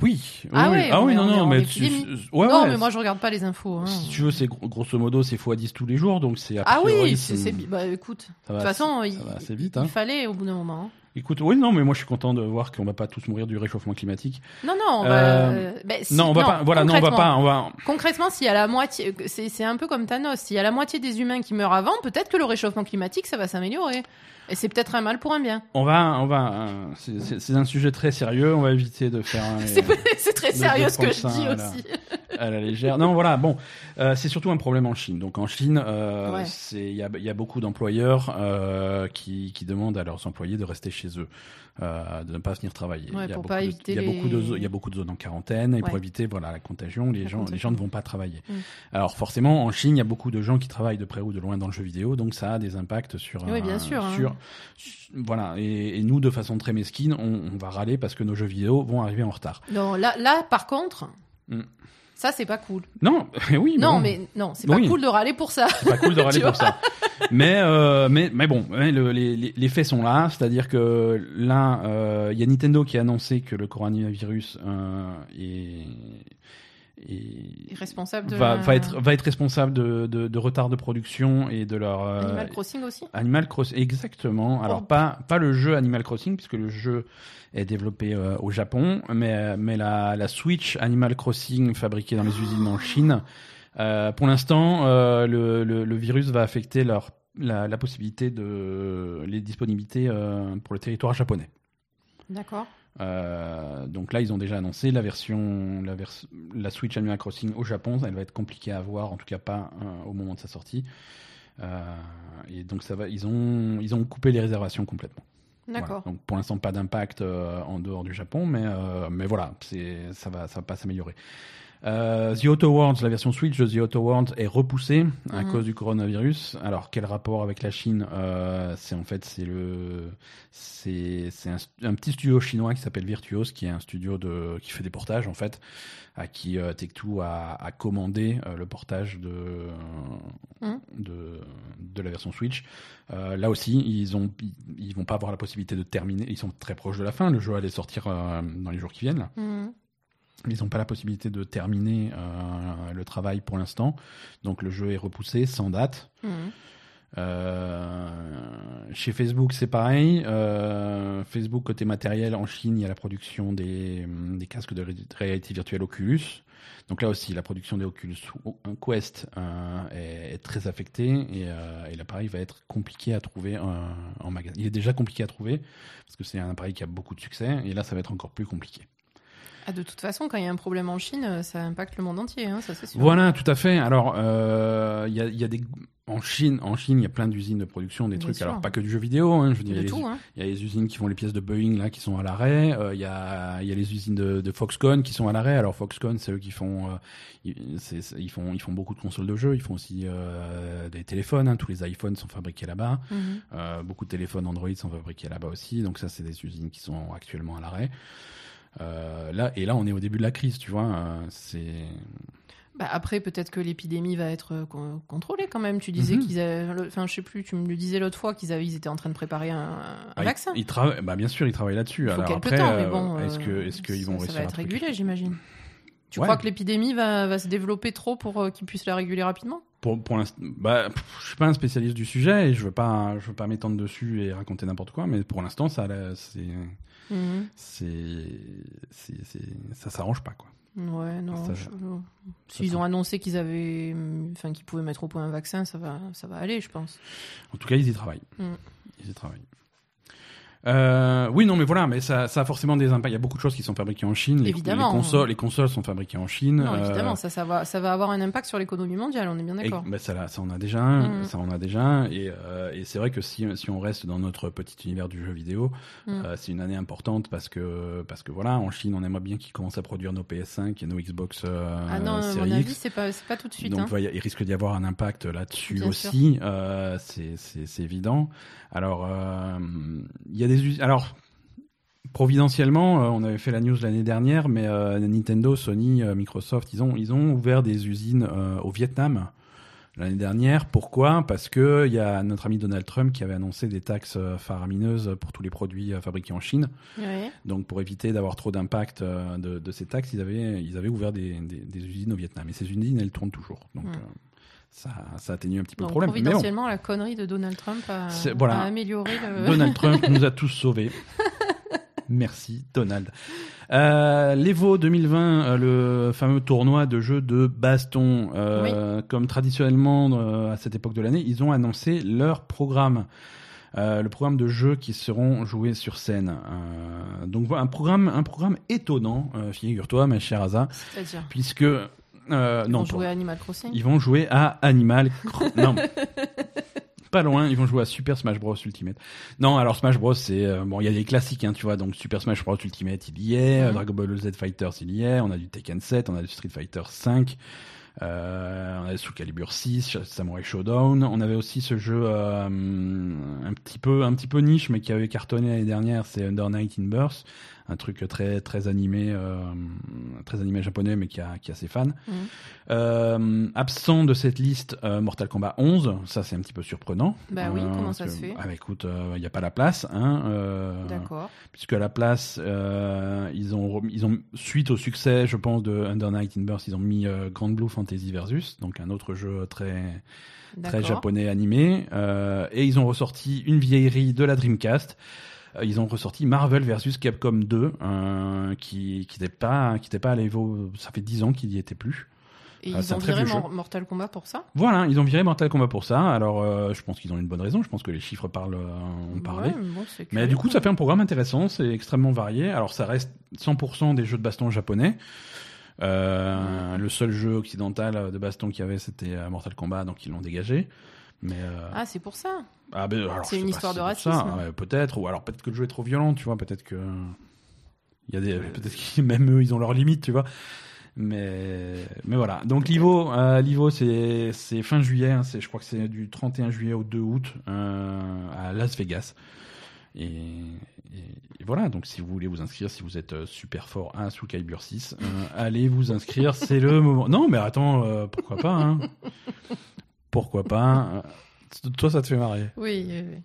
Oui. Ah oui. ouais, ah oui, non, non, mais tu- épidémie. ouais, Non, ouais, mais moi, je regarde pas les infos. hein. si tu veux, c'est gro- grosso modo, c'est x10 tous les jours, donc c'est Ah oui, c'est. Bah, écoute. De toute façon, il, vite, il hein. fallait au bout d'un moment. hein. Écoute, oui, non, mais moi je suis content de voir qu'on va pas tous mourir du réchauffement climatique. Non, non, on va. Euh, euh, bah, si- non, on va pas. Voilà, non, on va pas. On va. Concrètement, s'il y a la moitié, c'est un peu comme Thanos, s'il y a la moitié des humains qui meurent avant, peut-être que le réchauffement climatique, ça va s'améliorer. Et c'est peut-être un mal pour un bien. On va. On va. euh, c'est- un sujet très sérieux. On va éviter de faire. un- C'est très sérieux ce que je dis aussi. à la légère. Non, voilà, bon, euh, c'est surtout un problème en Chine. Donc en Chine, euh, Ouais. c'est il y a, y a beaucoup d'employeurs euh, qui, qui demandent à leurs employés de rester chez eux, euh, de ne pas venir travailler. Ouais, il y a pour beaucoup de- il y a beaucoup de les- zo- il y a beaucoup de zones en quarantaine et pour Ouais. éviter voilà la contagion, les La gens les gens ne vont pas travailler. Mm. Alors forcément, en Chine, il y a beaucoup de gens qui travaillent de près ou de loin dans le jeu vidéo, donc ça a des impacts sur Oui, bien euh, sûr, hein. sur sur- voilà et, et nous de façon très mesquine, on, on va râler parce que nos jeux vidéo vont arriver en retard. Non, là, là, par contre, Mm. ça, c'est pas cool. Non, oui, non, bon. mais non, c'est Oui. pas cool de râler pour ça. C'est pas cool de râler pour ça. Mais, euh, mais, mais bon, ouais, le- les, les, les faits sont là. C'est-à-dire que là, euh, il y a Nintendo qui a annoncé que le coronavirus euh, est, est- Responsable de va, la- va, être, va être responsable de, de, de retard de production et de leur... euh, Animal Crossing aussi. Animal Crossing, exactement. Alors Oh. pas pas le jeu Animal Crossing puisque le jeu est développé euh, au Japon, mais mais la la Switch Animal Crossing fabriquée dans les usines en Chine. euh, pour l'instant, le, le le virus va affecter leur la, la possibilité de les disponibilités pour le territoire japonais. D'accord. Euh, donc là, ils ont déjà annoncé la version, la, vers- la Switch Animal Crossing au Japon. Elle va être compliquée à avoir, en tout cas pas euh, au moment de sa sortie. Euh, et donc ça va, ils ont, ils ont coupé les réservations complètement. Voilà. D'accord. Donc pour l'instant, pas d'impact en dehors du Japon, mais mais voilà, c'est ça va, ça va pas s'améliorer. Euh, The Auto World, la version Switch de The Auto World est repoussée à Mhm. cause du coronavirus. Alors quel rapport avec la Chine euh, C'est en fait c'est le c'est c'est un, un petit studio chinois qui s'appelle Virtuos, qui est un studio de qui fait des portages en fait, à qui euh, Take-Two a, a commandé euh, le portage de Mhm. de de la version Switch. Là aussi, ils ont ils, vont pas avoir la possibilité de terminer. Ils sont très proches de la fin. Le jeu allait sortir dans les jours qui viennent. Là. Mhm. Ils n'ont pas la possibilité de terminer euh, le travail pour l'instant. Donc le jeu est repoussé sans date. Mhm. Euh, chez Facebook, c'est pareil. Euh, Facebook, côté matériel, en Chine, il y a la production des, des casques de ré- réalité virtuelle Oculus. Donc là aussi, la production des Oculus Quest euh, est, est très affectée et, euh, et l'appareil va être compliqué à trouver euh, en magasin. Il est déjà compliqué à trouver parce que c'est un appareil qui a beaucoup de succès et là, ça va être encore plus compliqué. Ah, de toute façon, quand il y a un problème en Chine, euh, ça impacte le monde entier, hein, ça c'est sûr. Voilà, tout à fait. Alors, euh, il y, a, il y a des en Chine, en Chine, il y a plein d'usines de production, des Bien trucs. sûr. Alors pas que du jeu vidéo. Hein, je veux dire, il y De a les- tout, hein. Il y a les usines qui font les pièces de Boeing là qui sont à l'arrêt. Euh, Il y a y a les usines de, de Foxconn qui sont à l'arrêt. Alors Foxconn, c'est eux qui font euh, ils, font ils font beaucoup de consoles de jeux. Ils font aussi des téléphones. Tous les iPhones sont fabriqués là-bas. Mhm. Beaucoup de téléphones Android sont fabriqués là-bas aussi. Donc ça, c'est des usines qui sont actuellement à l'arrêt. Euh, là et là, on est au début de la crise, tu vois. euh, c'est Bah, après, peut-être que l'épidémie va être euh, con- contrôlée quand même. Tu disais Mhm. qu'ils avaient, enfin, je sais plus, tu me le disais l'autre fois qu'ils avaient, ils étaient en train de préparer un, un Bah, ils- vaccin. Ils, travaillent, bah bien sûr, ils travaillent là-dessus. Alors après, temps, mais bon. est-ce qu'ils ça- vont ça réussir va à être régulé, j'imagine. Tu Ouais. crois que l'épidémie va, va se développer trop pour euh, qu'ils puissent la réguler rapidement? Pour, pour l'instant, bah, je suis pas un spécialiste du sujet et je veux pas, je veux pas m'étendre dessus et raconter n'importe quoi, mais pour l'instant, ça, c'est, Mhm. c'est, c'est, c'est- ça s'arrange pas, quoi. Ouais, non. Ça- je- S'ils ont annoncé qu'ils avaient, enfin, qu'ils pouvaient mettre au point un vaccin, ça va, ça va aller, je pense. En tout cas, ils y travaillent. Mm. Ils y travaillent. Euh, oui, non, mais voilà, mais ça, ça a forcément des impacts. Il y a beaucoup de choses qui sont fabriquées en Chine. Les, Évidemment. Les consoles, les consoles sont fabriquées en Chine. Non, Euh, évidemment, ça, ça va, ça va avoir un impact sur l'économie mondiale. On est bien d'accord. bah, ça, là, ça en a déjà un, Mm. ça en a déjà un, et, euh, et c'est vrai que si, si on reste dans notre petit univers du jeu vidéo, Mm. euh, c'est une année importante parce que parce que voilà, en Chine, on aimerait bien qu'ils commencent à produire nos PS5 et nos Xbox euh, ah non, à Série mon avis, c'est pas, pas tout de suite. Donc hein. il risque d'y avoir un impact là-dessus aussi. Euh, c'est évident. Alors euh, il y a des alors providentiellement, euh, on avait fait la news l'année dernière, mais euh, Nintendo, Sony, Microsoft, ils ont ils ont ouvert des usines au Vietnam l'année dernière. Pourquoi? Parce que il y a notre ami Donald Trump qui avait annoncé des taxes faramineuses pour tous les produits fabriqués en Chine. Ouais. Donc pour éviter d'avoir trop d'impact de, de ces taxes, ils avaient, ils avaient ouvert des, des, des usines au Vietnam. Et ces usines, elles tournent toujours. Donc Hmm. euh, ça, ça atténue un petit peu Donc, le problème. Mais bon, providentiellement, la connerie de Donald Trump a, C'est- voilà. a amélioré le. Donald Trump nous a tous sauvés. Merci Donald. Euh, L'Evo 2020, euh, le fameux tournoi de jeux de baston, euh, comme traditionnellement euh, à cette époque de l'année, ils ont annoncé leur programme. Euh, le programme de jeux qui seront joués sur scène. Euh, donc voilà, un programme, un programme étonnant, euh, figure-toi, ma chère Asa, C'est-à-dire? puisque Euh, Ils non, vont jouer à Animal Crossing. ils vont jouer à Animal. Cro- non. Pas loin, ils vont jouer à Super Smash Bros Ultimate. Non, alors Smash Bros, c'est euh, bon, il y a des classiques, hein, tu vois. Donc Super Smash Bros Ultimate, il y est. Mhm. Dragon Ball Z Fighters, il y est. On a du Tekken 7, on a du Street Fighter 5. Euh, on a Soul Calibur 6, Samurai Showdown. On avait aussi ce jeu euh, un petit peu, un petit peu niche, mais qui avait cartonné l'année dernière. C'est Under Night in Burst, un truc très, très animé, euh, très animé japonais, mais qui a, qui a ses fans. Mhm. Euh, absent de cette liste, euh, Mortal Kombat 11. Ça, c'est un petit peu surprenant. Bah oui, comment ça que- se fait ah, bah, écoute, il n'y a pas la place, hein. euh, D'accord. puisque à la place, euh, ils ont ils ont suite au succès, je pense, de Under Night in Burst, ils ont mis Grand Blue Fantasy Versus, donc un autre jeu très très japonais animé, euh, et ils ont ressorti une vieillerie de la Dreamcast. Euh, Ils ont ressorti Marvel versus Capcom 2, euh, qui qui n'était pas qui était pas à l'Evo. Ça fait 10 ans qu'il y était plus. Et Ah, ils ont viré Mortal Kombat pour ça? Voilà, ils ont viré Mortal Kombat pour ça. Alors, euh, je pense qu'ils ont une bonne raison. Je pense que les chiffres parlent, euh, ont parlé. Ouais, bon, c'est Mais du coup, ça fait un programme intéressant. C'est extrêmement varié. Alors, ça reste 100% des jeux de baston japonais. Euh, Le seul jeu occidental de baston qu'il y avait, c'était euh, Mortal Kombat, donc ils l'ont dégagé. Mais euh, Ah, c'est pour ça. Ah, ben, c'est une histoire de racisme. ouais, peut-être. Ou alors peut-être que le jeu est trop violent, tu vois. Peut-être que il y a des, peut-être que même eux, ils ont leurs limites, tu vois. Mais mais voilà. Donc l'Ivo, euh, l'Ivo, c'est c'est fin juillet. hein, c'est je crois que c'est du 31 juillet au 2 août euh, à Las Vegas. Et, et- et voilà, donc si vous voulez vous inscrire, si vous êtes euh, super fort à Soul Calibur 6, euh, allez vous inscrire, c'est le moment. Non, mais attends, pourquoi pas hein Pourquoi pas Toi, ça te fait marrer. Oui, oui, oui.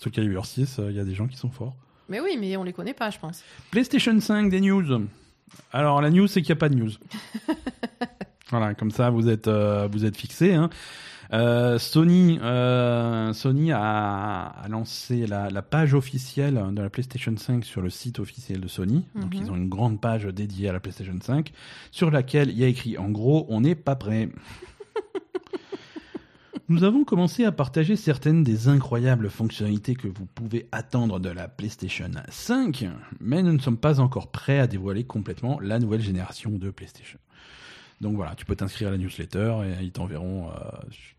Soul Calibur 6, il y a des gens qui sont forts. Mais oui, mais on les connaît pas, je pense. PlayStation 5, des news. Alors, la news, c'est qu'il n'y a pas de news. voilà, comme ça, vous êtes, euh, vous êtes fixés. Hein. Euh, Sony, euh, Sony a, a lancé la, la page officielle de la PlayStation 5 sur le site officiel de Sony. Donc, Mhm. ils ont une grande page dédiée à la PlayStation 5 sur laquelle il y a écrit en gros, on n'est pas prêt. Nous avons commencé à partager certaines des incroyables fonctionnalités que vous pouvez attendre de la PlayStation 5, mais nous ne sommes pas encore prêts à dévoiler complètement la nouvelle génération de PlayStation. Donc voilà, tu peux t'inscrire à la newsletter et ils t'enverront euh,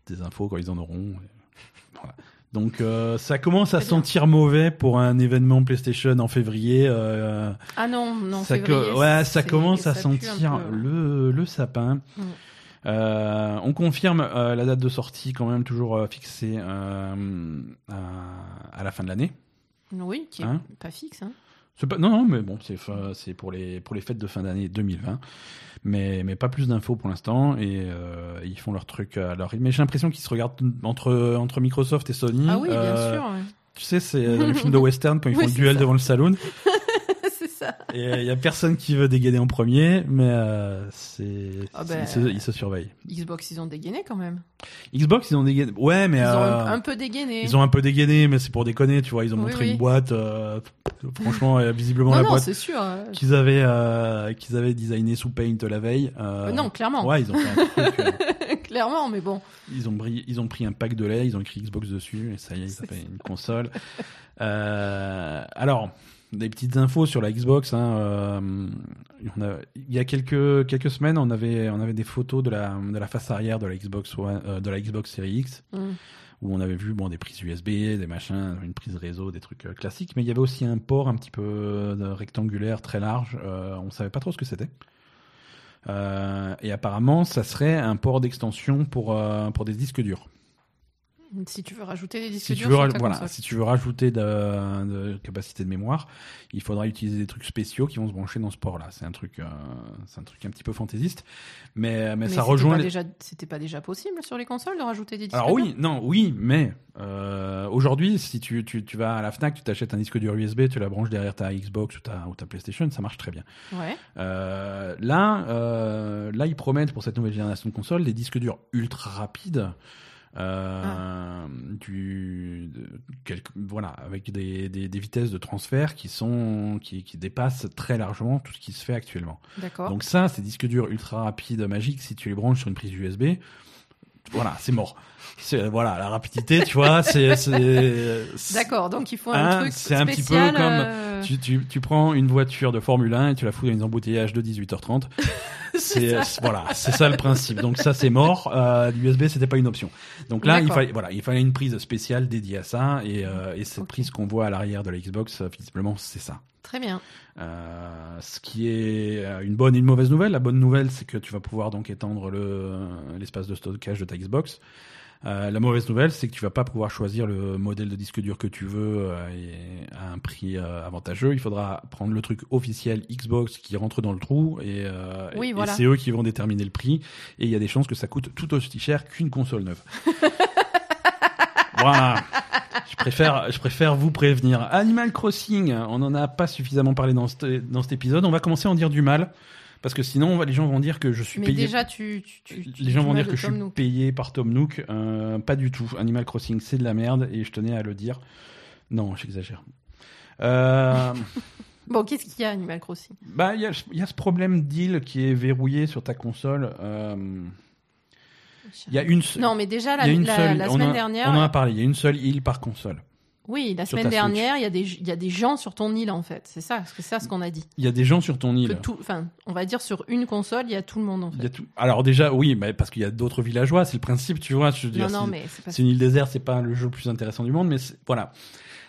des infos quand ils en auront. Voilà. Donc euh, ça commence à sentir mauvais pour un événement PlayStation en février. euh, Ah non, non, ça, février, ouais, ça commence à sentir peu. le, le sapin. Mm. Euh, on confirme euh, la date de sortie quand même toujours euh, fixée à, à la fin de l'année. Oui, qui est Hein pas fixe. Hein. Pas- non, non, mais bon, c'est pour les pour les fêtes de fin d'année 2020, mais mais pas plus d'infos pour l'instant et euh, ils font leur truc à leur rythme. Mais j'ai l'impression qu'ils se regardent entre entre Microsoft et Sony. Ah oui, bien Euh, sûr. ouais. Tu sais, c'est dans les films de western quand ils Oui, font le duel ça. devant le saloon. C'est ça. Et il y a personne qui veut dégainer en premier, mais euh, c'est Ah c'est- ben, ils, se, ils se surveillent. Xbox, ils ont dégainé quand même. Xbox, ils ont dégainé. Ouais, mais Ils ont euh, un, un peu dégainé. ils ont un peu dégainé, mais c'est pour déconner, tu vois. Ils ont Oui, montré oui. une boîte. euh, franchement, euh, visiblement non, la non, boîte c'est sûr. euh, qu'ils avaient euh, qu'ils avaient designé sous Paint la veille. euh, euh, non, clairement. Ouais, ils ont fait un truc. euh, clairement, mais bon. ils ont pris, ils ont pris un pack de lait, ils ont écrit Xbox dessus, et ça y est, ça fait une console. Euh, alors, des petites infos sur la Xbox. Hein, euh, on a- il y a quelques quelques semaines, on avait on avait des photos de la de la face arrière de la Xbox One- euh, de la Xbox Series X Mm. où on avait vu bon des prises USB, des machins, une prise réseau, des trucs euh, classiques, mais il y avait aussi un port un petit peu rectangulaire, très large. Euh, on savait pas trop ce que c'était. Et apparemment, ça serait un port d'extension pour pour des disques durs. Si tu veux rajouter des disques Si tu durs veux, ta voilà, si tu veux rajouter de, de capacité de mémoire, il faudra utiliser des trucs spéciaux qui vont se brancher dans ce port-là. C'est un truc, euh, c'est un truc un petit peu fantaisiste, mais mais, Mais ça rejoint. les- c'était pas déjà possible sur les consoles de rajouter des disques Alors durs oui, non, oui, mais euh, aujourd'hui, si tu, tu, tu vas à la Fnac, tu t'achètes un disque dur USB, tu la branches derrière ta Xbox ou ta, ou ta PlayStation, ça marche très bien. Ouais. Euh, là, là, ils promettent pour cette nouvelle génération de consoles des disques durs ultra rapides. Euh, Ah. du, de- quelque- voilà, avec des, des, des vitesses de transfert qui sont qui, qui dépassent très largement tout ce qui se fait actuellement. D'accord. Donc ça, ces disques durs ultra rapides, magiques, si tu les branches sur une prise USB, voilà, c'est mort. C'est voilà, la rapidité, tu vois, c'est c'est D'accord. Donc il faut Hein, un truc c'est un petit peu comme euh, tu, tu, tu prends une voiture de Formule 1 et tu la fous dans les embouteillages de 18h30. c'est voilà, c'est ça le principe. Donc ça c'est mort. Euh, L'USB c'était pas une option. Donc là il fallait voilà, il fallait une prise spéciale dédiée à ça et, euh, et cette prise qu'on voit à l'arrière de la Xbox, euh, visiblement c'est ça. Très bien. Euh, ce qui est euh, une bonne et une mauvaise nouvelle. La bonne nouvelle c'est que tu vas pouvoir donc étendre le l'espace de stockage de ta Xbox. Euh, la mauvaise nouvelle, c'est que tu vas pas pouvoir choisir le modèle de disque dur que tu veux euh, et à un prix euh, avantageux. Il faudra prendre le truc officiel Xbox qui rentre dans le trou et, oui, et c'est eux qui vont déterminer le prix. Et il y a des chances que ça coûte tout aussi cher qu'une console neuve. voilà. Je préfère, je préfère vous prévenir. Animal Crossing, on n'en a pas suffisamment parlé dans, dans cet épisode. On va commencer à en dire du mal. Parce que sinon, les gens vont dire que je suis Mais payé. déjà, tu, tu, tu les gens vont dire que je suis payé par Tom Nook. Euh, pas du tout. Animal Crossing, c'est de la merde et je tenais à le dire. Non, j'exagère. Euh... bon, qu'est-ce qu'il y a Animal Crossing? Bah, il y, y a, ce problème deal qui est verrouillé sur ta console. Euh... Il y a une. Non, mais déjà la, la, la semaine dernière. On en a parlé. Il y a une seule île par console. Oui, la semaine dernière, il y, a des, il y a des gens sur ton île en fait. C'est ça, c'est ça ce qu'on a dit. Il y a des gens sur ton île. Enfin, on va dire sur une console, il y a tout le monde en fait. Alors déjà, oui, mais parce qu'il y a d'autres villageois, c'est le principe, tu vois. Je veux dire, non, non, mais c'est une île déserte, c'est pas le jeu le plus intéressant du monde, mais voilà.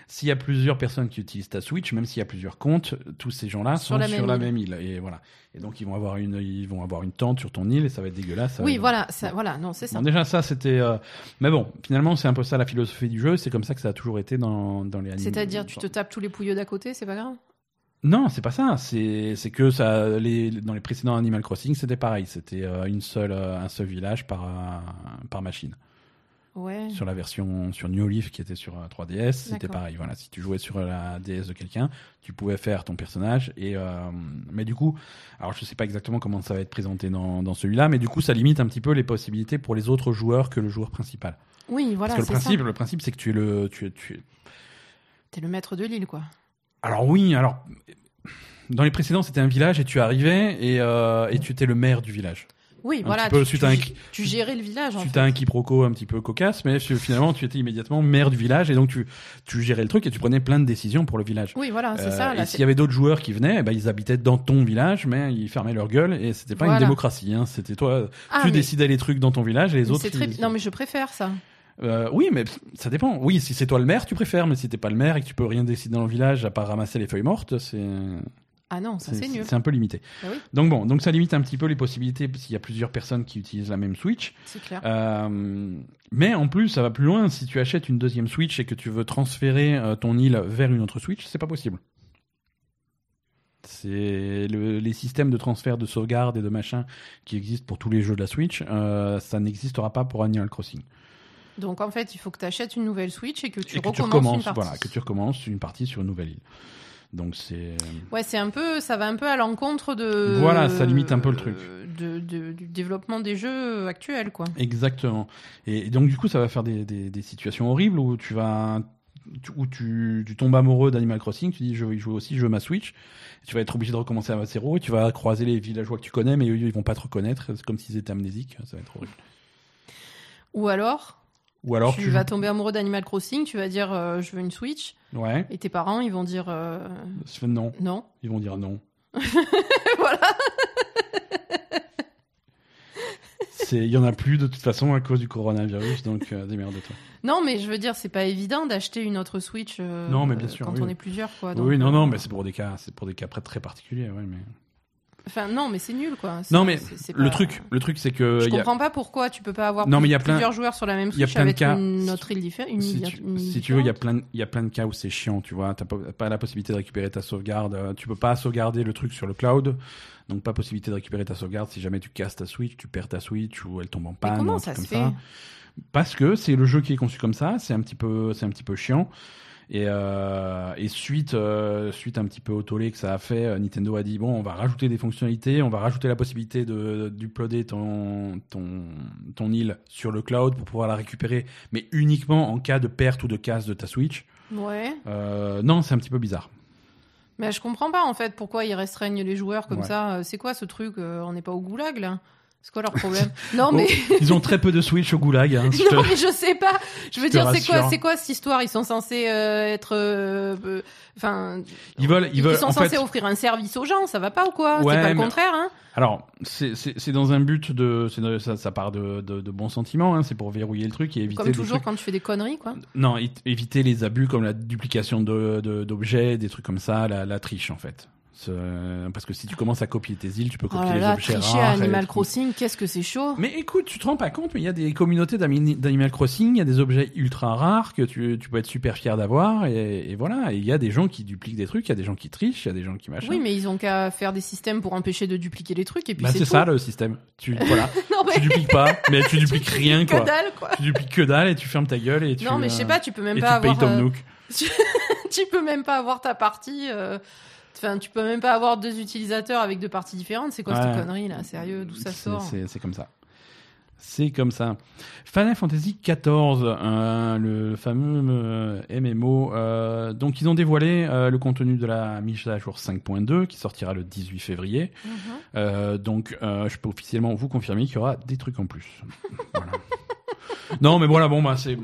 S'il y a plusieurs personnes qui utilisent ta Switch, même s'il y a plusieurs comptes, tous ces gens-là sont la sur la même île. Et voilà. Et donc ils vont avoir une, ils vont avoir une tente sur ton île et ça va être dégueulasse. Oui, voilà, ça, voilà, non, c'est ça. Bon, déjà ça, c'était. Euh... Mais bon, finalement, c'est un peu ça la philosophie du jeu. C'est comme ça que ça a toujours été dans, dans les. C'est-à-dire, tu te tapes tous les pouilleux d'à côté, c'est pas grave? Non, c'est pas ça. C'est que ça. Les, dans les précédents Animal Crossing, c'était pareil. C'était euh, une seule, euh, un seul village par euh, par machine. Ouais. Sur la version sur New Leaf qui était sur 3DS, c'était pareil. Voilà, si tu jouais sur la DS de quelqu'un, tu pouvais faire ton personnage. Et euh, mais du coup, alors je sais pas exactement comment ça va être présenté dans, dans celui-là, mais du coup, ça limite un petit peu les possibilités pour les autres joueurs que le joueur principal. Oui, voilà. Parce que le principe, le principe, c'est que tu es le, tu es, tu es. T'es le maître de l'île, quoi. Alors oui, alors dans les précédents, c'était un village et tu arrivais et, euh, et tu étais le maire du village. Oui, voilà. Peu, tu, tu, un, tu, gérais le village. Tu as un quiproquo un petit peu cocasse, mais finalement, tu étais immédiatement maire du village et donc tu, tu gérais le truc et tu prenais plein de décisions pour le village. Oui, voilà, c'est euh, ça. Là, et s'il y avait d'autres joueurs qui venaient, eh ben, ils habitaient dans ton village, mais ils fermaient leur gueule et c'était pas voilà. une démocratie. Hein. C'était toi, ah, tu mais... décidais les trucs dans ton village et les mais autres. Très... Ils... Non, mais je préfère ça. Euh, oui, mais ça dépend. Oui, si c'est toi le maire, tu préfères, mais si t'es pas le maire et que tu peux rien décider dans le village à part ramasser les feuilles mortes, c'est. Ah non, ça c'est nul. C'est un peu limité. Bah oui. Donc bon, donc ça limite un petit peu les possibilités s'il y a plusieurs personnes qui utilisent la même Switch. C'est clair. Euh, mais en plus, ça va plus loin. Si tu achètes une deuxième Switch et que tu veux transférer euh, ton île vers une autre Switch, c'est pas possible. C'est le, les systèmes de transfert de sauvegarde et de machin qui existent pour tous les jeux de la Switch. Euh, ça n'existera pas pour Animal Crossing. Donc en fait, il faut que tu achètes une nouvelle Switch et que tu et que recommences tu recommences, une partie. Voilà, que tu recommences une partie sur une nouvelle île. Donc c'est. Ouais, c'est un peu, ça va un peu à l'encontre de. Voilà, ça limite un peu le truc. De, de, du développement des jeux actuels, quoi. Exactement. Et, donc du coup, ça va faire des, des, des situations horribles où tu vas, où tu, tu tombes amoureux d'Animal Crossing, tu dis je veux y jouer aussi, je veux ma Switch. Tu vas être obligé de recommencer à zéro et tu vas croiser les villageois que tu connais, mais eux ils vont pas te reconnaître, c'est comme s'ils étaient amnésiques. Ça va être horrible. Ou alors. Ou alors tu, tu vas tomber amoureux d'Animal Crossing, tu vas dire euh, je veux une Switch. Ouais. Et tes parents, ils vont dire euh... non. Non. Ils vont dire non. voilà. Il y en a plus de toute façon à cause du coronavirus, donc euh, démerde-toi. Non, mais je veux dire, c'est pas évident d'acheter une autre Switch euh, non, mais bien sûr, quand oui. on est plusieurs. Quoi, donc, oui, non, non, mais c'est pour des cas, c'est pour des cas très particuliers, ouais, mais. Enfin, non, mais c'est nul, quoi. Non, mais c'est le pas... truc, le truc, c'est que. Je y a... comprends pas pourquoi tu peux pas avoir non, mais y a plusieurs joueurs sur la même y a Switch plein de avec cas... une autre île différente. Une si, île, tu, une si tu veux, il y a plein, il y a plein de cas où c'est chiant, tu vois. T'as pas, pas la possibilité de récupérer ta sauvegarde. Tu peux pas sauvegarder le truc sur le cloud. Donc pas possibilité de récupérer ta sauvegarde. Si jamais tu casses ta Switch, tu perds ta Switch ou elle tombe en panne. Comment un ça truc se comme fait? Ça. Parce que c'est le jeu qui est conçu comme ça. C'est un petit peu, c'est un petit peu chiant. Et, euh, et suite, euh, suite un petit peu au tollé que ça a fait, euh, Nintendo a dit bon, on va rajouter des fonctionnalités, on va rajouter la possibilité de d'uploader ton, ton ton île sur le cloud pour pouvoir la récupérer, mais uniquement en cas de perte ou de casse de ta Switch. Ouais. Euh, non, c'est un petit peu bizarre. Mais je comprends pas en fait pourquoi ils restreignent les joueurs comme Ouais. ça. C'est quoi ce truc On n'est pas au goulag là? C'est quoi leur problème? Non, mais. Oh, ils ont très peu de Switch au goulag. Hein, non, te- mais je sais pas. Je veux je dire, c'est quoi, c'est quoi cette histoire? Ils sont censés euh, être, euh, euh, enfin, Ils veulent, ils veulent. sont en censés fait, offrir un service aux gens. Ça va pas ou quoi? Ouais, C'est pas le contraire, hein Alors, c'est dans un but de, ça, ça part de, de, de bons sentiments. Hein, c'est pour verrouiller le truc et éviter Comme toujours trucs- quand tu fais des conneries, quoi. Non, éviter les abus comme la duplication de- de- d'objets, des trucs comme ça, la, la triche en fait. Parce que si tu commences à copier tes îles, tu peux Oh copier là les là, objets tricher rares. à Animal Crossing, qu'est-ce que c'est chaud Mais écoute, tu te rends pas compte, mais il y a des communautés d'Animal Crossing, il y a des objets ultra rares que tu, tu peux être super fier d'avoir, et, et voilà. Et il y a des gens qui dupliquent des trucs, il y a des gens qui trichent, il y a des gens qui machin. Oui, mais ils ont qu'à faire des systèmes pour empêcher de dupliquer les trucs et puis Bah, c'est ça le système. Tu, voilà. Non, mais tu dupliques pas, mais tu dupliques rien que quoi. dalle, quoi. Tu dupliques que dalle et tu fermes ta gueule et tu. Non, mais je sais euh, pas, tu peux même et pas tu payes avoir. Euh, tu peux même pas avoir ta partie. euh, Enfin, tu peux même pas avoir deux utilisateurs avec deux parties différentes. C'est quoi cette connerie là? Sérieux, d'où ça sort? c'est- comme ça. C'est comme ça. Final Fantasy XIV, euh, le fameux euh, MMO. euh, donc, ils ont dévoilé euh, le contenu de la mise à jour 5.2 qui sortira le 18 février. Mhm. Euh, donc, je peux officiellement vous confirmer qu'il y aura des trucs en plus. Voilà. non, mais voilà, bon, bah, c'est.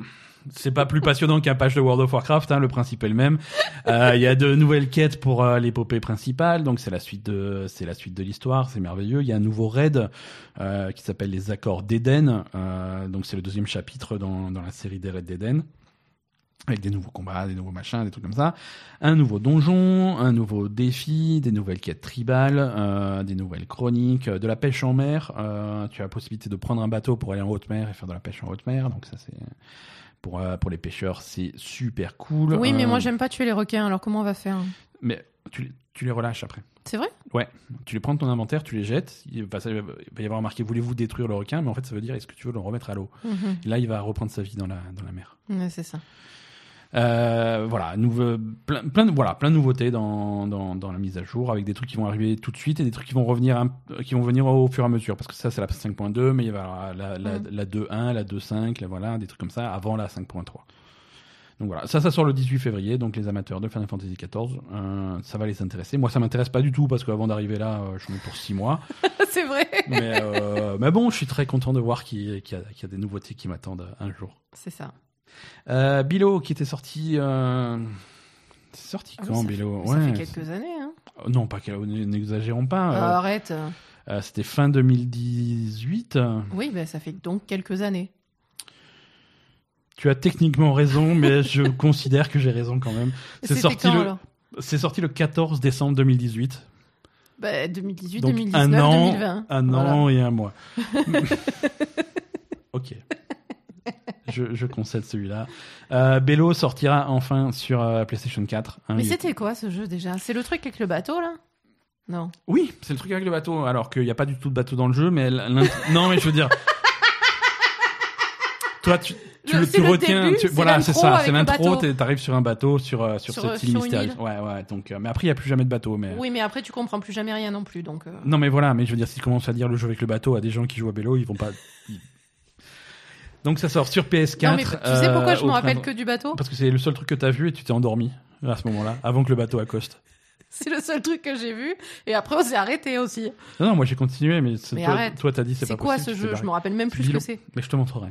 C'est pas plus passionnant qu'un patch de World of Warcraft, hein, le principe est le même. Euh, Il y a de nouvelles quêtes pour euh, l'épopée principale, donc c'est la suite de c'est la suite de l'histoire, c'est merveilleux. Il y a un nouveau raid euh, qui s'appelle les Accords d'Éden, euh, donc c'est le deuxième chapitre dans, dans la série des raids d'Éden, avec des nouveaux combats, des nouveaux machins, des trucs comme ça. Un nouveau donjon, un nouveau défi, des nouvelles quêtes tribales, euh, des nouvelles chroniques, de la pêche en mer. Euh, tu as la possibilité de prendre un bateau pour aller en haute mer et faire de la pêche en haute mer, donc ça c'est pour euh, pour les pêcheurs c'est super cool. Oui, mais Euh, moi j'aime pas tuer les requins. Alors comment on va faire mais tu, les- tu les relâches après. C'est vrai? Tu les prends de ton inventaire, tu les jettes. Il va, y avoir marqué voulez-vous détruire le requin, mais en fait ça veut dire est-ce que tu veux le remettre à l'eau? Mhm. Là il va reprendre sa vie dans la dans la mer. Ouais, C'est ça. Euh, voilà, nouveau, plein, voilà, plein de nouveautés dans, dans, dans la mise à jour avec des trucs qui vont arriver tout de suite et des trucs qui vont revenir qui vont venir au fur et à mesure parce que ça c'est la 5.2 mais il va y avoir la, la, la 2.1, la 2.5, la voilà, des trucs comme ça avant la 5.3. Donc voilà, ça ça sort le 18 février donc les amateurs de Final Fantasy XIV, euh, ça va les intéresser. Moi ça m'intéresse pas du tout parce qu'avant d'arriver là, euh, je suis pour 6 mois. c'est vrai. mais, euh, mais bon, je suis très content de voir y, qu'il y a des nouveautés qui m'attendent un jour. C'est ça. Euh, Bilo qui était sorti. Euh... C'est sorti Ah oui, quand ça Bilo Ça Ouais, fait quelques années. Hein. c'est- Non, pas n'exagérons pas. euh, Ah, arrête. euh, C'était fin 2018. Oui, ben ça fait donc quelques années. Tu as techniquement raison, mais je considère que j'ai raison quand même. C'est sorti, le... sorti le 14 décembre 2018. Bah, 2018, Donc 2019, un an, 2020. un Voilà. an et un mois. ok. Je, je concède celui-là. Euh, Bello sortira enfin sur euh, PlayStation 4. hein, Mais il- c'était quoi ce jeu déjà? C'est le truc avec le bateau là? Non. Oui, c'est le truc avec le bateau, alors qu'il n'y a pas du tout de bateau dans le jeu, mais l'int- non, mais je veux dire. Toi, tu, tu, Le- le- c'est tu le retiens. début, tu- c'est voilà, c'est l'intro ça, avec c'est le l'intro. bateau. t'es- T'arrives sur un bateau, sur, euh, sur, Sur, cette île sur une mystérieuse. île. Ouais, ouais. Donc, euh, mais après, il n'y a plus jamais de bateau. Mais... Oui, mais après tu comprends plus jamais rien non plus, donc. euh, Non, mais voilà, mais je veux dire, si tu commences à dire le jeu avec le bateau à des gens qui jouent à vélo, ils vont pas. ils- Donc, ça sort sur PS4. Non, mais tu sais pourquoi euh, je me rappelle que du bateau Parce que c'est le seul truc que t'as vu et tu t'es endormi à ce moment-là, avant que le bateau accoste. C'est le seul truc que j'ai vu. Et après, on s'est arrêté aussi. Non, non, moi j'ai continué, mais, c'est- Mais toi, t'as dit c'est C'est pas quoi possible, ce tu jeu t'es Je me rappelle même plus ce que c'est. Mais je te montrerai.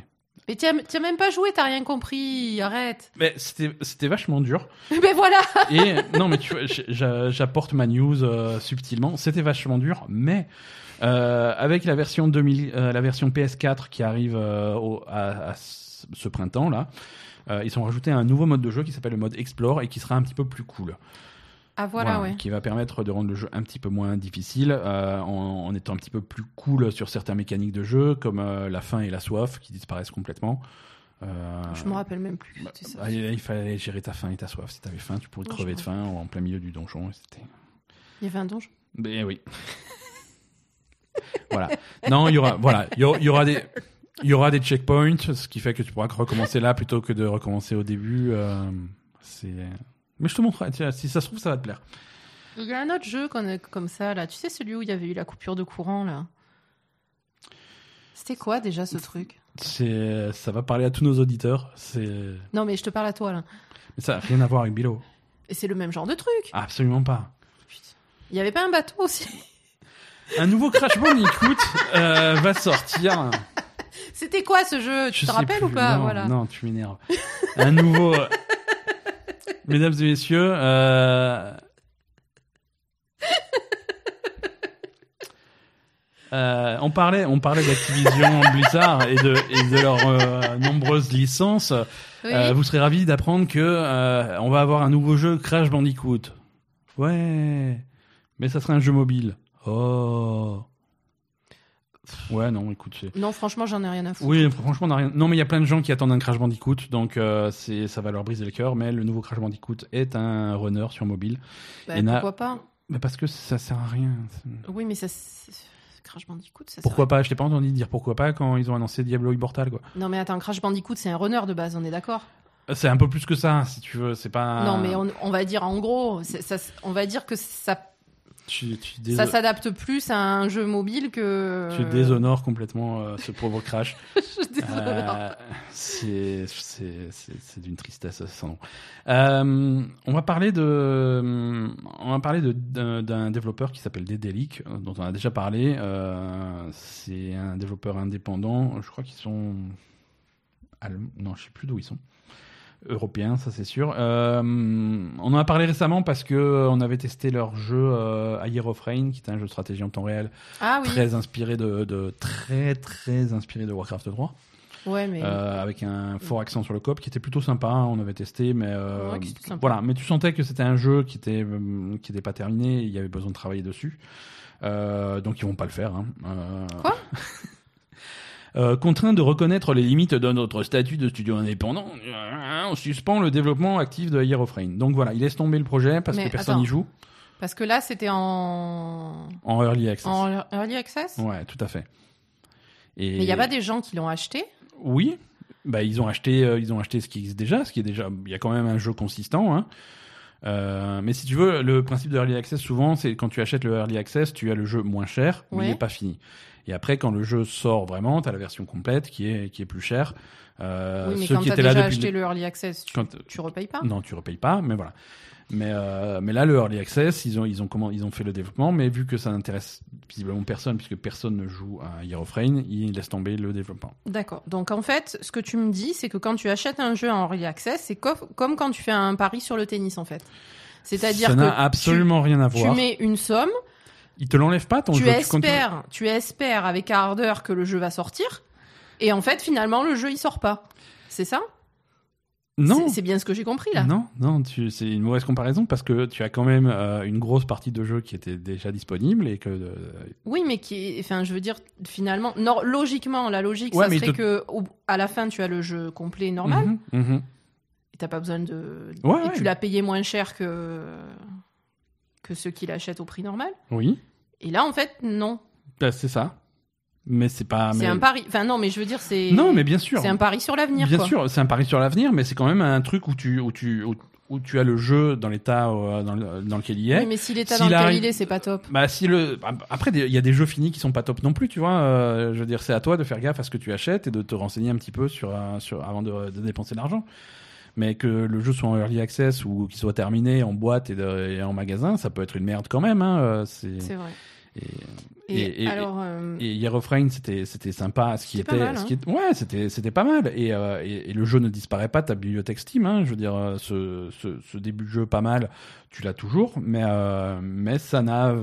Mais tu as même pas joué, t'as rien compris. Arrête. Mais c'était vachement dur. Mais voilà. Et non, mais tu vois, j'apporte ma news euh, subtilement. C'était vachement dur, mais euh, avec la version 2000, euh, la version PS4 qui arrive euh, au- à, à ce printemps là, ils ont rajouté un nouveau mode de jeu qui s'appelle le mode Explore et qui sera un petit peu plus cool. Ah voilà, ouais. Qui va permettre de rendre le jeu un petit peu moins difficile euh, en, en étant un petit peu plus cool sur certaines mécaniques de jeu comme euh, la faim et la soif qui disparaissent complètement. Euh, Je me rappelle même plus. bah, ça. bah, il fallait gérer ta faim et ta soif. Si t'avais faim, tu pourrais Non, crever de faim en plein milieu du donjon. Il y avait un donjon? Ben oui. Voilà. Non, il y aura, voilà, il y aura, des, il y aura des checkpoints, ce qui fait que tu pourras recommencer là plutôt que de recommencer au début. euh, c'est. Mais je te montrerai. tiens, Si ça se trouve, ça va te plaire. Il y a un autre jeu comme ça, là. Tu sais, celui où il y avait eu la coupure de courant, là. C'était quoi déjà ce truc? C'est, ça va parler à tous nos auditeurs. C'est, Non, mais je te parle à toi, là. mais ça n'a rien à voir avec Bilo. Et c'est le même genre de truc. Absolument pas. Il y avait pas un bateau aussi? Un nouveau Crash Bandicoot euh, va sortir. C'était quoi ce jeu? Tu Je te sais rappelles plus. ou pas? Non, Voilà. non, tu m'énerves. Un nouveau. Mesdames et messieurs, euh, euh, on parlait, on parlait d'Activision Blizzard et de, et de leurs euh, nombreuses licences. Oui. Euh, vous serez ravis d'apprendre que euh, on va avoir un nouveau jeu Crash Bandicoot. Ouais, mais ça sera un jeu mobile. Oh. Ouais, non, écoute. Non, franchement, j'en ai rien à foutre. Oui, franchement, on a rien. Non, mais il y a plein de gens qui attendent un Crash Bandicoot, donc euh, c'est ça va leur briser le cœur. Mais le nouveau Crash Bandicoot est un runner sur mobile, Bah, pourquoi pas? Mais parce que ça sert à rien. Oui, mais ça. Crash Bandicoot, ça. Pourquoi pas? Je t'ai pas entendu dire pourquoi pas quand ils ont annoncé Diablo Immortal, quoi. sert- Non, mais attends, Crash Bandicoot, c'est un runner de base, on est d'accord? C'est un peu plus que ça, si tu veux. C'est pas. Non, mais on, on va dire en gros, ça, on va dire que ça, Tu, tu, déso- ça s'adapte plus à un jeu mobile que. tu déshonores complètement euh, ce pauvre Crash. Je déshonore. Euh, c'est d'une tristesse sans nom. Euh, on va parler de on va parler d'un développeur qui s'appelle Dedelic euh, dont on a déjà parlé. Euh, c'est un développeur indépendant. Je crois qu'ils sont non, je sais plus d'où ils sont. Européens, ça c'est sûr. Euh, on en a parlé récemment parce que euh, on avait testé leur jeu euh, A Year of Rain, qui est un jeu de stratégie en temps réel, Ah oui. très inspiré de, de très très inspiré de Warcraft 3. Ouais, mais. Euh, avec un fort accent sur le cop qui était plutôt sympa. hein, on avait testé, mais euh, Ouais, voilà. Mais tu sentais que c'était un jeu qui était qui était pas terminé. Il y avait besoin de travailler dessus. Euh, donc ils vont pas le faire. Hein. Quoi? Euh, contraint de reconnaître les limites de notre statut de studio indépendant, on suspend le développement actif de Year of Rain. Donc voilà, il laisse tomber le projet parce Mais que personne n'y joue Parce que là, c'était en. en early access. En early access? Ouais, tout à fait. Et Mais il n'y a pas des gens qui l'ont acheté? Oui, bah ils ont acheté, euh, ils ont acheté ce qui existe déjà, ce qui est déjà, il y a quand même un jeu consistant. Hein. Euh, mais si tu veux, le principe de early access souvent, c'est quand tu achètes le early access, tu as le jeu moins cher, mais il n'est pas fini. Et après, quand le jeu sort vraiment, tu as la version complète qui est qui est plus chère. Euh, Oui, mais ceux quand qui tu as étaient là déjà depuis acheté le- early access, tu, Quand- tu repayes pas non, tu repayes pas, mais voilà. Mais euh, mais là, le early access, ils ont ils ont comment ils ont fait le développement, mais vu que ça n'intéresse visiblement personne, puisque personne ne joue à Year of Rain, ils laissent tomber le développement. D'accord. Donc en fait, ce que tu me dis, c'est que quand tu achètes un jeu en early access, c'est co- comme quand tu fais un pari sur le tennis en fait. C'est-à-dire ça que n'a absolument rien à tu, tu voir. mets une somme, Ils te l'enlèvent pas ton tu jeu. espères, tu espères avec ardeur que le jeu va sortir, et en fait finalement le jeu il sort pas. C'est ça? Non, C'est- bien ce que j'ai compris là. non, non. C'est une mauvaise comparaison parce que tu as quand même euh, une grosse partie de jeu qui était déjà disponible et que. euh, Oui, mais qui, enfin, je veux dire, finalement, logiquement, la logique, Ouais, ça serait te- que au- à la fin, tu as le jeu complet normal. mhm, mhm. Et t'as pas besoin de. Ouais, et ouais. tu l'as payé moins cher que que ceux qui l'achètent au prix normal. Oui, Et là, en fait, non. bah, c'est ça. Mais c'est pas. C'est mais- un pari. Enfin, non, mais je veux dire, c'est. Non, mais bien sûr. C'est un pari sur l'avenir. Bien quoi. sûr, c'est un pari sur l'avenir, mais c'est quand même un truc où tu où tu où, où tu as le jeu dans l'état euh, dans, le- dans lequel il est. Oui, mais si l'état dans lequel arrive- il est, c'est pas top. Bah si le après des- il y a des jeux finis qui sont pas top non plus tu vois euh, je veux dire c'est à toi de faire gaffe à ce que tu achètes et de te renseigner un petit peu sur un- sur avant de, de dépenser de l'argent mais que le jeu soit en early access ou qu'il soit terminé en boîte et, de- et en magasin ça peut être une merde quand même hein, euh, c'est C'est vrai. Et, Et, alors, euh, et Year of Rain c'était c'était sympa ce qui était mal, ce hein. qui est- ouais c'était c'était pas mal. Et, euh, et et le jeu ne disparaît pas de ta bibliothèque Steam hein, je veux dire euh, ce, ce ce début de jeu pas mal tu l'as toujours mais euh, mais ça n'a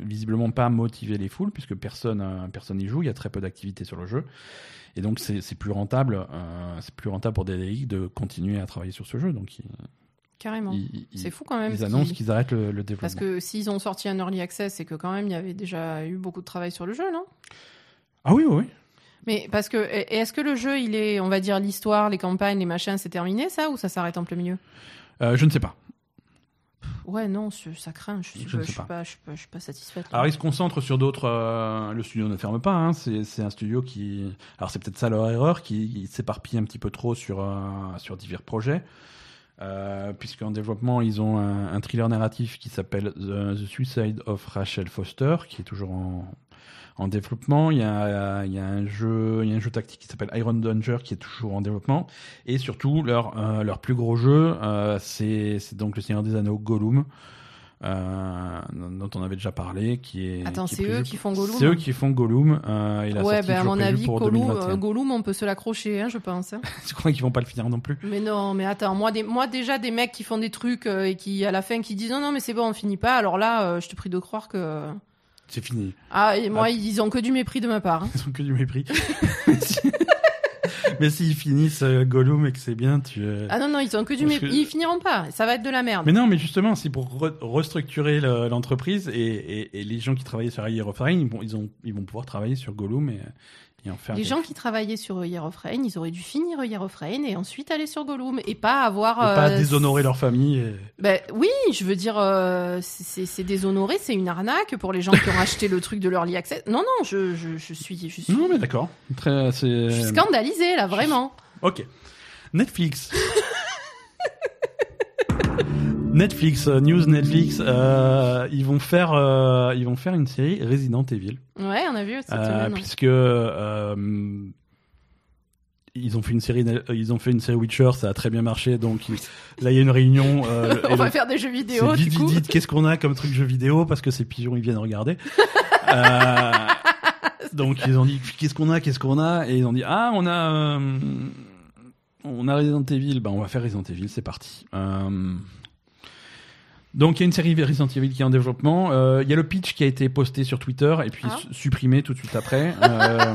visiblement pas motivé les foules puisque personne personne n'y joue. Il y a très peu d'activité sur le jeu. Et donc c'est plus rentable c'est plus rentable pour DDI de continuer à travailler sur ce jeu. Donc ils, carrément. C'est fou quand même. ils ce annoncent qu'ils- arrêtent le, le développement Parce que s'ils ont sorti un early access, c'est que quand même, il y avait déjà eu beaucoup de travail sur le jeu, non? Ah oui oui, oui. Mais parce que, est-ce que le jeu, il est, on va dire, l'histoire, les campagnes, les machins, c'est terminé ça ou ça s'arrête en plein milieu? Euh, je ne sais pas Ouais, non, ça craint. Je ne suis pas. pas, je suis pas, je suis pas satisfaite. Alors ils se concentrent sur d'autres. euh, le studio ne ferme pas. Hein, c'est un studio qui. Alors c'est peut-être ça leur erreur, qui s'éparpille un petit peu trop sur euh, sur divers projets. Euh, Puisqu'en développement, ils ont un, un thriller narratif qui s'appelle The, Suicide of Rachel Foster, qui est toujours en, en développement. Il y, a, il y a un jeu, il y a un jeu tactique qui s'appelle Iron Danger, qui est toujours en développement. Et surtout, leur euh, leur plus gros jeu, euh, c'est c'est donc le Seigneur des Anneaux Gollum. Euh, dont on avait déjà parlé, qui est. Attends, c'est eux qui font Gollum C'est eux qui font Gollum. Euh, et la Ouais, ben est à mon avis, Gollum, 2021. euh, Gollum, on peut se l'accrocher, hein, je pense. hein. Tu crois qu'ils vont pas le finir non plus? Mais non, mais attends, moi, des, moi déjà des mecs qui font des trucs et qui à la fin qui disent non non mais c'est bon on finit pas. Alors là, je te prie de croire que C'est fini. ah et moi Ah. ils ont que du mépris de ma part. hein. Ils ont que du mépris. Mais s'ils finissent euh, Gollum et que c'est bien, tu. euh, Ah non non ils ont que du Parce mépris. que- Ils finiront pas. Ça va être de la merde. Mais non, mais justement, c'est pour re- restructurer le- l'entreprise et, et- et les gens qui travaillaient sur Ayer of ils vont, ils, ont, ils vont pouvoir travailler sur Gollum et, et. Les gens qui travaillaient sur Year of Rain, ils auraient dû finir Year of Rain et ensuite aller sur Gollum et pas avoir. Et pas euh, déshonorer leur famille. et- Ben oui, je veux dire, euh, c'est déshonoré, c'est une arnaque pour les gens qui ont acheté le truc de l'early access. Non, non, je, je, je suis, je suis, Non, mais d'accord. Très, je suis scandalisée là, vraiment. Ok. Netflix. Netflix, euh, news Netflix, euh, ils vont faire, euh, ils vont faire une série Resident Evil, Ouais, a vu cette Euh, semaine. ouais. puisque euh, ils ont fait une série, ils ont fait une série Witcher, ça a très bien marché, donc là il y a une réunion. euh, On va le- faire des jeux vidéo, du coup. vite, qu'est-ce qu'on a comme truc jeu vidéo? Parce que ces pigeons ils viennent regarder. Euh, donc ils ont dit qu'est-ce qu'on a, qu'est-ce qu'on a? Et ils ont dit ah on a euh, on a Resident Evil, bah on va faire Resident Evil, c'est parti. Euh, donc il y a une série Resident Evil qui est en développement. Euh, Il y a le pitch qui a été posté sur Twitter et puis Ah. su- supprimé tout de suite après. Euh,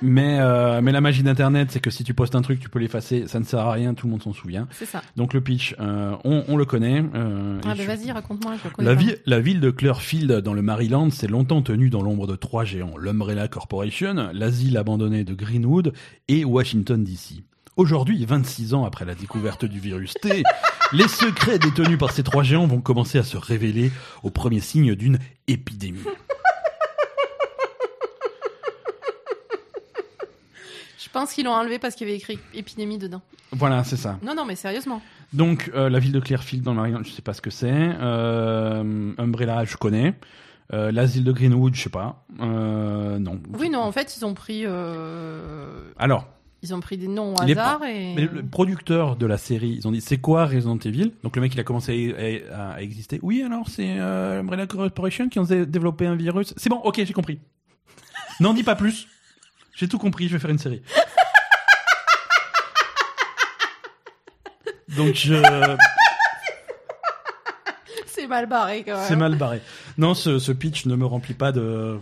mais euh, mais la magie d'Internet, c'est que si tu postes un truc, tu peux l'effacer, ça ne sert à rien, tout le monde s'en souvient. C'est ça. Donc le pitch, euh, on, on le connaît. euh, Ah je- vas-y, raconte-moi, je le connais La, pas. vie- la ville de Clearfield dans le Maryland s'est longtemps tenue dans l'ombre de trois géants, l'Umbrella Corporation, l'asile abandonné de Greenwood et Washington DC. Aujourd'hui, 26 ans après la découverte du virus T, les secrets détenus par ces trois géants vont commencer à se révéler au premier signe d'une épidémie. Je pense qu'ils l'ont enlevé parce qu'il y avait écrit épidémie dedans. Voilà, c'est ça. Non, non, mais sérieusement. Donc, euh, la ville de Clearfield dans le Maryland, je sais pas ce que c'est. Euh, Umbrella, je connais. Euh, L'asile de Greenwood, je sais pas. Non. Oui, non, en fait, ils ont pris, Alors, ils ont pris des noms au Les hasard et. Mais le producteur de la série, ils ont dit c'est quoi Resident Evil? Donc le mec il a commencé à, à- à exister. Oui alors c'est euh, Umbrella Corporation qui ont dé- développé un virus. C'est bon, ok j'ai compris. N'en dis pas plus. J'ai tout compris, je vais faire une série. Donc je... C'est mal barré quand même. c'est mal barré. Non, ce, ce pitch ne me remplit pas de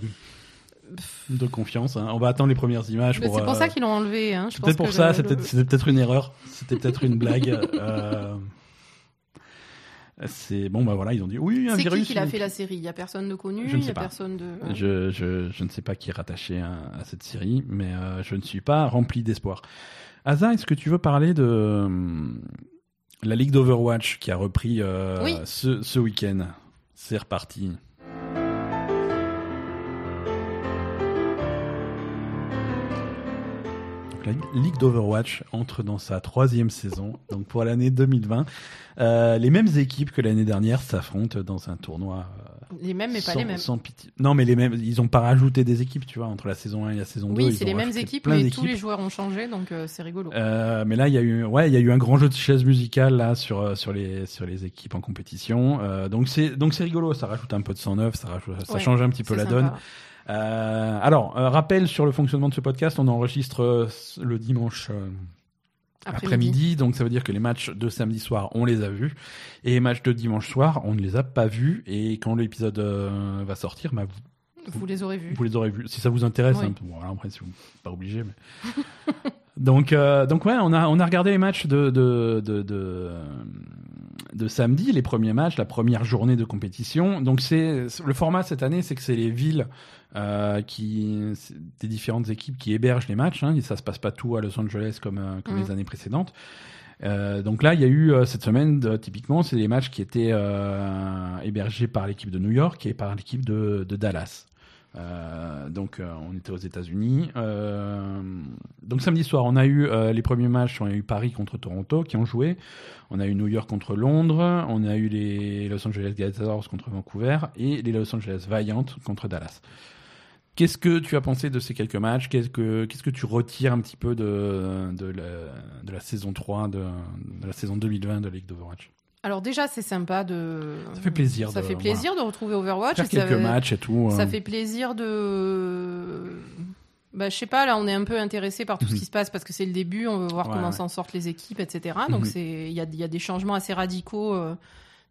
de confiance. hein. On va attendre les premières images pour. c'est pour euh, ça qu'ils l'ont enlevé. Hein. Peut-être pour que ça, le- c'était c'était peut-être une erreur, c'était peut-être une blague. euh, C'est bon, bah voilà, ils ont dit oui, un C'est qui qui donc- fait la série? Il y a personne de connu, Je ne il y sais a pas. personne de. Je, je, je ne sais pas qui est rattaché à, à cette série, mais euh, je ne suis pas rempli d'espoir. Asa, est-ce que tu veux parler de hum, la Ligue d'Overwatch qui a repris Oui. ce, ce week-end? C'est reparti. La Ligue d'Overwatch entre dans sa troisième saison, donc pour l'année 2020. Euh, les mêmes équipes que l'année dernière s'affrontent dans un tournoi euh, Les mêmes, mais pas les mêmes. sans. Non, mais les mêmes. Ils ont pas rajouté des équipes, tu vois, entre la saison 1 et la saison 2. Oui, c'est les mêmes équipes, mais tous les joueurs ont changé, donc euh, c'est rigolo. Euh, mais là, il y a eu, ouais, il y a eu un grand jeu de chaises musicales là sur sur les sur les équipes en compétition. Euh, donc c'est donc c'est rigolo. Ça rajoute un peu de sang neuf, ça rajoute, ça Ouais, change un petit peu la sympa. donne. Euh, alors, euh, rappel sur le fonctionnement de ce podcast, on enregistre euh, le dimanche Après-midi. donc ça veut dire que les matchs de samedi soir, on les a vus, et les matchs de dimanche soir, on ne les a pas vus, et quand l'épisode va sortir, bah, vous, Vous les aurez vus. vous les aurez vus. Si ça vous intéresse, Oui. hein, bon, voilà, après, si vous pas obligé, mais... donc, donc ouais, on a, on a regardé les matchs de, de, de, de, de samedi, les premiers matchs, la première journée de compétition. Donc c'est le format cette année, c'est que c'est les villes euh, qui, des différentes équipes qui hébergent les matchs. Hein, et ça se passe pas tout à Los Angeles comme, euh, comme Mhm. les années précédentes. Euh, donc là, il y a eu euh, cette semaine, de- typiquement, c'est des matchs qui étaient euh, hébergés par l'équipe de New York et par l'équipe de, de Dallas. Euh, donc euh, on était aux États-Unis. Euh, donc samedi soir, on a eu les premiers matchs. On a eu Paris contre Toronto qui ont joué. On a eu New York contre Londres. On a eu les Los Angeles Gladiators contre Vancouver et les Los Angeles Valiant contre Dallas. Qu'est-ce que tu as pensé de ces quelques matchs? Qu'est-ce que qu'est-ce que tu retires un petit peu de de la, saison 3 de, de la saison 2020 de League d'Overwatch? Alors déjà, c'est sympa de. Ça fait plaisir. Ça de, fait plaisir de retrouver Overwatch. Faire quelques ça, matchs et tout. Ça euh. fait plaisir de. Bah, je sais pas, là, on est un peu intéressé par tout ce Mhm. qui se passe parce que c'est le début, on veut voir Ouais, comment ouais. s'en sortent les équipes, etc. Donc, Mhm. il y a, il y a des changements assez radicaux euh,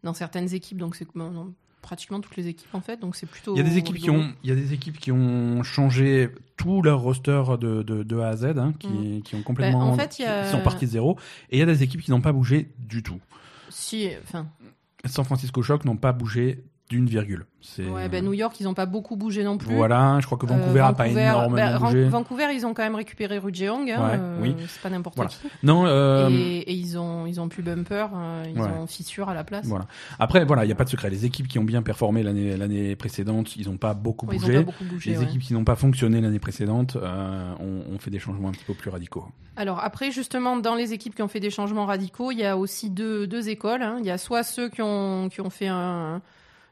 dans certaines équipes, donc c'est bon, pratiquement toutes les équipes en fait, donc c'est plutôt. Il y a des équipes qui ont, il y a des équipes qui ont changé tout leur roster de, de, de A à Z, hein, qui, qui ont complètement, Ben, en fait, y a- qui sont partis de zéro. Et il y a des équipes qui n'ont pas bougé du tout. Si, enfin, San Francisco Shock n'ont pas bougé d'une virgule. C'est ouais, ben, New York, ils ont pas beaucoup bougé non plus. voilà. Je crois que Euh, Vancouver a pas énormément ben, bougé. Vancouver, ils ont quand même récupéré Rujeong, hein, Ouais, euh, oui. c'est pas n'importe Voilà. qui. Non. euh, Et, et ils ont ils ont plus bumper, euh, ils Ouais. ont fissure à la place. Voilà. Après, voilà, il n'y a pas de secret. Les équipes qui ont bien performé l'année l'année précédente, ils n'ont pas beaucoup Ouais, ils ont bougé. pas beaucoup bougé. Les équipes qui n'ont pas fonctionné l'année précédente euh, ont, ont fait des changements un petit peu plus radicaux. Alors après, justement, dans les équipes qui ont fait des changements radicaux, il y a aussi deux, deux écoles. hein. Il y a soit ceux qui ont, qui ont fait un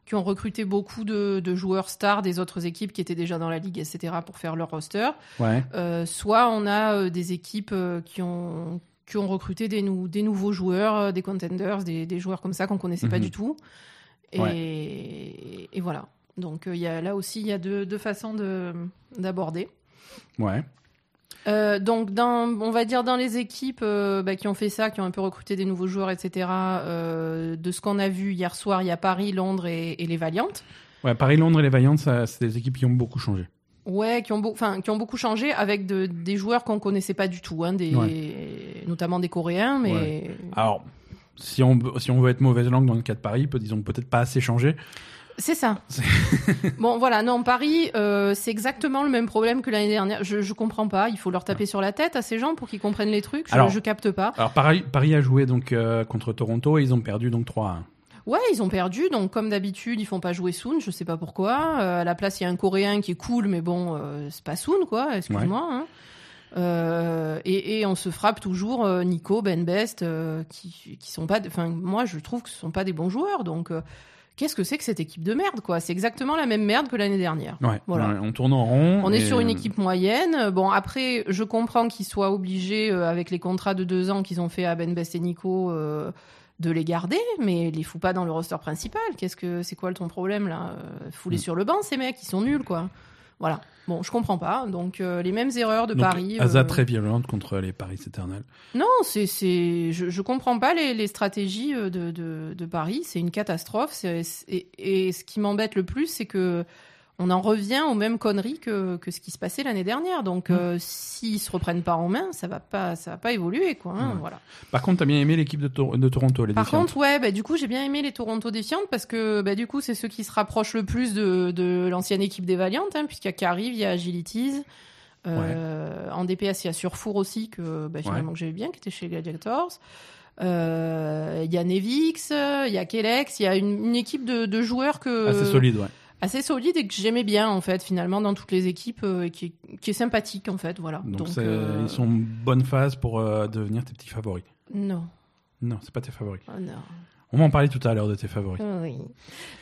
qui ont recruté beaucoup de, de joueurs stars des autres équipes qui étaient déjà dans la ligue, etc., pour faire leur roster. Ouais. Euh, soit on a euh, des équipes euh, qui ont qui ont recruté des, nou- des nouveaux joueurs, des contenders, des, des joueurs comme ça qu'on connaissait pas Mhm. du tout. Et, et voilà. Donc il y a, là aussi, il y a deux, deux façons de- d'aborder. Ouais. Euh, donc, dans, on va dire dans les équipes euh, bah, qui ont fait ça, qui ont un peu recruté des nouveaux joueurs, etc. euh, de ce qu'on a vu hier soir, il y a Paris, Londres et, et les Valiantes. Ouais, Paris-Londres et les Vaillants, ça, c'est des équipes qui ont beaucoup changé. Ouais, qui ont, enfin, qui ont beaucoup changé avec de- des joueurs qu'on connaissait pas du tout, hein, des, notamment des Coréens, mais Alors, si on, si on veut être mauvaise langue dans le cas de Paris, ont peut-être pas assez changé. C'est ça. bon, voilà, non, Paris, euh, c'est exactement le même problème que l'année dernière. Je, je comprends pas. Il faut leur taper sur la tête à ces gens pour qu'ils comprennent les trucs. Je, Alors- je capte pas. Alors, Paris, Paris a joué donc euh, contre Toronto et ils ont perdu donc 3 Ouais, ils ont perdu, donc comme d'habitude, ils font pas jouer Soon, je sais pas pourquoi. Euh, à la place, il y a un Coréen qui est cool, mais bon, euh, c'est pas Soon, quoi, excuse-moi. hein. Euh, et, et on se frappe toujours euh, Nico, Ben Best, euh, qui, qui sont pas. Enfin, moi, je trouve que ce sont pas des bons joueurs, donc euh, qu'est-ce que c'est que cette équipe de merde, quoi? C'est exactement la même merde que l'année dernière. Ouais, Voilà. ouais, on tourne en rond. On est sur une équipe moyenne. Bon, après, je comprends qu'ils soient obligés, euh, avec les contrats de deux ans qu'ils ont fait à Ben Best et Nico, euh, de les garder, mais les fous pas dans le roster principal. Qu'est-ce que c'est quoi ton problème là? Euh, Fous-les Mm. sur le banc, ces mecs, ils sont nuls, quoi. Voilà. Bon, je comprends pas. Donc, euh, les mêmes erreurs de Donc, Paris. Asa euh, très violente contre les Paris éternels. Non, c'est, c'est, je, je comprends pas les, les stratégies euh, de, de, de Paris. C'est une catastrophe. Et ce qui m'embête le plus, c'est que on en revient aux mêmes conneries que, que ce qui se passait l'année dernière. Donc, Mm. euh, s'ils se reprennent pas en main, ça va pas, ça va pas évoluer, quoi. hein. Voilà. Par contre, t'as bien aimé l'équipe de, de Toronto, les Par Défiantes. contre, ouais, bah, du coup, j'ai bien aimé les Toronto Défiantes parce que, bah, du coup, c'est ceux qui se rapprochent le plus de, de l'ancienne équipe des Valiantes, hein, puisqu'il y a Carrive, il y a Agilities. Euh, En DPS, il y a Surfour aussi, que, bah, finalement, que j'aimais bien, qui était chez Gladiators. Euh, Il y a Nevix, il y a Kelex, il y a une, une équipe de, de joueurs que, Assez solide, ouais. Assez solide et que j'aimais bien, en fait, finalement, dans toutes les équipes, euh, et qui, est- qui est sympathique, en fait, voilà. Donc, euh, ils sont bonne phase pour euh, devenir tes petits favoris. Non, Non, c'est pas tes favoris. oh non. On va en parler tout à l'heure de tes favoris. Oui.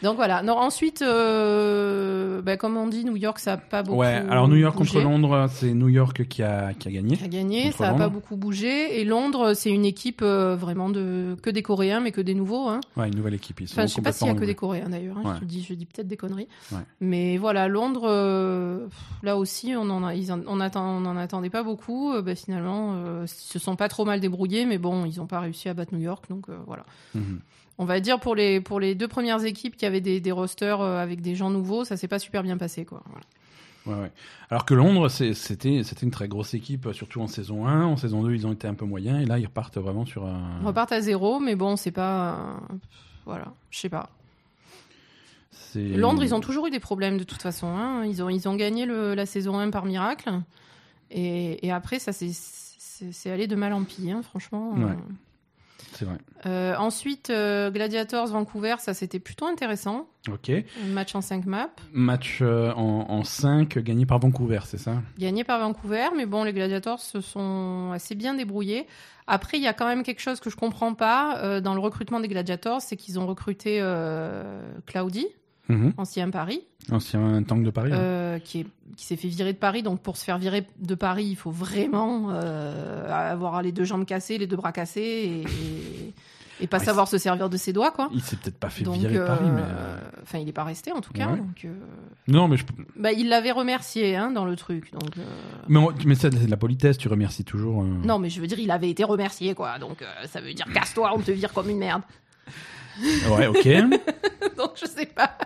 Donc voilà. Non, ensuite, euh, bah, comme on dit, New York, ça n'a pas beaucoup. Ouais, alors New York bougé. contre Londres, c'est New York qui a, qui a gagné. Qui a gagné, ça n'a pas beaucoup bougé. Et Londres, c'est une équipe euh, vraiment de que des Coréens, mais que des nouveaux. Hein. Ouais, une nouvelle équipe. Ils Enfin, je sais pas s'il y a que des Coréens d'ailleurs. hein. Ouais. Je dis, je dis peut-être des conneries. Ouais. Mais voilà, Londres, euh, là aussi, on en a, ils en- on attend, on en attendait pas beaucoup. Bah, finalement, ils se sont pas trop mal débrouillés, mais bon, ils n'ont pas réussi à battre New York, donc voilà. Mhm. On va dire pour les, pour les deux premières équipes qui avaient des, des rosters euh, avec des gens nouveaux, ça s'est pas super bien passé. Quoi. Voilà. Ouais, ouais. Alors que Londres, c'était c'était une très grosse équipe, surtout en saison 1. En saison 2, ils ont été un peu moyens. Et là, ils repartent vraiment sur un. On repart à zéro, mais bon, c'est pas. voilà, je sais pas. Londres, ils ont toujours eu des problèmes de toute façon. hein. Ils, ont, ils ont gagné le- la saison 1 par miracle. Et, et après, ça s'est- c'est c'est allé de mal en pis, hein, franchement. Ouais. C'est vrai. Euh, ensuite, euh, Gladiators Vancouver, ça c'était plutôt intéressant. Ok. Match en 5 maps. Match euh, en, en 5 gagné par Vancouver, c'est ça? Gagné par Vancouver, mais bon, les Gladiators se sont assez bien débrouillés. Après, il y a quand même quelque chose que je comprends pas dans le recrutement des Gladiators, c'est qu'ils ont recruté euh, Mhm. ancien Paris, Ancien tank de Paris. hein. euh, qui est- qui s'est fait virer de Paris. Donc, pour se faire virer de Paris, il faut vraiment euh, avoir les deux jambes cassées, les deux bras cassés et, et- et pas Ouais, savoir se servir de ses doigts, quoi. Il s'est peut-être pas fait Donc, virer de Paris, mais. euh, euh, enfin, il est pas resté en tout cas. Ouais. donc, Non, mais je. bah, il l'avait remercié hein, dans le truc. Donc, Mais, on- mais ça, c'est de la politesse, tu remercies toujours. non, mais je veux dire, il avait été remercié, quoi. Donc, ça veut dire casse-toi, on te vire comme une merde. Ouais, ok. donc je sais pas.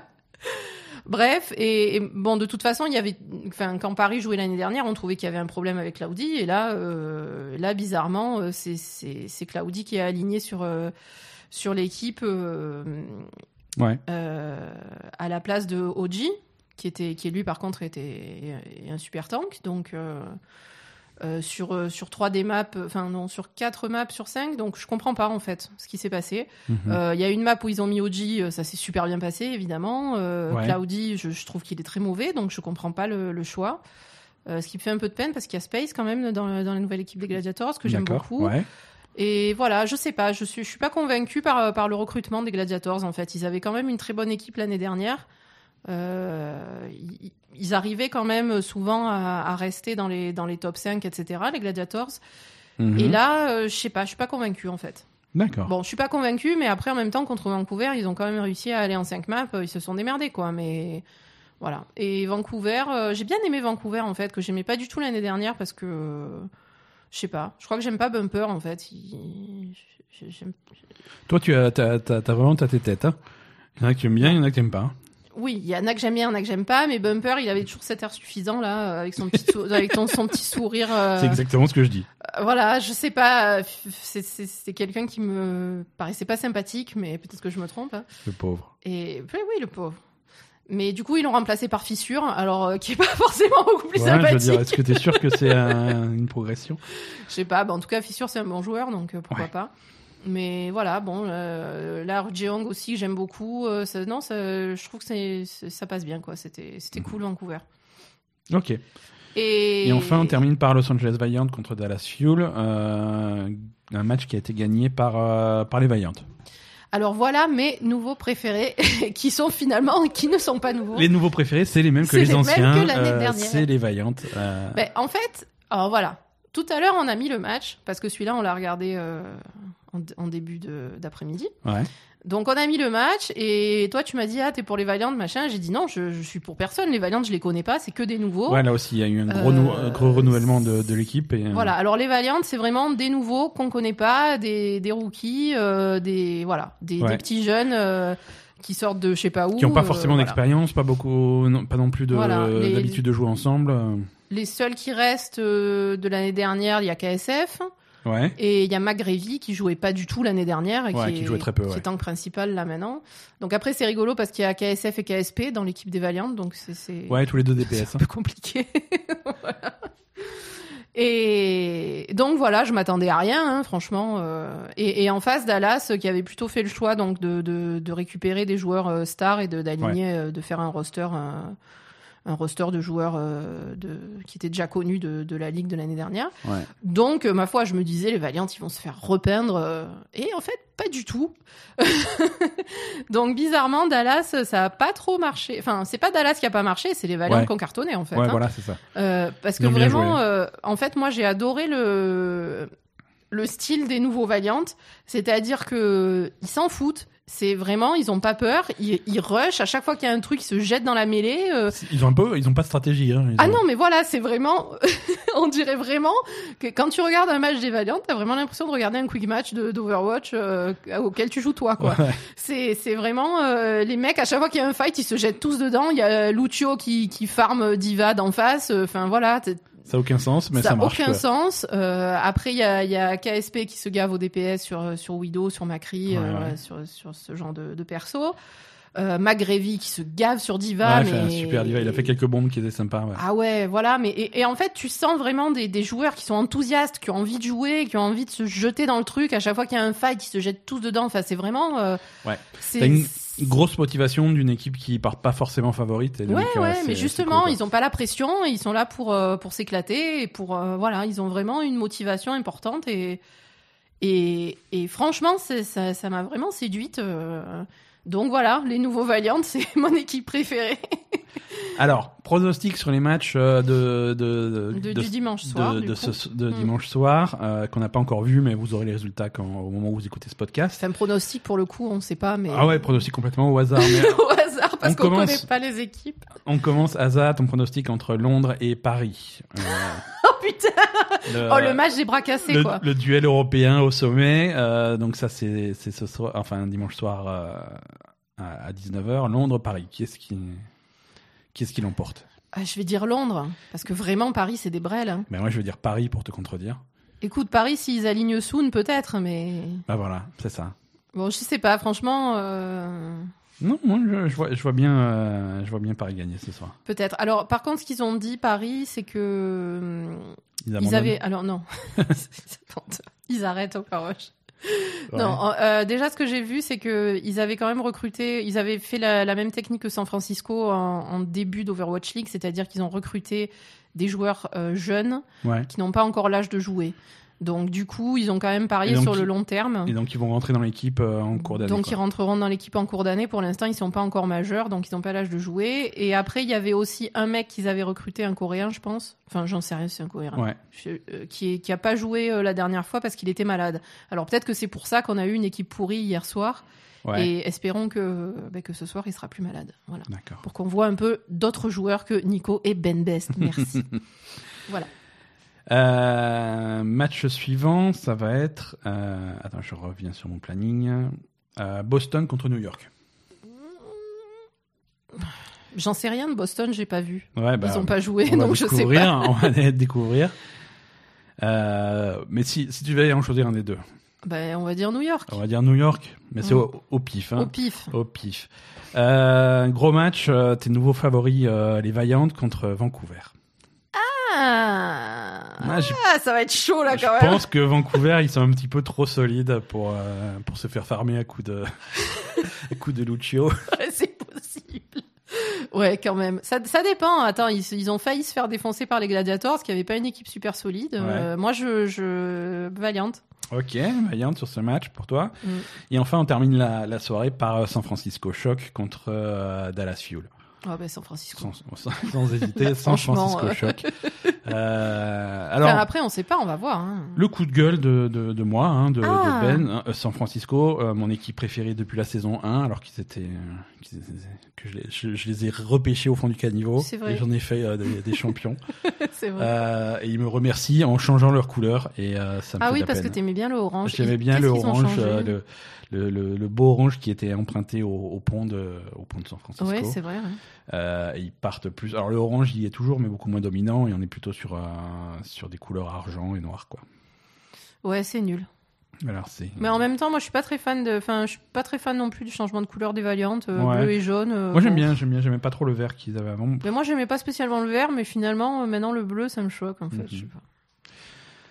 Bref, et, et bon, de toute façon, il y avait, enfin, quand Paris jouait l'année dernière, on trouvait qu'il y avait un problème avec Claudi, et là, euh, là, bizarrement, euh, c'est c'est c'est Claudi qui est aligné sur euh, sur l'équipe euh, ouais. à la place de Oji, qui était, qui lui par contre était un super tank, donc. Euh, euh, sur, euh, sur 3 des maps, enfin non, sur 4 maps sur 5, donc je comprends pas en fait ce qui s'est passé. Mhm. Euh, Il y a une map où ils ont mis OG, euh, ça s'est super bien passé évidemment. Euh, Ouais. Cloudy, je, je trouve qu'il est très mauvais, donc je comprends pas le, le choix. Euh, ce qui me fait un peu de peine parce qu'il y a Space quand même dans, dans la nouvelle équipe des Gladiators que j'aime beaucoup. Ouais. Et voilà, je sais pas, je suis, je suis pas convaincue par, par le recrutement des Gladiators en fait. Ils avaient quand même une très bonne équipe l'année dernière. Euh, ils, ils arrivaient quand même souvent à, à rester dans les, dans les top 5, etc., les Gladiators. Mhm. Et là, euh, je sais pas, je suis pas convaincue en fait. D'accord. Bon, je suis pas convaincue, mais après, en même temps, contre Vancouver, ils ont quand même réussi à aller en 5 maps. Ils se sont démerdés, quoi. Mais voilà. Et Vancouver, euh, j'ai bien aimé Vancouver, en fait, que j'aimais pas du tout l'année dernière parce que. je sais pas. Je crois que j'aime pas Bumper, en fait. Il- Toi, tu as, t'as vraiment t'as tes têtes. Hein. Il y en a que tu aimes bien, il y en a que tu n'aimes pas. Oui, il y en a que j'aime bien, il y en a que j'aime pas, mais Bumper, il avait toujours cet air suffisant, là, euh, avec son petit, sou- avec ton- son petit sourire. euh, C'est exactement ce que je dis. euh, Voilà, je sais pas. c'est- quelqu'un qui me paraissait pas sympathique, mais peut-être que je me trompe. hein. Le pauvre. Et oui, oui, le pauvre. Mais du coup, ils l'ont remplacé par Fissure, alors euh, qui est pas forcément beaucoup plus Ouais, sympathique. est-ce que tu es sûr que c'est un- une progression? Je sais pas, bah, en tout cas, Fissure, c'est un bon joueur, donc pourquoi Ouais. pas. Mais voilà, bon, euh, là, Jeong aussi, j'aime beaucoup. euh, ça- non, ça- je trouve que ça passe bien, quoi. C'était c'était cool, Vancouver. Ok. Et, Et enfin, on termine par Los Angeles Valiant contre Dallas Fuel. euh, un match qui a été gagné par, euh, par les Valiant. Alors voilà mes nouveaux préférés, qui sont finalement, qui ne sont pas nouveaux. Les nouveaux préférés, c'est les mêmes que les les mêmes anciens. que l'année dernière. c'est les Valiant. euh, Ben, en fait, alors voilà. Tout à l'heure, on a mis le match, parce que celui-là, on l'a regardé euh, en, en début d'après-midi. ouais. Donc, on a mis le match, et toi, tu m'as dit, ah, t'es pour les Valiant, machin. J'ai dit, non, je, je suis pour personne. Les Valiant, je les connais pas, c'est que des nouveaux. ouais, là aussi, il y a eu un gros, Euh, gros renouvellement de, de l'équipe. Et, euh, Voilà, alors les Valiant, c'est vraiment des nouveaux qu'on connaît pas, des, des rookies, euh, des, voilà, des, Ouais. des petits jeunes euh, qui sortent de je sais pas où. Qui n'ont pas forcément voilà. d'expérience, pas beaucoup, non, pas non plus de- Voilà, les- d'habitude de jouer ensemble. Les seuls qui restent de l'année dernière, il y a KSF. Ouais. Et il y a McGravy qui jouait pas du tout l'année dernière et Ouais, qui, qui est, jouait très peu, qui ouais. est tank principal là maintenant. Donc après c'est rigolo parce qu'il y a KSF et KSP dans l'équipe des Valiant, donc c'est Ouais, tous les deux c'est DPS. un peu compliqué. Voilà. Et donc voilà, je m'attendais à rien, hein, franchement. euh, Et, et en face Dallas, qui avait plutôt fait le choix donc de, de, de récupérer des joueurs euh, stars et de d'aligner, euh, de faire un roster, un, roster de joueurs euh, de, qui étaient déjà connus de, de la ligue de l'année dernière. Ouais. Donc, euh, ma foi, je me disais, les Valiants, ils vont se faire repeindre. euh, et en fait, pas du tout. Donc, bizarrement, Dallas, ça a pas trop marché. Enfin, c'est pas Dallas qui a pas marché, c'est les Valiants Ouais. qui ont cartonné, en fait. Ouais, hein. voilà, c'est ça. Euh, parce que vraiment, euh, en fait, moi, j'ai adoré le le style des nouveaux Valiant, c'est-à-dire que ils s'en foutent. C'est vraiment, ils ont pas peur, ils, ils rushent à chaque fois qu'il y a un truc, ils se jettent dans la mêlée. euh, Ils ont un peu, ils ont pas de stratégie. Hein. Ah ont- non, mais voilà, c'est vraiment. on dirait vraiment que quand tu regardes un match des Valiant, t'as vraiment l'impression de regarder un quick match d'Overwatch euh, auquel tu joues toi, quoi. Ouais. C'est c'est vraiment. euh, les mecs, à chaque fois qu'il y a un fight, ils se jettent tous dedans. Il y a Lucio qui, qui farme Diva d'en face. euh, Enfin, voilà. Ça a aucun sens, mais ça, ça n'a marche. aucun quoi. sens. Euh, après, il y a, il y a KSP qui se gave au DPS sur, sur Widow, sur Macri, Ouais, euh, ouais. Sur, sur ce genre de, de perso. Euh, McGravy qui se gave sur Diva. Ouais, mais... fait un super diva. Il a fait quelques bombes qui étaient sympas. Ouais. Ah ouais, voilà. Mais et, et en fait, tu sens vraiment des, des joueurs qui sont enthousiastes, qui ont envie de jouer, qui ont envie de se jeter dans le truc. À chaque fois qu'il y a un fight, ils se jettent tous dedans. Enfin, c'est vraiment. euh, Ouais. C'est une grosse motivation d'une équipe qui part pas forcément favorite. Et Ouais, euh, ouais, mais justement, cool, ils ont pas la pression, ils sont là pour euh, pour s'éclater et pour euh, voilà, ils ont vraiment une motivation importante et et, et franchement, ça ça m'a vraiment séduite. euh. donc voilà, les nouveaux Valiant, c'est mon équipe préférée. Alors, pronostic sur les matchs euh, de, de, De- du dimanche soir, de, du de coup. ce- de Mm. dimanche soir, euh, qu'on n'a pas encore vu, mais vous aurez les résultats quand, au moment où vous écoutez ce podcast. C'est un pronostic pour le coup, on ne sait pas, mais Ah ouais, pronostic complètement au hasard. mais au hasard parce On qu'on commence. connaît pas les équipes. on commence, Asa, ton pronostic entre Londres et Paris. Euh, Oh putain le, Oh le match des bras cassés le, quoi. le duel européen au sommet. euh, donc ça, c'est ce soir, enfin dimanche soir euh, à, à 19h. Londres-Paris. Qui est-ce qui, qui est-ce qui l'emporte Ah, je vais dire Londres parce que vraiment Paris c'est des brels. hein. Ben moi, je veux dire Paris pour te contredire. Écoute Paris s'ils alignent Soon peut-être, mais Bah voilà, c'est ça. bon je sais pas franchement. euh, Non, moi, je, je vois, je vois bien, euh, je vois bien Paris gagner ce soir. Peut-être. Alors, par contre, ce qu'ils ont dit, Paris, c'est que ils abandonnent. avaient. Alors non, ils arrêtent Overwatch. Ouais. Non, euh, déjà, ce que j'ai vu, c'est que ils avaient quand même recruté. Ils avaient fait la, la même technique que San Francisco en, en début d'Overwatch League, c'est-à-dire qu'ils ont recruté des joueurs euh, jeunes Ouais. qui n'ont pas encore l'âge de jouer. Donc, du coup, ils ont quand même parié sur le long terme. Et donc ils vont rentrer dans l'équipe euh, en cours d'année. Donc quoi. ils rentreront dans l'équipe en cours d'année. Pour l'instant, ils sont pas encore majeurs, donc ils n'ont pas l'âge de jouer. Et après, il y avait aussi un mec qu'ils avaient recruté, un Coréen, je pense. Enfin, j'en sais rien, c'est un Coréen. Ouais. Je- euh, qui, est, qui a pas joué euh, la dernière fois parce qu'il était malade. Alors peut-être que c'est pour ça qu'on a eu une équipe pourrie hier soir. Ouais. Et espérons que, bah, que ce soir, il sera plus malade. Voilà. D'accord. Pour qu'on voit un peu d'autres joueurs que Nico et Ben Best. Merci. voilà. Euh, match suivant, ça va être. euh, attends, je reviens sur mon planning. Euh, Boston contre New York. J'en sais rien de Boston, j'ai pas vu. Ouais, bah, Ils ont pas joué, donc je sais pas. On va aller découvrir. Mais si, si tu devais en choisir un des deux, Ben, on va dire New York. on va dire New York, mais c'est Mm. au, au pif. Hein. Au pif. Au pif. Gros match, tes nouveaux favoris, les Vaillantes contre Vancouver. Ah, Ah, Ah, ça va être chaud là Je quand même. pense que Vancouver, ils sont un petit peu trop solides pour, euh, pour se faire farmer à coup de, à coup de Lucio. Ouais, c'est possible. Ouais, quand même. Ça, ça dépend. Attends, ils, ils ont failli se faire défoncer par les Gladiators, parce qu'il n'y avait pas une équipe super solide. Euh, moi, je, je... Valiant. Ok, Vaillante sur ce match pour toi. Mm. Et enfin, on termine la, la soirée par euh, San Francisco Shock contre euh, Dallas Fuel. Ah ben San Francisco. Sans, sans, sans hésiter, San Francisco euh. Shock. Euh, alors, Enfin, après, on sait pas, on va voir. hein. le coup de gueule de, de, de moi, hein, de, Ah. de Ben, hein, euh, San Francisco, euh, mon équipe préférée depuis la saison 1, alors qu'ils étaient, euh, que je les, je, je les ai repêchés au fond du caniveau. C'est vrai. Et j'en ai fait euh, des, des champions. c'est vrai. Euh, et ils me remercient en changeant leur couleur. Et euh, ça me ah fait oui, parce que peine. t'aimais bien le orange. J'aimais bien le orange, changé euh, le, le, le, le beau orange qui était emprunté au, au pont de, au pont de San Francisco. Ouais, c'est vrai. ouais. Euh, ils partent plus. Alors le orange, il y est toujours, mais beaucoup moins dominant. Et on est plutôt sur euh, sur des couleurs argent et noir, quoi. Ouais, c'est nul. Alors. Mais en même temps, moi, je suis pas très fan de. Enfin, je suis pas très fan non plus du changement de couleur des Valiantes, euh, Ouais. bleu et jaune. euh, Moi j'aime bon. bien, j'aime bien, j'aimais pas trop le vert qu'ils avaient avant. Mais moi, j'aimais pas spécialement le vert, mais finalement, euh, maintenant, le bleu, ça me choque, en fait. Mhm. je sais pas.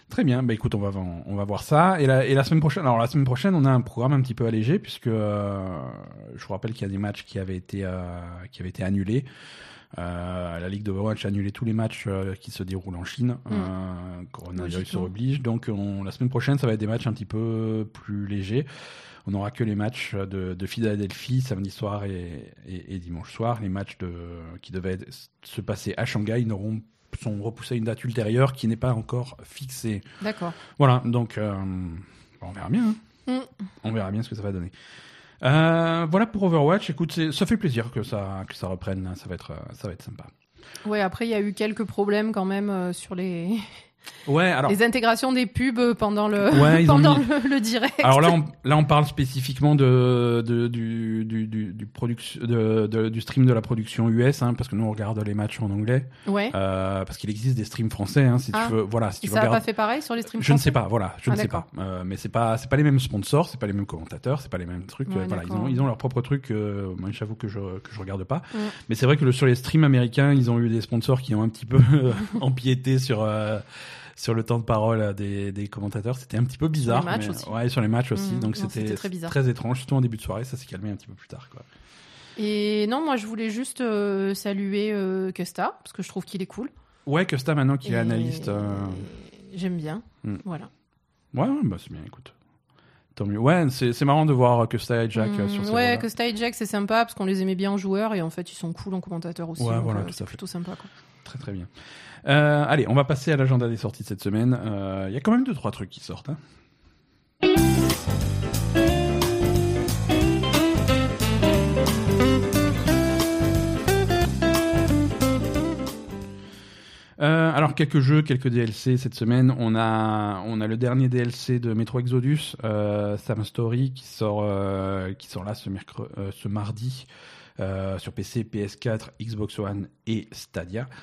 Très bien, bah écoute, on va on va voir ça. Et la, et la semaine prochaine, alors la semaine prochaine, on a un programme un petit peu allégé puisque euh, je vous rappelle qu'il y a des matchs qui avaient été euh, qui avaient été annulés. Euh, la Ligue d'Overwatch a annulé tous les matchs qui se déroulent en Chine. Mm. Euh, coronavirus Logiquement. oblige. Donc on- la semaine prochaine, ça va être des matchs un petit peu plus légers. On n'aura que les matchs de, de Philadelphie samedi soir et, et- et dimanche soir. Les matchs de, qui devaient se passer à Shanghai n'auront sont repoussés à une date ultérieure qui n'est pas encore fixée. D'accord. Voilà, donc euh, on verra bien. hein. Mm. On verra bien ce que ça va donner. Euh, voilà pour Overwatch. Écoute, ça fait plaisir que ça que ça reprenne. Ça va être euh, ça va être sympa. Ouais, après, il y a eu quelques problèmes quand même euh, sur les... Ouais, alors les intégrations des pubs pendant le, Ouais, pendant mis- le, le direct. alors là on, là on parle spécifiquement de, de du du du du, production- de, de- du stream de la production US hein, parce que nous on regarde les matchs en anglais Ouais. euh, parce qu'il existe des streams français hein, si Ah. tu veux voilà si Et tu ça n'a pas fait pareil sur les streams Je ne sais pas, voilà, je Ah, ne sais pas. Euh, mais c'est pas, c'est pas les mêmes sponsors, c'est pas les mêmes commentateurs, c'est pas les mêmes trucs. Ouais, euh, voilà, ils ont, ils ont leurs propres trucs. euh, moi, j'avoue que je, que je regarde pas. Mais c'est vrai que le, sur les streams américains, ils ont eu des sponsors qui ont un petit peu empiété sur. Sur le temps de parole euh, des, des commentateurs, c'était un petit peu bizarre. les matchs mais- aussi. Ouais, sur les matchs aussi. Mm, donc c'était très étrange, surtout en début de soirée. Ça s'est calmé un petit peu plus tard. Quoi. Et non, moi, je voulais juste euh, saluer euh, Custa, parce que je trouve qu'il est cool. Ouais, que Sta maintenant qu'il est analyste. euh, J'aime bien. Mm. Voilà. Ouais, bah c'est bien, écoute. Tant mieux. Ouais, c'est marrant de voir Star et Jack euh, sur ces ouais, Sty et Jack, c'est sympa parce qu'on les aimait bien en joueurs et en fait, ils sont cool en commentateur aussi. Ouais, donc, voilà, tout à fait. plutôt sympa. Quoi. Très très bien. Euh, allez, on va passer à l'agenda des sorties de cette semaine. Euh, Il y a quand même deux trois trucs qui sortent. hein. Euh, alors quelques jeux, quelques DLC cette semaine. On a on a le dernier DLC de Metro Exodus, euh, Sam Story qui sort euh, qui sort là ce mardi euh, sur PC, PS4, Xbox One et Stadia.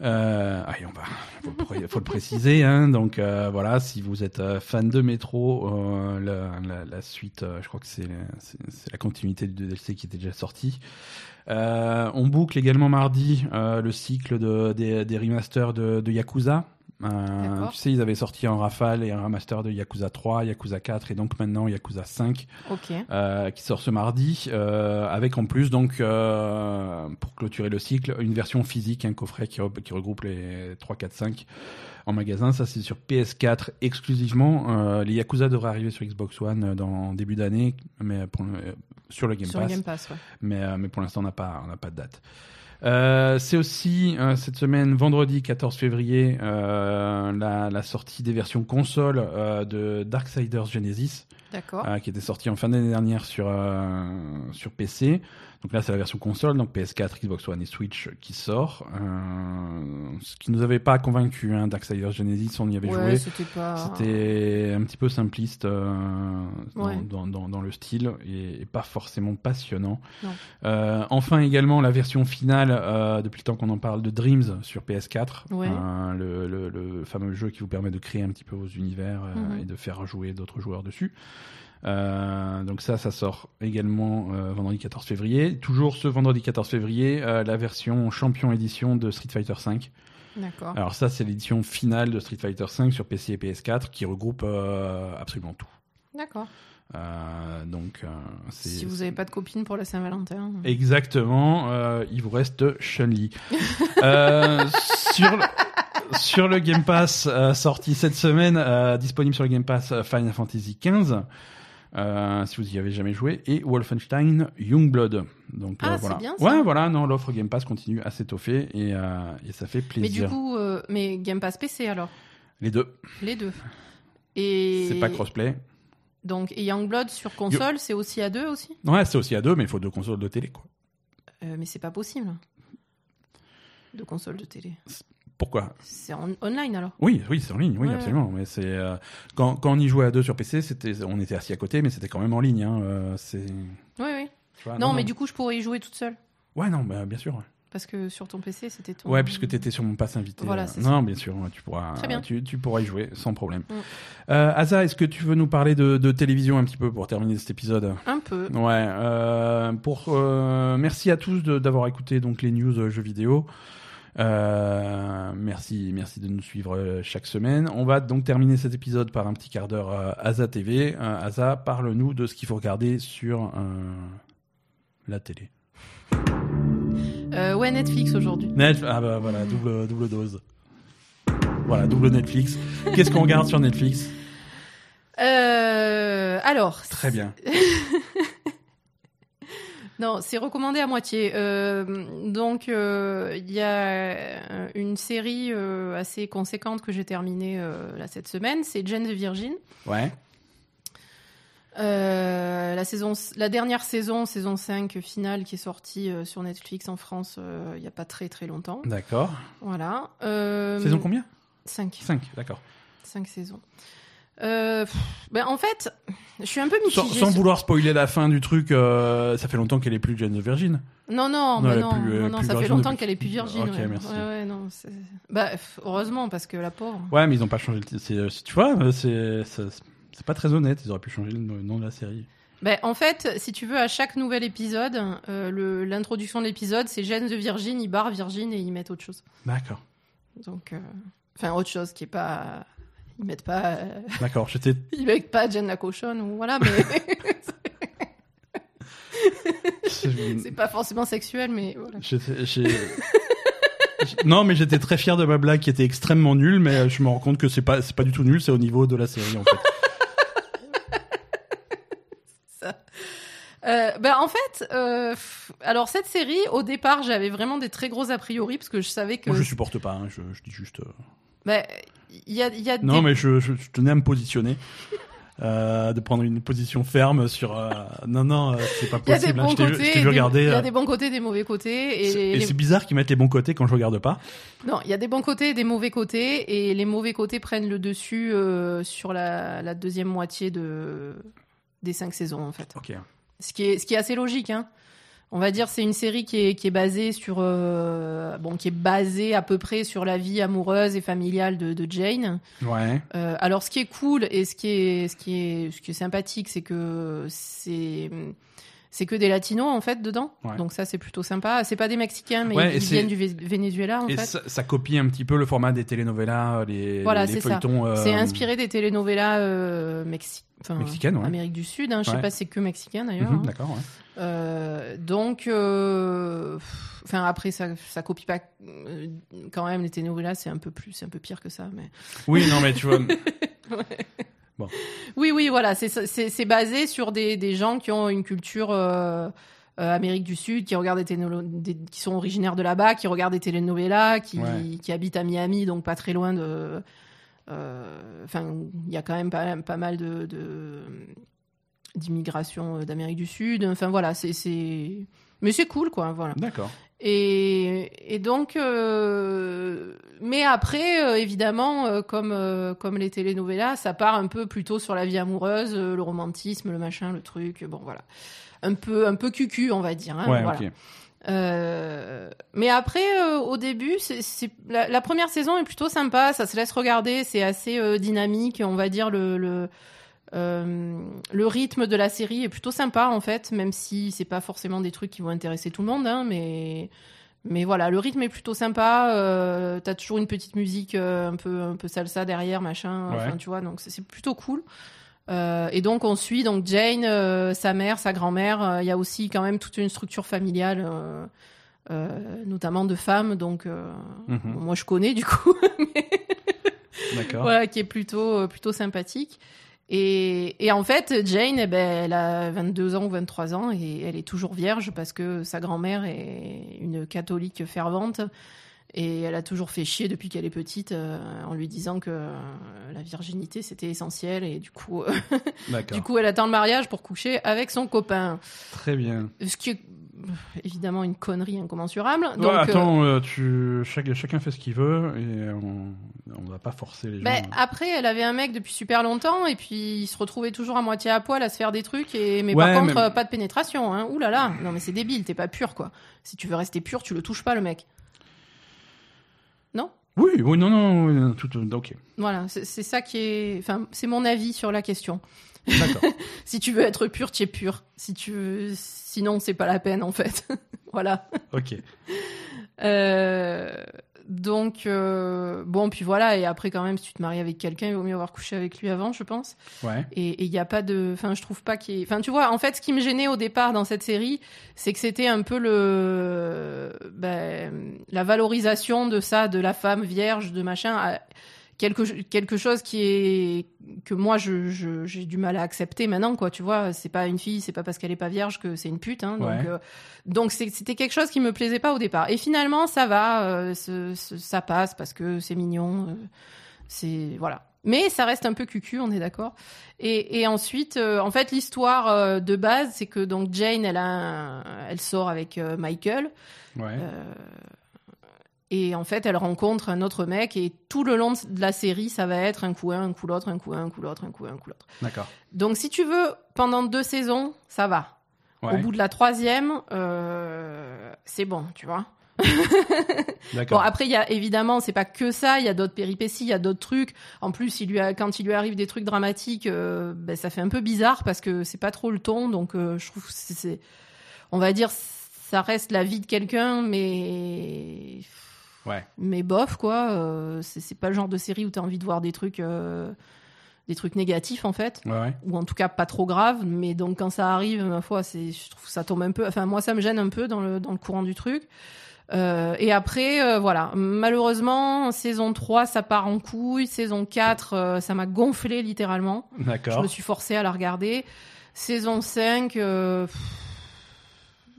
Euh, allez, on va faut le, pré- faut le préciser. Hein, donc euh, voilà, si vous êtes euh, fan de Metro, la, la, la suite, je crois que c'est la continuité du DLC qui était déjà sorti. On boucle également mardi le cycle de, des, des remasters de, de Yakuza. Euh, tu sais, ils avaient sorti un rafale et un remaster de Yakuza 3, Yakuza 4 et donc maintenant Yakuza 5 Ok. euh, qui sort ce mardi, euh, avec en plus donc euh, pour clôturer le cycle une version physique, un coffret qui, re- qui regroupe les 3, 4, 5 en magasin. Ça c'est sur PS4 exclusivement. Les Yakuza devraient arriver sur Xbox One dans début d'année, mais pour le- sur le Game Sur Pass le Game Pass, ouais. mais, mais pour l'instant, on n'a pas, on n'a pas de date. Euh, c'est aussi euh, cette semaine, vendredi 14 février, euh, la, la sortie des versions console de Darksiders Genesis, qui était sortie en fin d'année dernière sur, sur PC. Donc là, c'est la version console, donc PS4, Xbox One et Switch qui sort. Euh, ce qui nous avait pas convaincu, hein, Darksiders Genesis, on y avait ouais, joué. c'était pas. C'était un petit peu simpliste euh, dans, Ouais. dans, dans, dans le style et, et pas forcément passionnant. Euh, enfin également la version finale, euh, depuis le temps qu'on en parle, de Dreams sur PS4, Ouais. Euh, le, le, le fameux jeu qui vous permet de créer un petit peu vos univers euh, Mhm. et de faire jouer d'autres joueurs dessus. Euh, donc ça, ça sort également euh, vendredi 14 février. Toujours ce vendredi 14 février, euh, la version champion édition de Street Fighter V. D'accord. Alors ça, c'est l'édition finale de Street Fighter V sur PC et PS4 qui regroupe absolument tout. D'accord. Donc, Si vous n'avez pas de copine pour la Saint-Valentin. exactement, il vous reste Chun-Li. Sur le... Sur le Game Pass euh, sorti cette semaine, euh, disponible sur le Game Pass Final Fantasy XV, euh, si vous y avez jamais joué, et Wolfenstein Youngblood. Donc Ah, euh, c'est voilà. bien, ça. Ouais, voilà, non, l'offre Game Pass continue à s'étoffer et, euh, et ça fait Mais plaisir. du coup, mais Game Pass PC alors? Les deux, Les deux. Et. c'est pas crossplay. Donc, et Youngblood sur console, c'est aussi à deux aussi? Ouais, c'est aussi à deux, mais il faut deux consoles de télé, quoi. Mais c'est pas possible. Deux consoles de télé. Pourquoi? C'est en online alors? Oui, oui, c'est en ligne, oui, Ouais. absolument. Mais c'est euh, quand, quand on y jouait à deux sur PC, c'était, on était assis à côté, mais c'était quand même en ligne. Hein, euh, c'est. Oui, oui. tu vois, non, mais du coup, je pourrais y jouer toute seule. Ouais, non, bah, bien sûr. Parce que sur ton PC, c'était tout. Ouais, puisque t'étais sur mon pass invité. Voilà, euh, non, bien sûr, tu pourras. Très bien. Tu, tu pourras y jouer sans problème. Mm. Euh, Asa, est-ce que tu veux nous parler de, de télévision un petit peu pour terminer cet épisode? Un peu. Ouais. Pour merci à tous d'avoir écouté donc les news jeux vidéo. Euh, merci, merci de nous suivre euh, chaque semaine. On va donc terminer cet épisode par un petit quart d'heure euh, Asa TV. Euh, Asa, parle-nous de ce qu'il faut regarder sur euh, la télé. Ouais, Netflix aujourd'hui. Net ah bah voilà, double, double dose. Voilà, double Netflix. Qu'est-ce qu'on regarde sur Netflix? Alors. Très bien. Non, c'est recommandé à moitié. Euh, donc, euh, il y a une série euh, assez conséquente que j'ai terminée là cette semaine. C'est Jane the Virgin. Ouais. La, saison, la dernière saison, saison 5 finale, qui est sortie sur Netflix en France il n'y a pas très très longtemps. D'accord. Voilà. Saison combien? 5. 5, d'accord. 5 saisons. Euh, pff, ben, en fait, je suis un peu mitigée. sans vouloir spoiler la fin du truc, euh, ça fait longtemps qu'elle est plus Jane the Virgin. Non, non, Non, bah non, plus, euh, non, ça fait longtemps depuis- qu'elle est plus virgin. Ok, ouais. merci. Ouais, ouais, non, bah, pff, heureusement, parce que la pauvre. Ouais, mais ils ont pas changé le c'est- Tu vois, euh, c'est pas très honnête. Ils auraient pu changer le nom de la série. Ben, en fait, si tu veux, à chaque nouvel épisode, euh, le- l'introduction de l'épisode, c'est Jane de Virgin, ils barrent Virgin et ils mettent autre chose. D'accord. Donc, euh, enfin, autre chose qui est pas. Ils mettent pas. euh, D'accord. J'étais. Ils mettent pas Jane la cochonne ou voilà, mais c'est pas forcément sexuel, mais voilà. Non, mais j'étais très fier de ma blague qui était extrêmement nulle, mais je me rends compte que c'est pas, c'est pas du tout nul, c'est au niveau de la série en fait. Euh, ben, en fait, euh, alors cette série, au départ, j'avais vraiment des très gros a priori parce que je savais que. Moi, je supporte pas. hein, je, je dis juste. euh, Ben, il y a, il y a Non, des- mais je, je, je tenais à me positionner. Euh, de prendre une position ferme sur. euh, Non, non, euh, c'est pas possible. hein, je t'ai vu- regarder. Il y a des bons côtés, des mauvais côtés. Et, c'est- les- Et les- c'est bizarre qu'ils mettent les bons côtés quand je regarde pas. Non, il y a des bons côtés et des mauvais côtés, et les mauvais côtés prennent le dessus euh, sur la, la deuxième moitié de des cinq saisons en fait. Ok. Ce qui est ce qui est assez logique. Hein. On va dire c'est une série qui est qui est basée sur euh, bon qui est basée à peu près sur la vie amoureuse et familiale de, de Jane. Ouais. Euh, alors ce qui est cool et ce qui est ce qui est ce qui est sympathique, c'est que c'est c'est que des latinos en fait dedans. Ouais. Donc ça c'est plutôt sympa. C'est pas des mexicains mais Ouais, ils viennent du Venezuela en Et fait. ça, ça copie un petit peu le format des telenovelas, les, Voilà, les c'est ça. feuilletons. euh, C'est inspiré des telenovelas euh, mexi- enfin, Mexicaines, ouais. Amérique du Sud. Hein. Je sais Ouais. pas si c'est que mexicain d'ailleurs. mhm, hein. D'accord. Ouais. Euh, donc, euh, enfin après ça, ça copie pas euh, quand même les telenovelas, c'est un peu plus, c'est un peu pire que ça. Mais Oui, non, mais tu vois. oui, oui, voilà, c'est basé sur des des gens qui ont une culture. Euh, Amérique du Sud, qui regardent des, qui sont originaires de là-bas, qui regardent des telenovelas, qui, Ouais. qui habitent à Miami, donc pas très loin de. Euh, Enfin, il y a quand même pas, pas mal de de- d'immigration euh, d'Amérique du Sud. Enfin voilà, c'est c'est mais c'est cool quoi, voilà. D'accord. Et, et donc, euh, mais après, euh, évidemment, euh, comme, comme les telenovelas, ça part un peu plutôt sur la vie amoureuse, le romantisme, le machin, le truc, bon voilà. Un peu, un peu cucu, on va dire. hein, ouais, voilà. Mais après, euh, au début, c'est c'est- la, la première saison est plutôt sympa, ça se laisse regarder, c'est assez euh, dynamique, on va dire le, le, euh, le rythme de la série est plutôt sympa en fait, même si c'est pas forcément des trucs qui vont intéresser tout le monde, hein, mais mais voilà, le rythme est plutôt sympa. T'as toujours une petite musique un peu un peu salsa derrière, machin. Enfin, tu vois, donc c'est- c'est plutôt cool. Euh, et donc on suit donc Jane, euh, sa mère, sa grand-mère. Euh, Il y a aussi quand même toute une structure familiale, euh, notamment de femmes. Donc euh, Mhm. bon, moi je connais du coup, mais D'accord. voilà, qui est plutôt euh, plutôt sympathique. Et, et en fait, Jane, eh ben, elle a 22 ans ou 23 ans et elle est toujours vierge parce que sa grand-mère est une catholique fervente et elle a toujours fait chier depuis qu'elle est petite euh, en lui disant que euh, la virginité c'était essentiel et du coup, du coup, elle attend le mariage pour coucher avec son copain. Très bien. Ce qui est évidemment une connerie incommensurable. Ouais, Donc, euh, attends, euh, tu... chaque- chacun fait ce qu'il veut et on ne va pas forcer les gens. Ben, après, elle avait un mec depuis super longtemps et puis il se retrouvait toujours à moitié à poil à se faire des trucs. Et... Mais Ouais, par contre, mais- euh, pas de pénétration. Hein. Ouh là là, non mais c'est débile, t'es pas pur quoi. Si tu veux rester pur, tu le touches pas le mec. Non? Oui, oui, non, non, oui, tout, ok. Voilà, c'est ça qui est. Enfin, c'est mon avis sur la question. Si tu veux être pur, tu es pur. Si tu veux... Sinon, c'est pas la peine en fait. voilà. ok. Euh, donc, euh, bon, puis voilà, et après, quand même, si tu te maries avec quelqu'un, il vaut mieux avoir couché avec lui avant, je pense. Ouais. Et il n'y a pas de. Enfin, je trouve pas qu'il y ait. Enfin, tu vois, en fait, ce qui me gênait au départ dans cette série, c'est que c'était un peu le. Ben, la valorisation de ça, de la femme vierge, de machin. à Quelque, quelque chose qui est que moi je, je- j'ai du mal à accepter maintenant quoi tu vois. C'est pas une fille c'est pas parce qu'elle est pas vierge que c'est une pute hein, donc Ouais. euh, donc c'est- c'était quelque chose qui me plaisait pas au départ. Et finalement ça va euh, ce- ce- ça passe parce que c'est mignon euh, c'est voilà. Mais ça reste un peu cucu on est d'accord. Et, et ensuite euh, en fait l'histoire euh, de base c'est que donc Jane elle a un- elle sort avec euh, Michael. Ouais. Et en fait, elle rencontre un autre mec et tout le long de la série, ça va être un coup un, un coup l'autre, un coup un, un coup l'autre, un coup un, un coup l'autre. D'accord. Donc, si tu veux, pendant deux saisons, ça va. Ouais. Au bout de la troisième, euh, c'est bon, tu vois. Bon, après, il y a évidemment, c'est pas que ça, il y a d'autres péripéties, il y a d'autres trucs. En plus, il lui a, quand il lui arrive des trucs dramatiques, euh, ben, ça fait un peu bizarre parce que c'est pas trop le ton. Donc, euh, je trouve c'est- on va dire, ça reste la vie de quelqu'un, mais Ouais. mais bof quoi. Euh, c'est, pas le genre de série où t'as envie de voir des trucs, euh, des trucs négatifs en fait Ouais, ouais. ou en tout cas pas trop grave mais donc quand ça arrive ma foi c'est je trouve ça tombe un peu enfin moi ça me gêne un peu dans le dans le courant du truc Euh, et après euh, voilà malheureusement saison 3 ça part en couille saison 4 euh, ça m'a gonflé littéralement je D'accord. me suis forcée à la regarder Saison 5, euh, pff,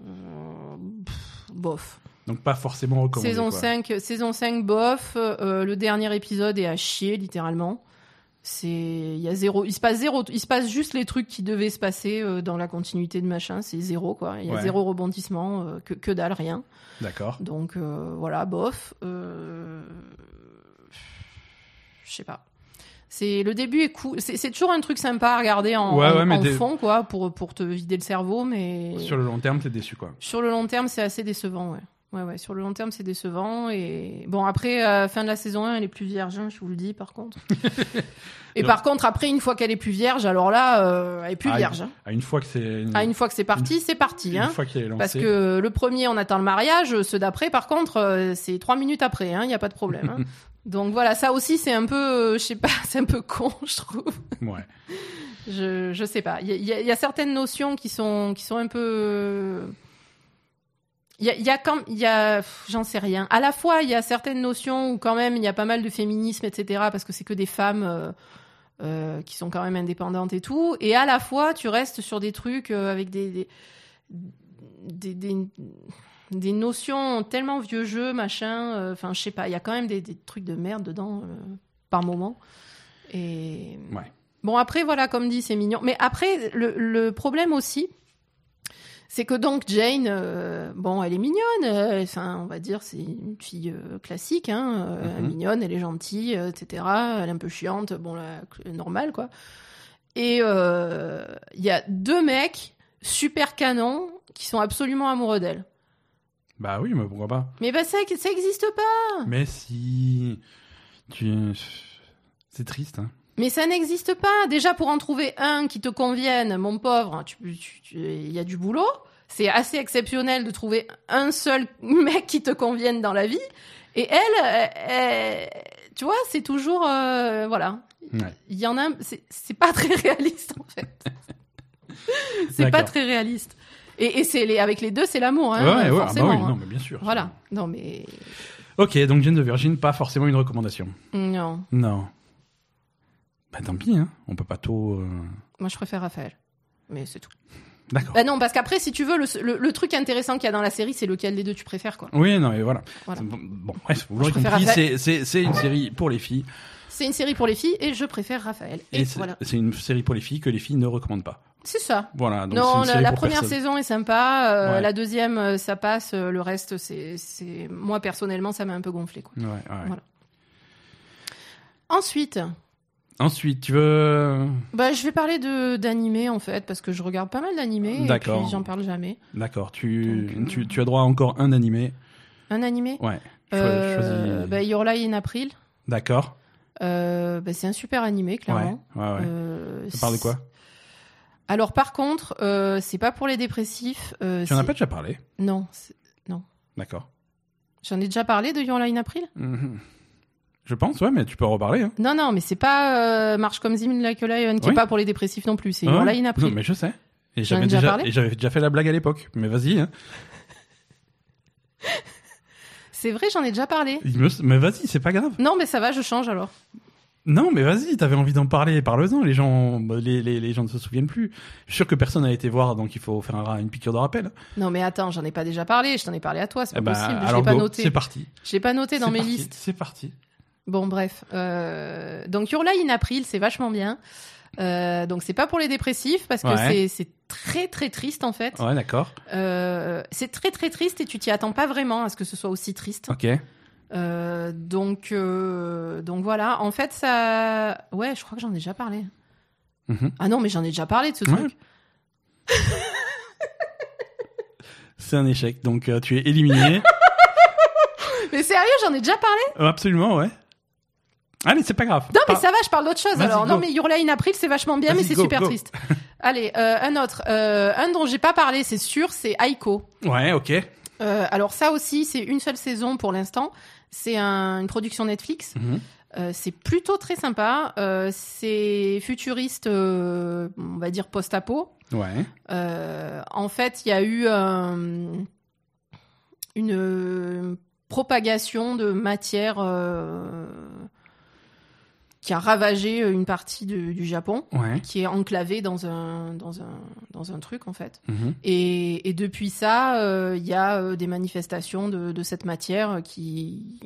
euh, pff, bof. Donc pas forcément recommandé. Saison quoi. 5, saison 5, bof. Euh, le dernier épisode est à chier, littéralement. C'est, il y a zéro, il se passe zéro, il se passe juste les trucs qui devaient se passer euh, dans la continuité de machin. C'est zéro, quoi. Il y a Ouais. zéro rebondissement, euh, que, que dalle, rien. D'accord. Donc voilà, bof. Je sais pas. C'est le début est cool. C'est toujours un truc sympa à regarder en, Ouais, en- ouais, mais en des- fond, quoi, pour pour te vider le cerveau, mais Sur le long terme, t'es déçu quoi. sur le long terme, c'est assez décevant, ouais. Ouais, ouais, sur le long terme, c'est décevant. Et bon, après, euh, fin de la saison 1, elle est plus vierge, hein, je vous le dis, par contre. et Non. par contre, après, une fois qu'elle est plus vierge, alors là, euh, elle est plus Ah, vierge. hein. À une fois que c'est. Ah, une fois que c'est parti, c'est parti. une Hein. fois est. Parce que le premier, on attend le mariage. Ceux d'après, par contre, euh, c'est trois minutes après. Il n'y a pas de problème. hein. Donc voilà, ça aussi, c'est un peu, euh, je sais pas, c'est un peu con, je trouve. Ouais. Je, je sais pas. Il y y a certaines notions qui sont, qui sont un peu. Il y a, y a quand, il y a, j'en sais rien. À la fois, il y a certaines notions où quand même il y a pas mal de féminisme, etc. Parce que c'est que des femmes euh, euh, qui sont quand même indépendantes et tout. Et à la fois, tu restes sur des trucs euh, avec des des, des, des- des notions tellement vieux jeu, machin. Enfin, je sais pas. Il y a quand même des, trucs de merde dedans par moment. Et Ouais. Bon, après, voilà, comme dit, c'est mignon. Mais après, le, le problème aussi, c'est que donc Jane, euh, bon, elle est mignonne. euh, Enfin, on va dire, c'est une fille euh, classique, hein, Mhm. mignonne, elle est gentille, etc. Elle est un peu chiante, bon, normal, quoi. Et il y a deux mecs super canons qui sont absolument amoureux d'elle. Bah oui, mais pourquoi pas. Mais bah, ça, ça existe pas. Mais si. Tu. C'est triste, hein. Mais ça n'existe pas. Déjà, pour en trouver un qui te convienne, mon pauvre, il y a du boulot. C'est assez exceptionnel de trouver un seul mec qui te convienne dans la vie. Et elle, euh, elle- tu vois, c'est toujours, euh, voilà. Ouais. Il y en a, c'est pas très réaliste en fait. c'est pas très réaliste. Et, et c'est les, avec les deux, c'est l'amour, hein, ouais, ouais, ah bah oui, hein. non, mais bien sûr. Voilà. Non mais Ok, donc Jane de Virgin, pas forcément une recommandation. non. Non. Bah tant pis, hein. On peut pas tout. euh, Moi, je préfère Raphaël. Mais c'est tout. D'accord. Bah non, parce qu'après, si tu veux, le, le- le truc intéressant qu'il y a dans la série, c'est lequel des deux tu préfères, quoi. Oui, non, mais voilà. Voilà. Bon, bon, bref, vous l'aurez Je préfère compris, c'est- c'est c'est une série pour les filles. C'est une série pour les filles et je préfère Raphaël. Et, Et c'est voilà. c'est une série pour les filles que les filles ne recommandent pas. C'est ça. Voilà. Donc c'est non, une la, série la pour première personne. saison est sympa. euh, Ouais. La deuxième, euh, ça passe. euh, Le reste, c'est, c'est, moi personnellement, ça m'a un peu gonflé, quoi. Ouais, ouais. Voilà. Ensuite, Ensuite, tu veux. bah, je vais parler de d'animé en fait parce que je regarde pas mal d'animés. Et D'accord. j'en parle jamais. D'accord, tu, Donc, euh, tu, tu as droit à encore un animé. Un animé. Ouais. Cho- Euh, choisis- bah, Your Lie in April. D'accord. Euh, bah, c'est un super animé, Ouais. clairement. Ouais, ouais. Euh, Ça parle de quoi Alors par contre, euh, c'est pas pour les dépressifs. euh, Tu en as c'est- pas déjà parlé? Non, c'est- D'accord. j'en ai déjà parlé de Your Lie in April? Mhm. Je pense, ouais, mais tu peux en reparler. Hein. Non, non, mais c'est pas euh, Marche comme Zim Like a Lion qui Oui. est pas pour les dépressifs non plus. C'est Your Ouais. Lie in Non, mais je sais. Et j'avais déjà déjà, déjà fait la blague à l'époque. Mais vas-y. Hein. C'est vrai, j'en ai déjà parlé. Me- Mais vas-y, c'est pas grave. Non, mais ça va, je change alors. Non, mais vas-y, t'avais envie d'en parler, parle-en. Les gens, bah, les, les, les gens ne se souviennent plus. Je suis sûr que personne n'a été voir, donc il faut faire un- une piqûre de rappel. Non, mais attends, j'en ai pas déjà parlé. Je t'en ai parlé à toi. C'est Eh pas ben, possible. Je l'ai pas noté. c'est parti. Je l'ai pas noté dans mes parti, listes. C'est parti. Bon, bref. Euh, donc, Your Lie in April, c'est vachement bien. Euh, donc, c'est pas pour les dépressifs parce que Ouais. c'est- très très triste en fait. Ouais, d'accord. Euh, c'est très très triste et tu t'y attends pas vraiment à ce que ce soit aussi triste. Ok. Euh, donc, donc voilà. En fait, ça. Ouais, je crois que j'en ai déjà parlé. Mhm. Ah non, mais j'en ai déjà parlé de ce Ouais. truc. C'est un échec, donc tu es éliminé. Mais sérieux, j'en ai déjà parlé? Absolument, ouais. Allez, c'est pas grave. Non, mais ça va, je parle d'autre chose. Alors, go. non, mais Your Lie in April, c'est vachement bien, mais c'est super go. triste. Allez, euh, un autre. Euh, un dont j'ai pas parlé, c'est sûr, c'est Aiko. Ouais, ok. Euh, alors, ça aussi, c'est une seule saison pour l'instant. C'est un- une production Netflix. Mhm. C'est plutôt très sympa. C'est futuriste, on va dire post-apo. Ouais. En fait, il y a eu un- une propagation de matière qui a ravagé une partie du, du Japon, Ouais. qui est enclavé dans un, dans un, dans un truc en fait. Mhm. Et, et depuis ça, euh, il y a euh, des manifestations de, de cette matière qui,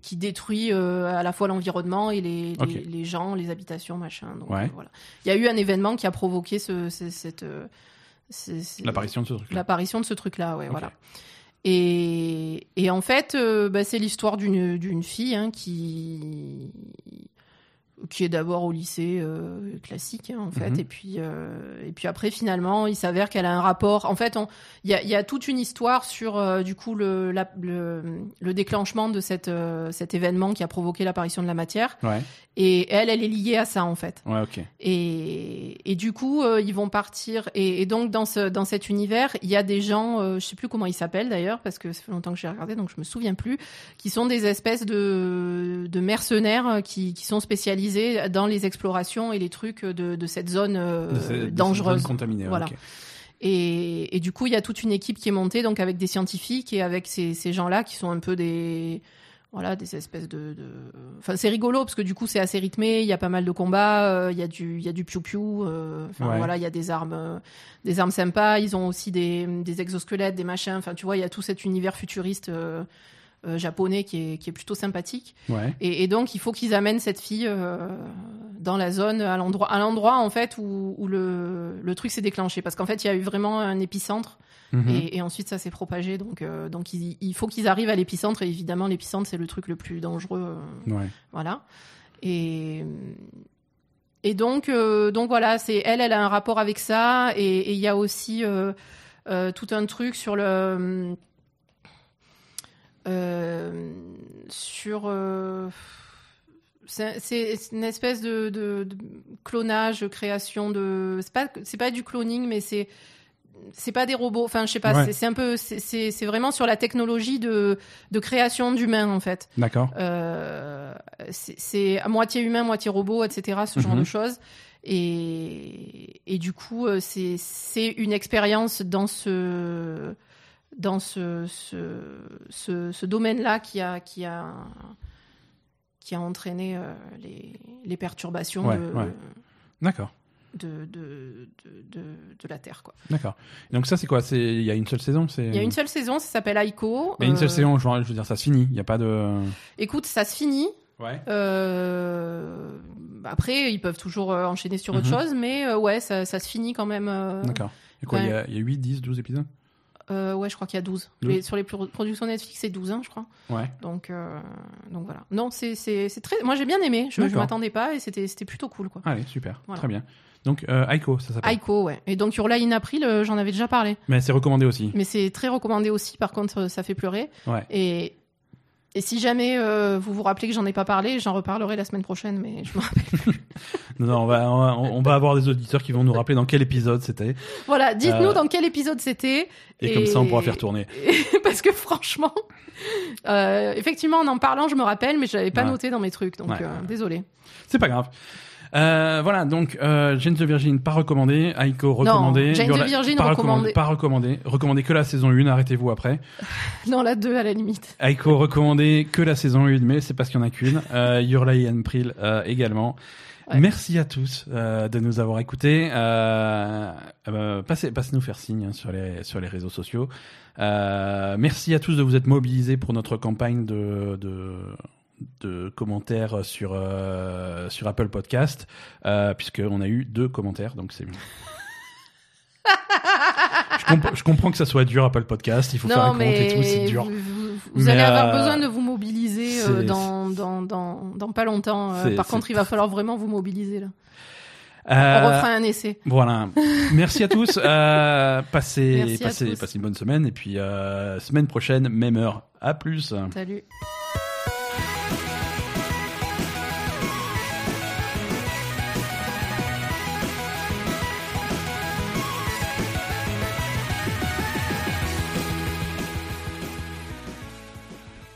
qui détruit euh, à la fois l'environnement et les, les, les gens, les habitations, machin. Donc, Ouais. euh, voilà. Il y a eu un événement qui a provoqué ce, cette, euh, L'apparition de ce truc. l'apparition de ce truc-là, ouais, Ok. voilà. Et, et en fait, euh, bah, c'est l'histoire d'une fille hein, qui qui est d'abord au lycée euh, classique hein, en fait Mhm. et puis euh, et puis après finalement il s'avère qu'elle a un rapport en fait il y a, il y a toute une histoire sur euh, du coup le, la- le le déclenchement de cette cet événement qui a provoqué l'apparition de la matière Ouais. et elle elle est liée à ça en fait Ouais, et, et du coup, ils vont partir. Et, et donc, dans, ce, dans cet univers, il y a des gens, je sais plus comment ils s'appellent d'ailleurs, parce que ça fait longtemps que j'ai regardé, donc je me souviens plus, qui sont des espèces de, de mercenaires qui, qui sont spécialisés dans les explorations et les trucs de, de cette zone euh, De dangereuse. ouais, Voilà. Et, et du coup, il y a toute une équipe qui est montée, donc avec des scientifiques et avec ces, ces gens-là qui sont un peu des voilà des espèces de, de... enfin c'est rigolo parce que du coup c'est assez rythmé il y a pas mal de combats euh, il y a du il y a du piou piou euh, enfin Ouais. voilà il y a des armes des armes sympas ils ont aussi des, des exosquelettes des machins enfin tu vois il y a tout cet univers futuriste euh, euh, japonais qui est qui est plutôt sympathique Ouais. et, et donc, il faut qu'ils amènent cette fille euh, dans la zone, à l'endroit, à l'endroit en fait où, où le, le truc s'est déclenché, parce qu'en fait, il y a eu vraiment un épicentre, Mhm. et, et ensuite ça s'est propagé. Donc, euh, donc il, il faut qu'ils arrivent à l'épicentre, et évidemment, l'épicentre c'est le truc le plus dangereux, Ouais. voilà. Et et donc, donc voilà, c'est elle, elle a un rapport avec ça, et il y a aussi tout un truc sur le sur euh, c'est une espèce de, de- de clonage, création de c'est pas c'est pas du cloning, mais c'est c'est pas des robots. Enfin, je sais pas. Ouais. c'est- un peu c'est- vraiment sur la technologie de de création d'humains en fait. D'accord. Euh, c'est- à moitié humain, moitié robot, etc. Ce genre Mhm. de choses. Et, et du coup, euh, c'est c'est une expérience dans ce dans ce ce, ce, ce domaine-là qui a qui a qui a entraîné euh, les, les perturbations Ouais, de, ouais. D'accord. de, de, de, de, la Terre. Quoi. D'accord. Donc ça, c'est quoi? Il y a une seule saison. Il y a une seule saison, ça s'appelle Aiko. Mais une seule Euh, saison, je veux dire, ça se finit. Il y a pas de. Écoute, ça se finit. Ouais. Euh, après, ils peuvent toujours enchaîner sur autre Mhm. chose, mais ouais, ça, ça se finit quand même. D'accord. Il y, a, y a 8, 10, 12 épisodes? Euh, ouais, je crois qu'il y a 12. 12. Les- sur les pro- productions Netflix, c'est 12, hein, je crois. Ouais. Donc, euh, donc voilà. Non, c'est très. Moi, j'ai bien aimé. Je, D'accord. m'attendais pas et c'était plutôt cool, quoi. Allez, super. Voilà. Très bien. Donc, euh, Aiko, ça s'appelle. Aiko, ouais. Et donc, Your Lie in April, euh, j'en avais déjà parlé. Mais c'est recommandé aussi. Mais c'est très recommandé aussi, par contre, ça fait pleurer. Ouais. Et, et si jamais euh, vous vous rappelez que j'en ai pas parlé, j'en reparlerai la semaine prochaine, mais je me rappelle. Non, non, on va, on va, on va avoir des auditeurs qui vont nous rappeler dans quel épisode c'était. Voilà, dites-nous Euh, dans quel épisode c'était. Et, comme ça, on pourra faire tourner. Parce que franchement, euh, effectivement, en en parlant, je me rappelle, mais je l'avais pas Ouais. noté dans mes trucs, donc euh, ouais. désolé. C'est pas grave. Euh, voilà, donc euh, Jane the Virgin pas recommandé, Aiko recommandé, Jane the Yola- Virgin pas recommandé. pas recommandé, recommandé que la saison 1, arrêtez-vous après. Dans la 2 à la limite. Aiko recommandé que la saison 1, mais c'est parce qu'il y en a qu'une. Euh, and Pril euh, également. Ouais. Merci à tous euh, de nous avoir écoutés. Euh, euh, passez, passez nous faire signe hein, sur les sur les réseaux sociaux. Euh, merci à tous de vous être mobilisés pour notre campagne de de, de commentaires sur euh, sur Apple Podcast, euh, puisqu'on a eu deux commentaires, donc c'est je, comp- je comprends que ça soit dur Apple Podcast, il faut faire un non, compte et tout, c'est dur. vous, allez avoir euh, besoin de vous mobiliser euh, dans, dans, dans, dans pas longtemps. Par contre, il va falloir vraiment vous mobiliser là. Euh, On refera un essai. Voilà. Merci à tous. Euh, passez, Merci à passez, tous. passez une bonne semaine et puis euh, semaine prochaine, même heure. À plus. Salut.